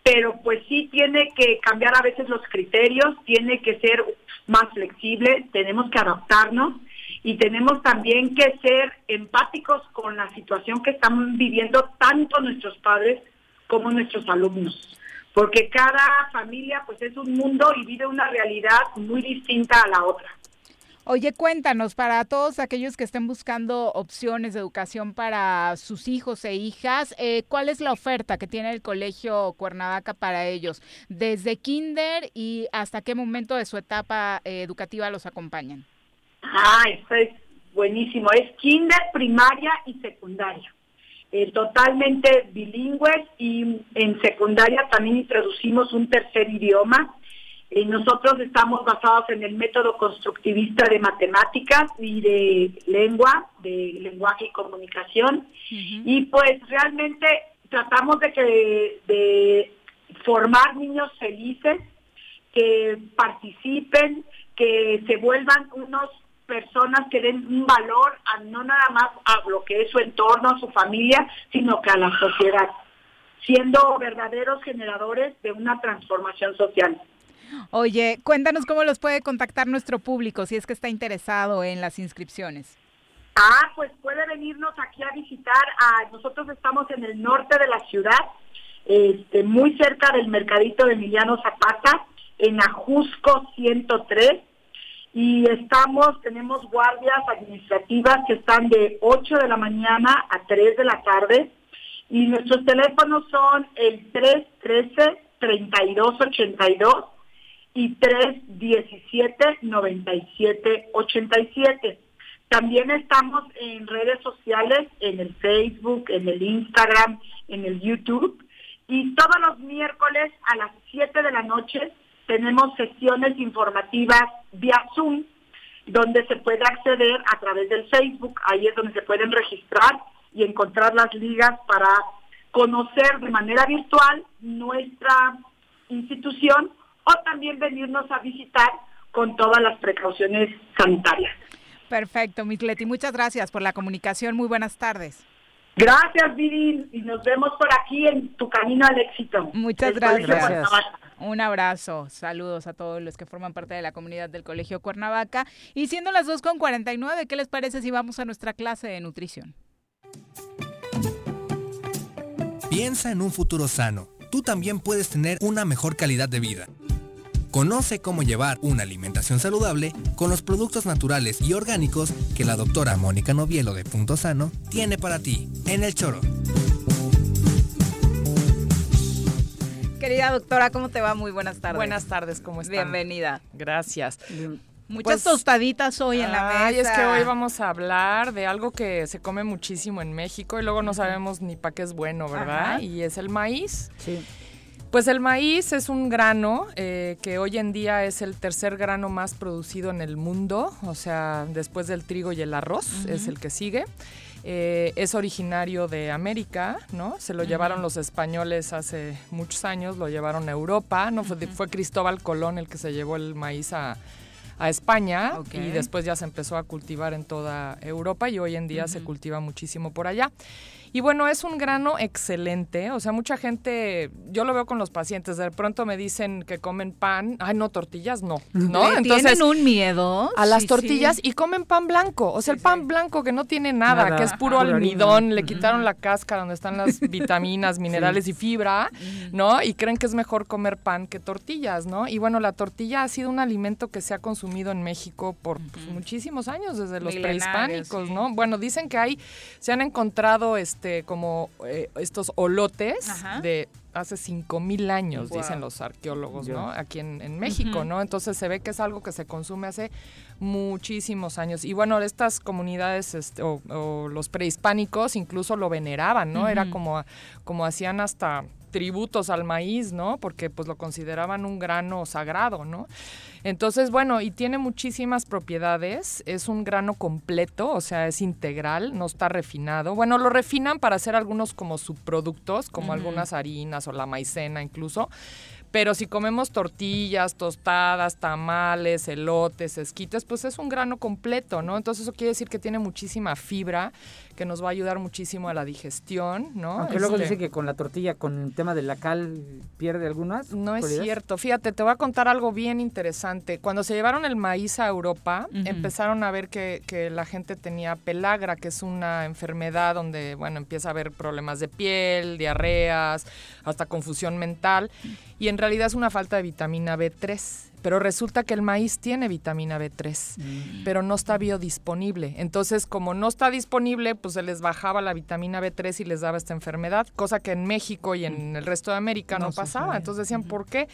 pero pues sí tiene que cambiar a veces los criterios, tiene que ser más flexible, tenemos que adaptarnos y tenemos también que ser empáticos con la situación que están viviendo tanto nuestros padres como nuestros alumnos, porque cada familia pues es un mundo y vive una realidad muy distinta a la otra. Oye, cuéntanos, para todos aquellos que estén buscando opciones de educación para sus hijos e hijas, eh, ¿cuál es la oferta que tiene el Colegio Cuernavaca para ellos? ¿Desde kinder y hasta qué momento de su etapa eh, educativa los acompañan? Ah, esto es buenísimo. Es kinder, primaria y secundaria. eh, totalmente bilingües y en secundaria también introducimos un tercer idioma. Eh, nosotros estamos basados en el método constructivista de matemáticas y de lengua, de lenguaje y comunicación. Y pues realmente tratamos de que de formar niños felices, que participen, que se vuelvan unos personas que den un valor a no nada más a lo que es su entorno, a su familia, sino que a la sociedad, siendo verdaderos generadores de una transformación social. Oye, cuéntanos cómo los puede contactar nuestro público si es que está interesado en las inscripciones. Ah, pues puede venirnos aquí a visitar. A, nosotros estamos en el norte de la ciudad, este, muy cerca del mercadito de Emiliano Zapata, en Ajusco 103 y estamos, tenemos guardias administrativas que están de 8 de la mañana a 3 de la tarde y nuestros teléfonos son el 313-3282 y 317-9787. También estamos en redes sociales, en el Facebook, en el Instagram, en el YouTube y todos los miércoles a las 7 de la noche tenemos sesiones informativas vía Zoom, donde se puede acceder a través del Facebook, ahí es donde se pueden registrar y encontrar las ligas para conocer de manera virtual nuestra institución o también venirnos a visitar con todas las precauciones sanitarias. Perfecto, Miss Leti, muchas gracias por la comunicación. Muy buenas tardes. Gracias, Viri, y nos vemos por aquí en tu camino al éxito. Muchas gracias. Cuernavaca. Un abrazo, saludos a todos los que forman parte de la comunidad del Colegio Cuernavaca. Y siendo las 2 con 49, ¿qué les parece si vamos a nuestra clase de nutrición? Piensa en un futuro sano. Tú también puedes tener una mejor calidad de vida. Conoce cómo llevar una alimentación saludable con los productos naturales y orgánicos que la doctora Mónica Novielo de Punto Sano tiene para ti en el choro. Querida doctora, ¿cómo te va? Muy buenas tardes. Buenas tardes, ¿cómo están? Bienvenida. Gracias. Muchas Pues, tostaditas hoy en la mesa. Ay, es que hoy vamos a hablar de algo que se come muchísimo en México y luego no sabemos ni para qué es bueno, ¿verdad? Ajá. Y es el maíz. Sí. Pues el maíz es un grano eh, que hoy en día es el tercer grano más producido en el mundo, o sea, después del trigo y el arroz es el que sigue. Eh, es originario de América, ¿no? Se lo llevaron los españoles hace muchos años, lo llevaron a Europa, ¿no? Fue, fue Cristóbal Colón el que se llevó el maíz a, a España y después ya se empezó a cultivar en toda Europa y hoy en día se cultiva muchísimo por allá. Y bueno, es un grano excelente, o sea, mucha gente, yo lo veo con los pacientes, de pronto me dicen que comen pan, ay no, tortillas no, ¿no? Le tienen un miedo. a las Sí, tortillas sí. y comen pan blanco, o sea, el pan blanco que no tiene nada, Nada, que es puro almidón, le quitaron la cáscara donde están las vitaminas, minerales y fibra, ¿no? Y creen que es mejor comer pan que tortillas, ¿no? Y bueno, la tortilla ha sido un alimento que se ha consumido en México por pues, muchísimos años, desde los Milenarios, prehispánicos, ¿no? Bueno, dicen que hay, se han encontrado este como eh, estos olotes Ajá. de hace 5000 años, Wow. dicen los arqueólogos. ¿no? Aquí en, en México. ¿no? Entonces se ve que es algo que se consume hace muchísimos años. Y bueno, estas comunidades este, o, o los prehispánicos incluso lo veneraban, ¿no? Era como, como hacían hasta tributos al maíz, ¿no? Porque pues lo consideraban un grano sagrado, ¿no? Entonces, bueno, y tiene muchísimas propiedades, es un grano completo, o sea, es integral, no está refinado. Bueno, lo refinan para hacer algunos como subproductos, como algunas harinas o la maicena incluso. Pero si comemos tortillas, tostadas, tamales, elotes, esquites, pues es un grano completo, ¿no? Entonces eso quiere decir que tiene muchísima fibra, que nos va a ayudar muchísimo a la digestión, ¿no? Aunque luego Este- dice que con la tortilla, con el tema de la cal, pierde algunas. no es cierto. Fíjate, te voy a contar algo bien interesante. Cuando se llevaron el maíz a Europa, empezaron a ver que, que la gente tenía pelagra, que es una enfermedad donde, bueno, empieza a haber problemas de piel, diarreas, hasta confusión mental. Y en realidad es una falta de vitamina B3. Pero resulta que el maíz tiene vitamina B3, Mm. pero no está biodisponible. Entonces, como no está disponible, pues se les bajaba la vitamina B3 y les daba esta enfermedad, cosa que en México y en el resto de América no, No pasaba. Entonces decían, ¿por qué?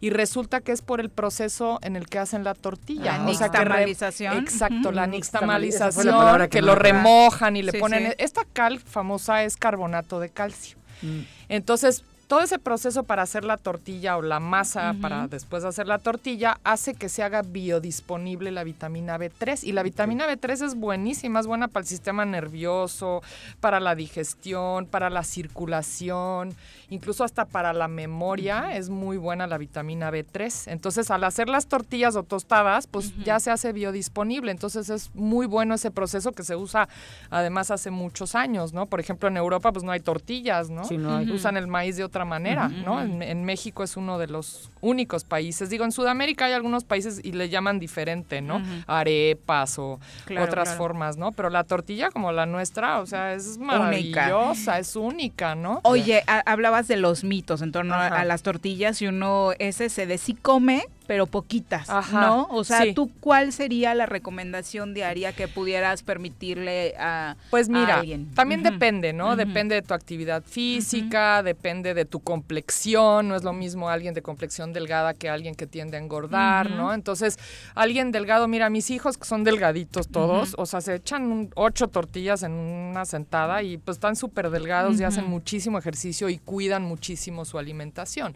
Y resulta que es por el proceso en el que hacen la tortilla. La O sea, que re- nixtamalización. Exacto, la nixtamalización, que que lo remojan y le Sí, ponen... sí. Esta cal famosa es carbonato de calcio. Mm. Entonces, todo ese proceso para hacer la tortilla o la masa para después hacer la tortilla hace que se haga biodisponible la vitamina B3. Y la vitamina B3 es buenísima, es buena para el sistema nervioso, para la digestión, para la circulación, incluso hasta para la memoria es muy buena la vitamina B3. Entonces, al hacer las tortillas o tostadas, pues ya se hace biodisponible. Entonces, es muy bueno ese proceso que se usa además hace muchos años, ¿no? Por ejemplo, en Europa pues no hay tortillas, ¿no? Sí, no hay. Usan el maíz de otra manera, ¿no? En, en México es uno de los únicos países. Digo, en Sudamérica hay algunos países y le llaman diferente, ¿no? Arepas o Claro, otras claro. formas, ¿no? Pero la tortilla como la nuestra, o sea, es maravillosa, es única, ¿no? Oye, hablabas de los mitos en torno a, las tortillas y uno ese se de sí come, pero poquitas, Ajá, ¿no? O sea, sí. ¿tú cuál sería la recomendación diaria que pudieras permitirle a, Pues a mira, alguien? también depende, ¿no? Depende de tu actividad física, depende de tu complexión, no es lo mismo alguien de complexión delgada que alguien que tiende a engordar. ¿no? Entonces, alguien delgado, mira, mis hijos que son delgaditos todos, o sea, se echan un- ocho tortillas en una sentada y pues están súper delgados y hacen muchísimo ejercicio y cuidan muchísimo su alimentación,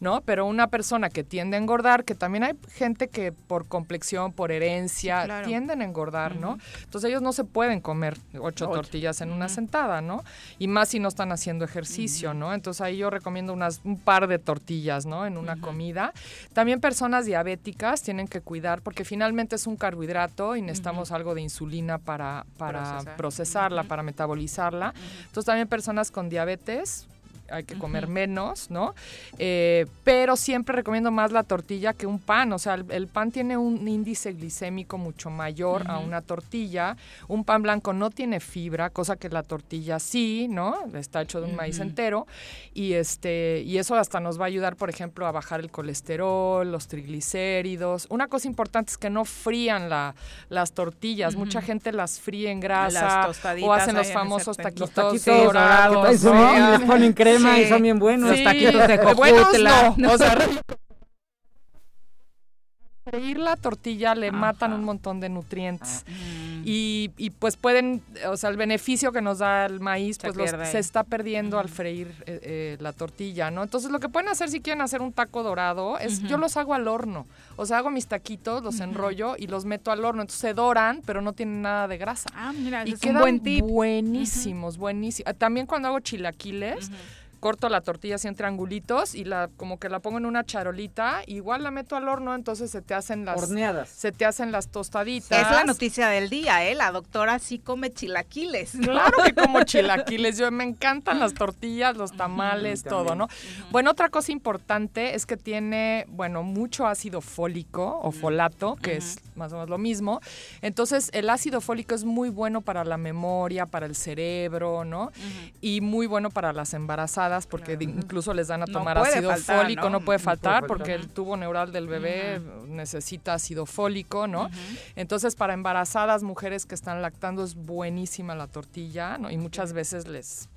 ¿no? Pero una persona que tiende a engordar, que también hay gente que por complexión, por herencia, Sí, claro. tienden a engordar, ¿no? Entonces ellos no se pueden comer ocho, tortillas en una sentada, ¿no? Y más si no están haciendo ejercicio, ¿no? Entonces ahí yo recomiendo unas, un par de tortillas, ¿no? En una comida. También personas diabéticas tienen que cuidar porque finalmente es un carbohidrato y necesitamos algo de insulina para, para Procesar. procesarla, para metabolizarla. Entonces también personas con diabetes hay que comer menos, ¿no? Eh, pero siempre recomiendo más la tortilla que un pan. O sea, el, el pan tiene un índice glicémico mucho mayor a Ujú. una tortilla. Un pan blanco no tiene fibra, cosa que la tortilla sí, ¿no? Está hecho de un maíz entero. Y este, y eso hasta nos va a ayudar, por ejemplo, a bajar el colesterol, los triglicéridos. Una cosa importante es que no frían la, las tortillas. Mucha gente las fríe en grasa Las o hacen los famosos taquitos, Los taquitos dorados. dorados, ¿no? sí, les ponen crema y son bien buenos. Sí, Los taquitos de buenos Jojutla. no, o sea, freír la tortilla le matan un montón de nutrientes. Y, y, pues pueden, o sea, el beneficio que nos da el maíz Se pues los- se está perdiendo al freír eh, eh, la tortilla, ¿no? Entonces lo que pueden hacer si quieren hacer un taco dorado es, yo los hago al horno, o sea, hago mis taquitos, los enrollo y los meto al horno, entonces se doran, pero no tienen nada de grasa. Ah, mira, y es un quedan buen tip. buenísimos, buenísimos. También cuando hago chilaquiles, corto la tortilla así en triangulitos y la como que la pongo en una charolita, igual la meto al horno, entonces se te hacen las Horneadas. se te hacen las tostaditas. Es la noticia del día, ¿eh? La doctora sí come chilaquiles. ¿no? Claro que como chilaquiles, yo me encantan las tortillas, los tamales, todo, ¿no? Bueno, otra cosa importante es que tiene, bueno, mucho ácido fólico o folato, que es más o menos lo mismo. Entonces, el ácido fólico es muy bueno para la memoria, para el cerebro, ¿no? Y muy bueno para las embarazadas porque incluso les dan a tomar ácido faltar, fólico, ¿no? no puede No puede faltar faltar. porque el tubo neural del bebé necesita ácido fólico, ¿no? Entonces, para embarazadas, mujeres que están lactando, es buenísima la tortilla, ¿no? Y muchas veces les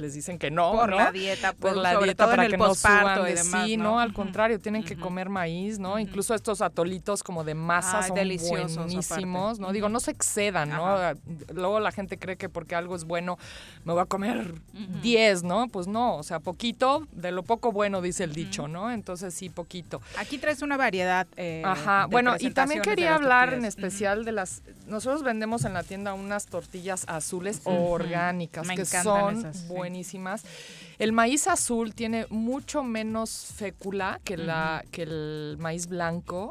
les dicen que no, Por ¿no? la dieta, por la sobre dieta todo en para el que no suban y de demás, sí, ¿no? no, al contrario, tienen que comer maíz, ¿no? Incluso estos atolitos como de masa Ay, son deliciosos buenísimos. ¿no? Digo, no se excedan, ¿no? Luego la gente cree que porque algo es bueno me voy a comer 10, ¿no? Pues no, o sea, poquito, de lo poco bueno dice el dicho, ¿no? Entonces sí, poquito. Aquí traes una variedad. eh, Ajá, de bueno, y también quería hablar en especial de las... Nosotros vendemos en la tienda unas tortillas azules orgánicas Me que son esas. Buenísimas. El maíz azul tiene mucho menos fécula que, la, que el maíz blanco,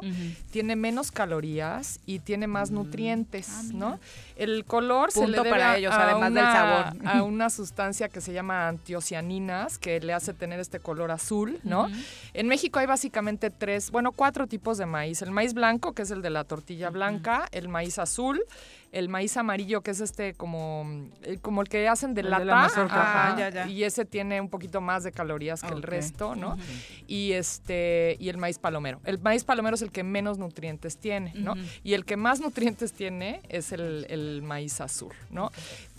tiene menos calorías y tiene más nutrientes, ¿no? El color se Mm. Ah, le debe para a- ellos, a además del una- sabor. a una sustancia que se llama antiocianinas que le hace tener este color azul, ¿no? En México hay básicamente tres, bueno, cuatro tipos de maíz. El maíz blanco, que es el de la tortilla blanca, el maíz azul, el maíz amarillo, que es este como, eh, como el que hacen de El de la lata. Ah, ya, ya. Y ese tiene un poquito más de calorías que el resto, ¿no? Y este, y el maíz palomero. El maíz palomero es el que menos nutrientes tiene, ¿no? Y el que más nutrientes tiene es el, el maíz azul, ¿no?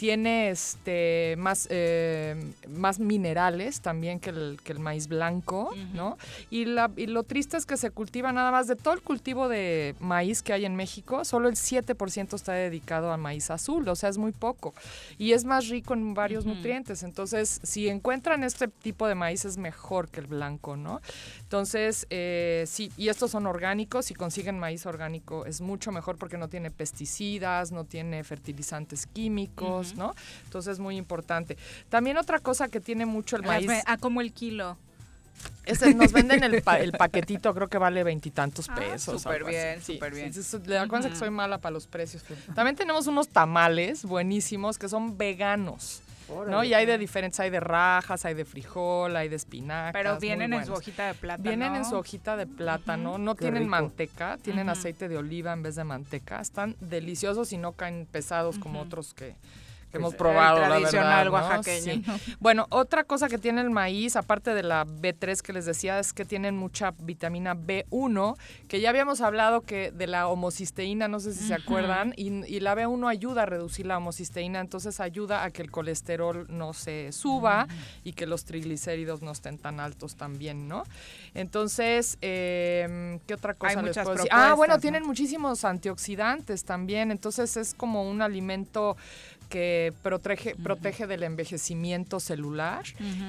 Tiene este más, eh, más minerales también que el, que el maíz blanco, ¿no? Y, la, y lo triste es que se cultiva nada más de todo el cultivo de maíz que hay en México, solo el 7% está dedicado a maíz azul, o sea, es muy poco. Y es más rico en varios nutrientes. Entonces, si encuentran este tipo de maíz es mejor que el blanco, ¿no? Entonces, eh, sí, y estos son orgánicos, si consiguen maíz orgánico es mucho mejor porque no tiene pesticidas, no tiene fertilizantes químicos, ¿no? Entonces es muy importante. También otra cosa que tiene mucho el maíz... Ah, como el kilo. Ese, nos venden el, pa- el paquetito, creo que vale veintitantos Ah, pesos. súper bien, Sí, súper bien. sí, sí, le- acuérdense que soy mala para los precios. También tenemos unos tamales buenísimos que son veganos. ¿no? Y hay de diferentes, hay de rajas, hay de frijol, hay de espinacas. Pero vienen en su hojita de plátano. Vienen en su hojita de plátano, no Qué tienen rico. manteca, tienen aceite de oliva en vez de manteca. Están deliciosos y no caen pesados como otros que, que hemos el probado, la tradicional verdad. ¿no? oaxaqueño, Sí. ¿no? Bueno, otra cosa que tiene el maíz, aparte de la B3 que les decía, es que tienen mucha vitamina B1, que ya habíamos hablado que de la homocisteína, no sé si se acuerdan, y, y la B1 ayuda a reducir la homocisteína, entonces ayuda a que el colesterol no se suba y que los triglicéridos no estén tan altos también, ¿no? Entonces, eh, ¿qué otra cosa Hay les muchas puedo decir? Ah, bueno, tienen muchísimos antioxidantes también, entonces es como un alimento que protege, protege del envejecimiento celular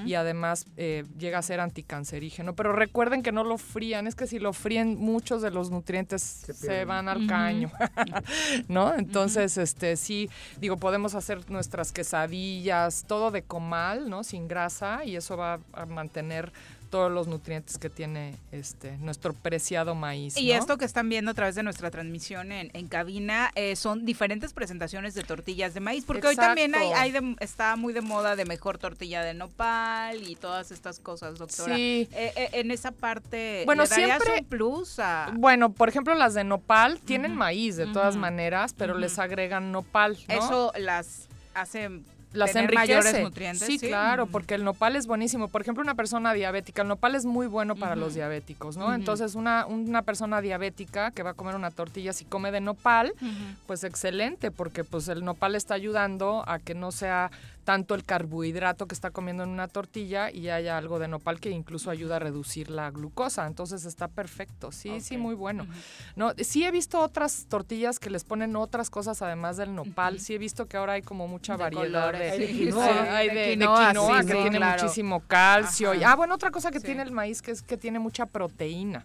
y además eh, llega a ser anticancerígeno. Pero recuerden que no lo frían, es que si lo fríen muchos de los nutrientes se, van al caño, ¿no? Entonces, este sí, digo, podemos hacer nuestras quesadillas, todo de comal, ¿no? Sin grasa y eso va a mantener todos los nutrientes que tiene este nuestro preciado maíz. Y esto que están viendo a través de nuestra transmisión en, en cabina eh, son diferentes presentaciones de tortillas de maíz, porque hoy también hay, de- está muy de moda de mejor tortilla de nopal y todas estas cosas, doctora. Sí. Eh, eh, en esa parte, Bueno, ¿le darías siempre- un plus a...? Bueno, por ejemplo, las de nopal tienen maíz de todas maneras, pero les agregan nopal, ¿no? Eso las hace las tener enriquece. mayores nutrientes. Sí, claro, porque el nopal es buenísimo. Por ejemplo, una persona diabética, el nopal es muy bueno para los diabéticos, ¿no? Entonces, una, una persona diabética que va a comer una tortilla, si come de nopal, pues excelente, porque pues el nopal está ayudando a que no sea tanto el carbohidrato que está comiendo en una tortilla y haya algo de nopal que incluso ayuda a reducir la glucosa. Entonces está perfecto. Sí, sí, muy bueno. No, sí he visto otras tortillas que les ponen otras cosas además del nopal. Sí he visto que ahora hay como mucha De variedad colores. de, Hay de Sí, quinoa. hay De de, quinoa, quinoa, sí, que sí, tiene claro. muchísimo calcio. Y, ah, bueno, otra cosa que tiene el maíz que es que tiene mucha proteína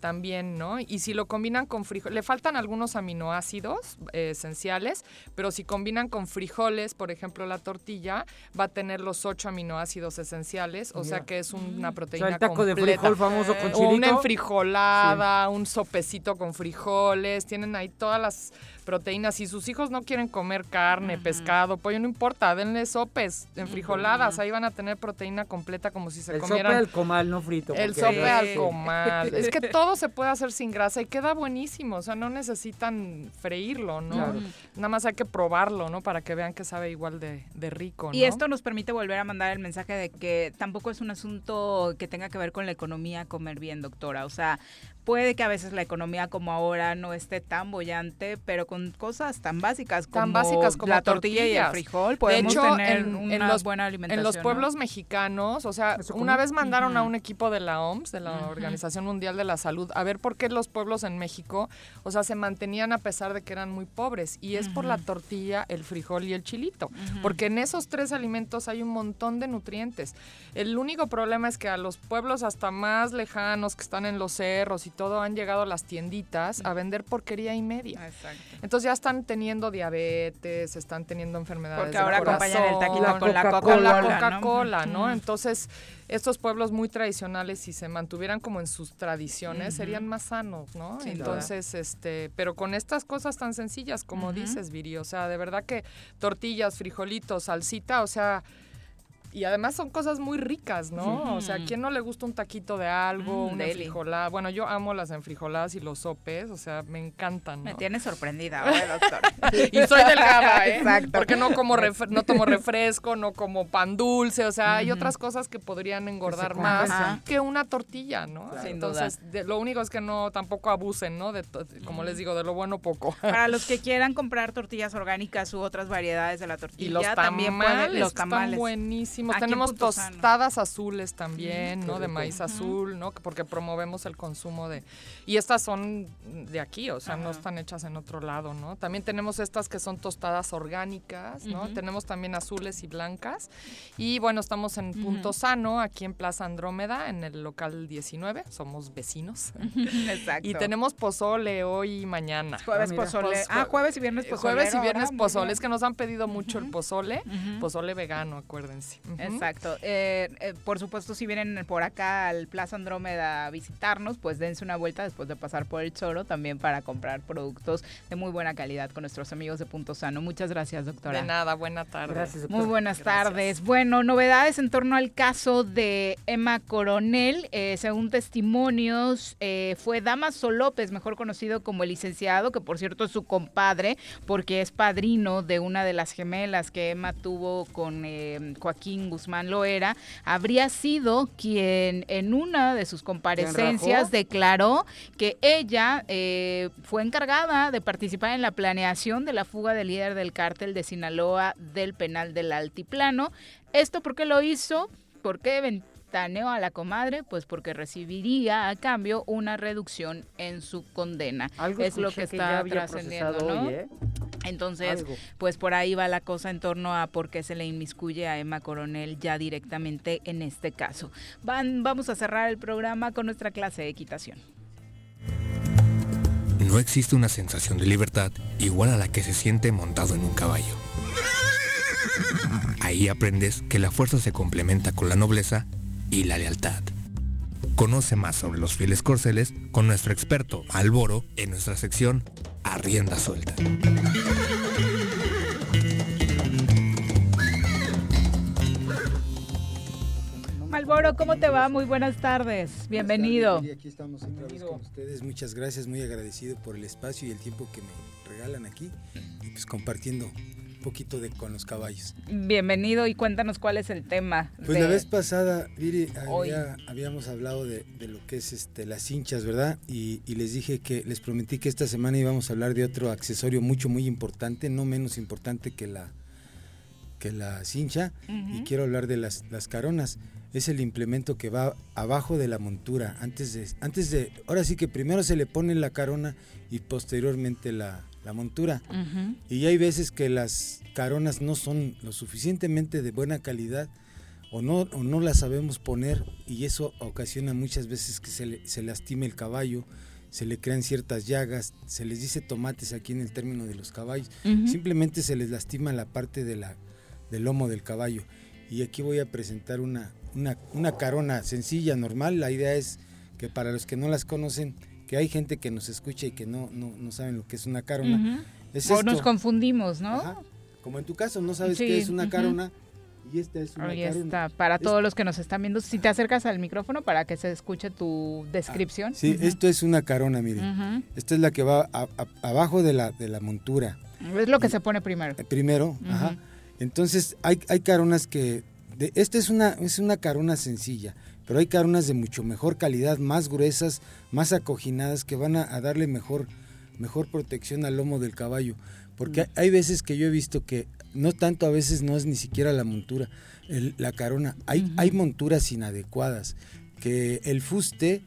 también, ¿no? Y si lo combinan con frijoles, le faltan algunos aminoácidos eh, esenciales, pero si combinan con frijoles, por ejemplo, la tortilla va a tener los ocho aminoácidos esenciales, o sea que es una O proteína sea, el taco de completa. frijol famoso con O una chilito. enfrijolada, un sopecito con frijoles, tienen ahí todas las proteínas. Si sus hijos no quieren comer carne, pescado, pollo, no importa, denle sopes enfrijoladas, ahí van a tener proteína completa como si se El sope comieran al comal, no frito. el sope al Sí. comal. Es que todo se puede hacer sin grasa y queda buenísimo. O sea, no necesitan freírlo, ¿no? Claro. Nada más hay que probarlo, ¿no? Para que vean que sabe igual de, de rico, Y ¿no? esto nos permite volver a mandar el mensaje de que tampoco es un asunto que tenga que ver con la economía comer bien, doctora. O sea, puede que a veces la economía como ahora no esté tan bollante, pero con cosas tan básicas como, tan básicas como la tortilla y el frijol De podemos hecho, tener en, una en los, buena alimentación. En los ¿no? pueblos mexicanos, o sea, una vez mandaron a un equipo de la OMS, de la. Organización Mundial de la Salud, a ver por qué los pueblos en México, o sea, se mantenían a pesar de que eran muy pobres. Y es por la tortilla, el frijol y el chilito. Porque en esos tres alimentos hay un montón de nutrientes. El único problema es que a los pueblos hasta más lejanos, que están en los cerros y todo, han llegado las tienditas a vender porquería y media. Exacto. Entonces ya están teniendo diabetes, están teniendo enfermedades Porque del ahora acompañan el taquito con la con la Coca-Cola, ¿no? Coca-Cola. Entonces, estos pueblos muy tradicionales, si se mantuvieran como en sus tradiciones, serían más sanos, ¿no? Sin duda. Entonces, este, pero con estas cosas tan sencillas, como dices, Viri, o sea, de verdad que tortillas, frijolitos, salsita, o sea, y además son cosas muy ricas, ¿no? O sea, ¿a quién no le gusta un taquito de algo, Mm, una deli. frijolada? Bueno, yo amo las enfrijoladas y los sopes, o sea, me encantan, Me ¿no? tiene sorprendida, ahora, doctor. y soy delgada, ¿eh? Exacto. Porque no como no tomo refresco, no como pan dulce, o sea, hay otras cosas que podrían engordar más que una tortilla, ¿no? Sin Entonces, de- lo único es que no tampoco abusen, ¿no? De como les digo, de lo bueno poco. Para los que quieran comprar tortillas orgánicas u otras variedades de la tortilla, Y los también tamales, pueden los que están tamales. Buenísimos. Aquí en Tenemos Sano. tostadas azules también, ¿no? De maíz azul, ¿no? Que Porque promovemos el consumo de... Y estas son de aquí, o sea, no están hechas en otro lado, ¿no? También tenemos estas que son tostadas orgánicas, ¿no? Tenemos también azules y blancas. Y bueno, estamos en Punto Sano, aquí en Plaza Andrómeda, en el local 19. Somos vecinos. Exacto. Y tenemos pozole hoy y mañana. Jueves pozole. Ah, jueves y viernes pozole. Jueves y viernes pozole. Es que nos han pedido mucho el pozole. Pozole vegano, acuérdense. Exacto. Eh, eh, por supuesto, si vienen por acá al Plaza Andrómeda a visitarnos, pues dense una vuelta después de pasar por el Choro también para comprar productos de muy buena calidad con nuestros amigos de Punto Sano. Muchas gracias, doctora. De nada, buena tarde. Gracias, Muy buenas tardes. Bueno, novedades en torno al caso de Emma Coronel. Eh, según testimonios, eh, fue Damaso López, mejor conocido como el licenciado, que por cierto es su compadre, porque es padrino de una de las gemelas que Emma tuvo con eh, Joaquín Guzmán Loera. Habría sido quien en una de sus comparecencias declaró que ella eh, fue encargada de participar en la planeación de la fuga del líder del cártel de Sinaloa del penal del Altiplano. ¿Esto por qué lo hizo? ¿Por qué ventaneó a la comadre? Pues porque recibiría a cambio una reducción en su condena. Algo es lo que está trascendiendo, ¿no? hoy, ¿eh? Entonces, Algo. pues por ahí va la cosa en torno a por qué se le inmiscuye a Emma Coronel ya directamente en este caso. Van, vamos a cerrar el programa con nuestra clase de equitación. No existe una sensación de libertad igual a la que se siente montado en un caballo. Ahí aprendes que la fuerza se complementa con la nobleza y la lealtad. Conoce más sobre los fieles corceles con nuestro experto Alboro en nuestra sección A Rienda Suelta. Malboro, ¿cómo te va? Muy buenas tardes. Bienvenido. Y aquí estamos otra vez con ustedes. Muchas gracias, muy agradecido por el espacio y el tiempo que me regalan aquí y pues compartiendo un poquito de con los caballos. Bienvenido y cuéntanos cuál es el tema. Pues de- la vez pasada, Viri, había- habíamos hablado de, de lo que es este las hinchas, ¿verdad? Y, y les dije que les prometí que esta semana íbamos a hablar de otro accesorio mucho muy importante, no menos importante que la que la cincha y quiero hablar de las, las caronas. Es el implemento que va abajo de la montura. Antes de, antes de, ahora sí que primero se le pone la carona y posteriormente la, la montura. Ujú. Y hay veces que las caronas no son lo suficientemente de buena calidad o no, o no las sabemos poner y eso ocasiona muchas veces que se, le- se lastime el caballo, se le crean ciertas llagas, se les dice tomates aquí en el término de los caballos, simplemente se les lastima la parte de la, del lomo del caballo. Y aquí voy a presentar una, una, una carona sencilla, normal. La idea es que para los que no las conocen, que hay gente que nos escucha y que no, no, no saben lo que es una carona. Es o esto. nos confundimos, ¿no? Como en tu caso, no sabes Sí, qué es una carona y esta es una Ahí carona. está, para Es- todos los que nos están viendo, si te acercas al micrófono para que se escuche tu descripción. Sí, Ujú. esto es una carona, mire. Esta es la que va a- a- abajo de la, de la montura. Es lo que se pone primero. Primero, Ujú. ajá. Entonces, hay, hay caronas que... De, esta es una, es una carona sencilla, pero hay caronas de mucho mejor calidad, más gruesas, más acoginadas, que van a, a darle mejor, mejor protección al lomo del caballo. Porque hay, hay veces que yo he visto que no tanto a veces no es ni siquiera la montura, el- la carona. Hay, hay monturas inadecuadas, que el fuste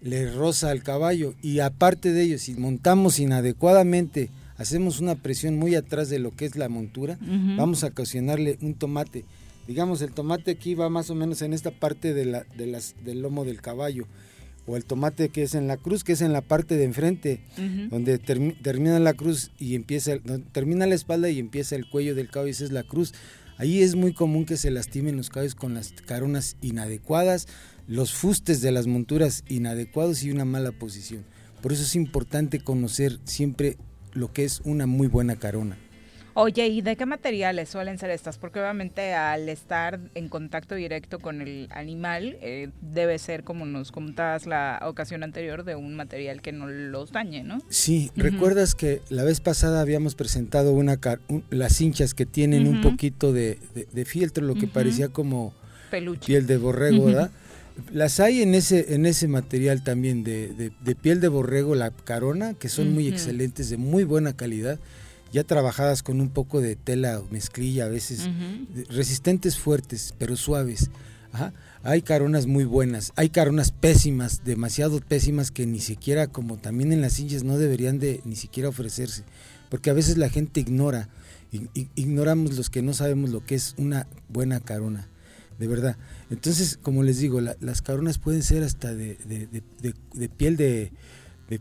le roza al caballo y aparte de ello, si montamos inadecuadamente, hacemos una presión muy atrás de lo que es la montura, vamos a ocasionarle un tomate. Digamos, el tomate aquí va más o menos en esta parte de la, de las, del lomo del caballo. O el tomate que es en la cruz, que es en la parte de enfrente, donde termi- termina la cruz y empieza, el- termina la espalda y empieza el cuello del caballo, esa es la cruz. Ahí es muy común que se lastimen los caballos con las caronas inadecuadas, los fustes de las monturas inadecuados y una mala posición. Por eso es importante conocer siempre lo que es una muy buena carona. Oye, ¿y de qué materiales suelen ser estas? Porque obviamente al estar en contacto directo con el animal, eh, debe ser, como nos contabas la ocasión anterior, de un material que no los dañe, ¿no? Sí, recuerdas que la vez pasada habíamos presentado una car- un- las hinchas que tienen un poquito de, de- de fieltro, lo que parecía como Peluche. piel de borrego. ¿verdad? Las hay en ese, en ese material también de, de- de piel de borrego, la carona, que son muy excelentes, de muy buena calidad, ya trabajadas con un poco de tela o mezclilla, a veces resistentes fuertes, pero suaves. Ajá. Hay caronas muy buenas, hay caronas pésimas, demasiado pésimas que ni siquiera, como también en las hinchas, no deberían de ni siquiera ofrecerse, porque a veces la gente ignora, ig- ig- ignoramos los que no sabemos lo que es una buena carona, de verdad. Entonces, como les digo, la- las caronas pueden ser hasta de, de- de- piel de,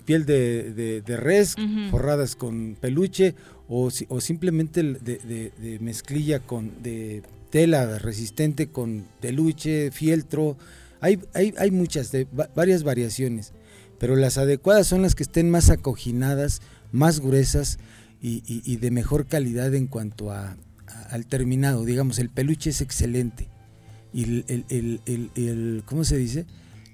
piel de, res, forradas con peluche, o, o simplemente de, mezclilla con de tela resistente con peluche, fieltro. Hay, hay, hay muchas, de, va- varias variaciones, pero las adecuadas son las que estén más acoginadas, más gruesas y, y- y de mejor calidad en cuanto a, a- al terminado. Digamos, el peluche es excelente. Y el, el- el- ¿cómo se dice?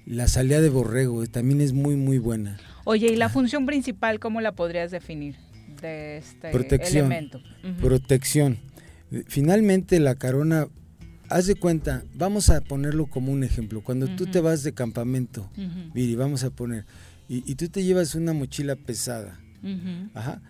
La salida de borrego eh, también es muy, muy buena. Oye, ¿y la función principal cómo la podrías definir de este protección, elemento? Protección. Finalmente la carona, haz de cuenta, vamos a ponerlo como un ejemplo. Cuando tú te vas de campamento. Viri, vamos a poner, y, y tú te llevas una mochila pesada, ajá.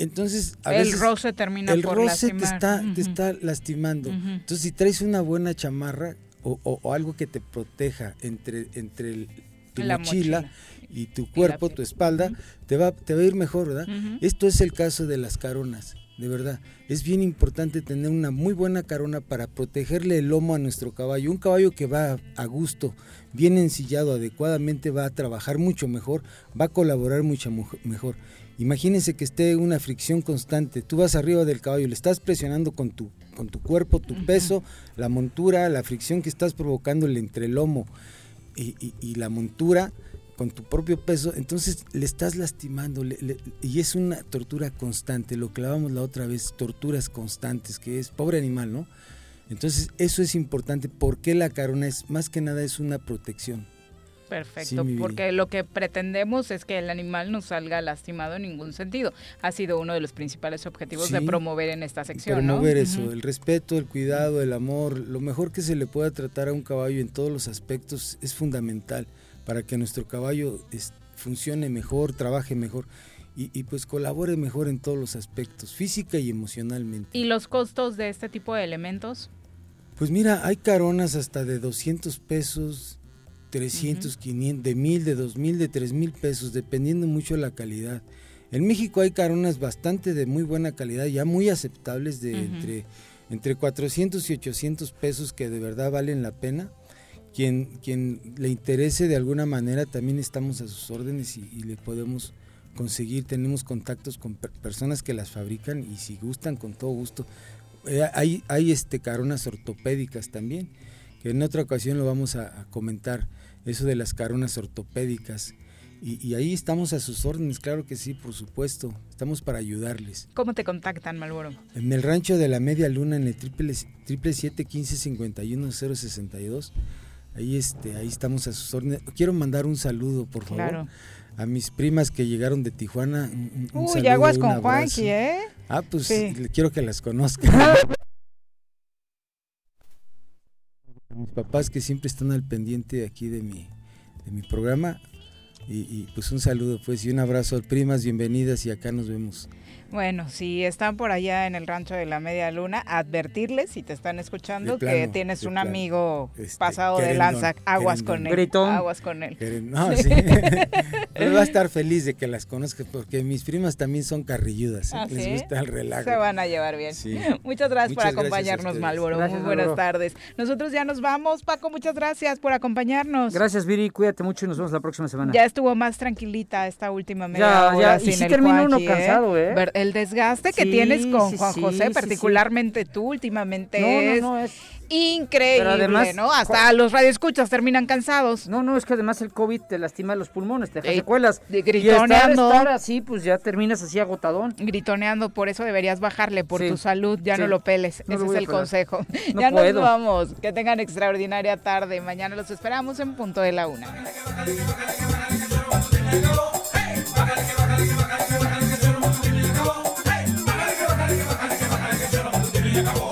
Entonces, a El veces roce termina el por roce te está, te está lastimando. Entonces, si traes una buena chamarra o, o- o algo que te proteja entre, entre el- tu La mochila, mochila. y tu cuerpo, tu espalda, te, va, te va a ir mejor, ¿verdad? Esto es el caso de las caronas, de verdad. Es bien importante tener una muy buena carona para protegerle el lomo a nuestro caballo. Un caballo que va a gusto, bien ensillado adecuadamente, va a trabajar mucho mejor, va a colaborar mucho mu- mejor. Imagínense que esté una fricción constante. Tú vas arriba del caballo, le estás presionando con tu, con tu cuerpo, tu peso, la montura, la fricción que estás provocándole entre el lomo y, y- y la montura con tu propio peso, entonces le estás lastimando le- le- y es una tortura constante, lo clavamos la otra vez, torturas constantes, que es pobre animal, ¿no? Entonces eso es importante, porque la carona es más que nada es una protección. Perfecto, Sí, porque lo que pretendemos es que el animal no salga lastimado en ningún sentido. Ha sido uno de los principales objetivos de promover en esta sección, ¿no? promover eso, Ujú. el respeto, el cuidado, el amor, lo mejor que se le pueda tratar a un caballo en todos los aspectos es fundamental para que nuestro caballo es- funcione mejor, trabaje mejor y, y pues colabore mejor en todos los aspectos, física y emocionalmente. ¿Y los costos de este tipo de elementos? Pues mira, hay caronas hasta de 200 pesos, 300, 500, de 1000, de 2000, de 3000 pesos, dependiendo mucho de la calidad. En México hay caronas bastante de muy buena calidad, ya muy aceptables, de entre, entre 400 y 800 pesos que de verdad valen la pena. Quien, quien le interese de alguna manera, también estamos a sus órdenes y, y le podemos conseguir, tenemos contactos con per- personas que las fabrican y si gustan, con todo gusto. Eh, hay hay este, caronas ortopédicas también, que en otra ocasión lo vamos a, a comentar, eso de las caronas ortopédicas. Y, y ahí estamos a sus órdenes, claro que sí, por supuesto, estamos para ayudarles. ¿Cómo te contactan, Malboro? En el rancho de la media luna, en el triple, triple siete quince cincuenta y uno cero sesenta y dos, ahí este, ahí estamos a sus órdenes. Quiero mandar un saludo, por favor, Claro. a mis primas que llegaron de Tijuana. Un, un Uy, saludo, aguas con. Juanqui, ¿eh? Ah, pues Sí. quiero que las conozcan. mis papás que siempre están al pendiente aquí de mi, de mi programa. Y, pues un saludo pues y un abrazo primas, bienvenidas y acá nos vemos. Bueno, si están por allá en el rancho de la Media Luna, advertirles si te están escuchando plano, que tienes un plano. amigo Este, pasado de lanza, aguas con él, aguas con él. No, sí. Pero va a estar feliz de que las conozca porque mis primas también son carrilludas. ¿eh? ¿Ah, Les sí? gusta el relajo. Se van a llevar bien. Sí. Muchas gracias por Muchas acompañarnos. Malboro. Muy buenas Malboro. tardes. Nosotros ya nos vamos. Paco, muchas gracias por acompañarnos. Gracias, Viri. Cuídate mucho y nos vemos la próxima semana. Ya estuvo más tranquilita esta última media Ya, hora ya, y sin sí el termina uno Juanqui, cansado, ¿eh? Ver- El desgaste que Sí, tienes con sí, Juan sí, José, particularmente tú últimamente No, es, no, es- increíble, Pero además- ¿no? Hasta los radioescuchas terminan cansados. No, no, es que además el COVID te lastima los pulmones, te deja secuelas. de Y estar, gritoneando. estar así, pues ya terminas así agotadón. Gritoneando, por eso deberías bajarle por tu salud, ya no lo peles, ese es el consejo. Ya puedo. nos vamos, que tengan extraordinaria tarde, mañana los esperamos en punto de la una. acabó.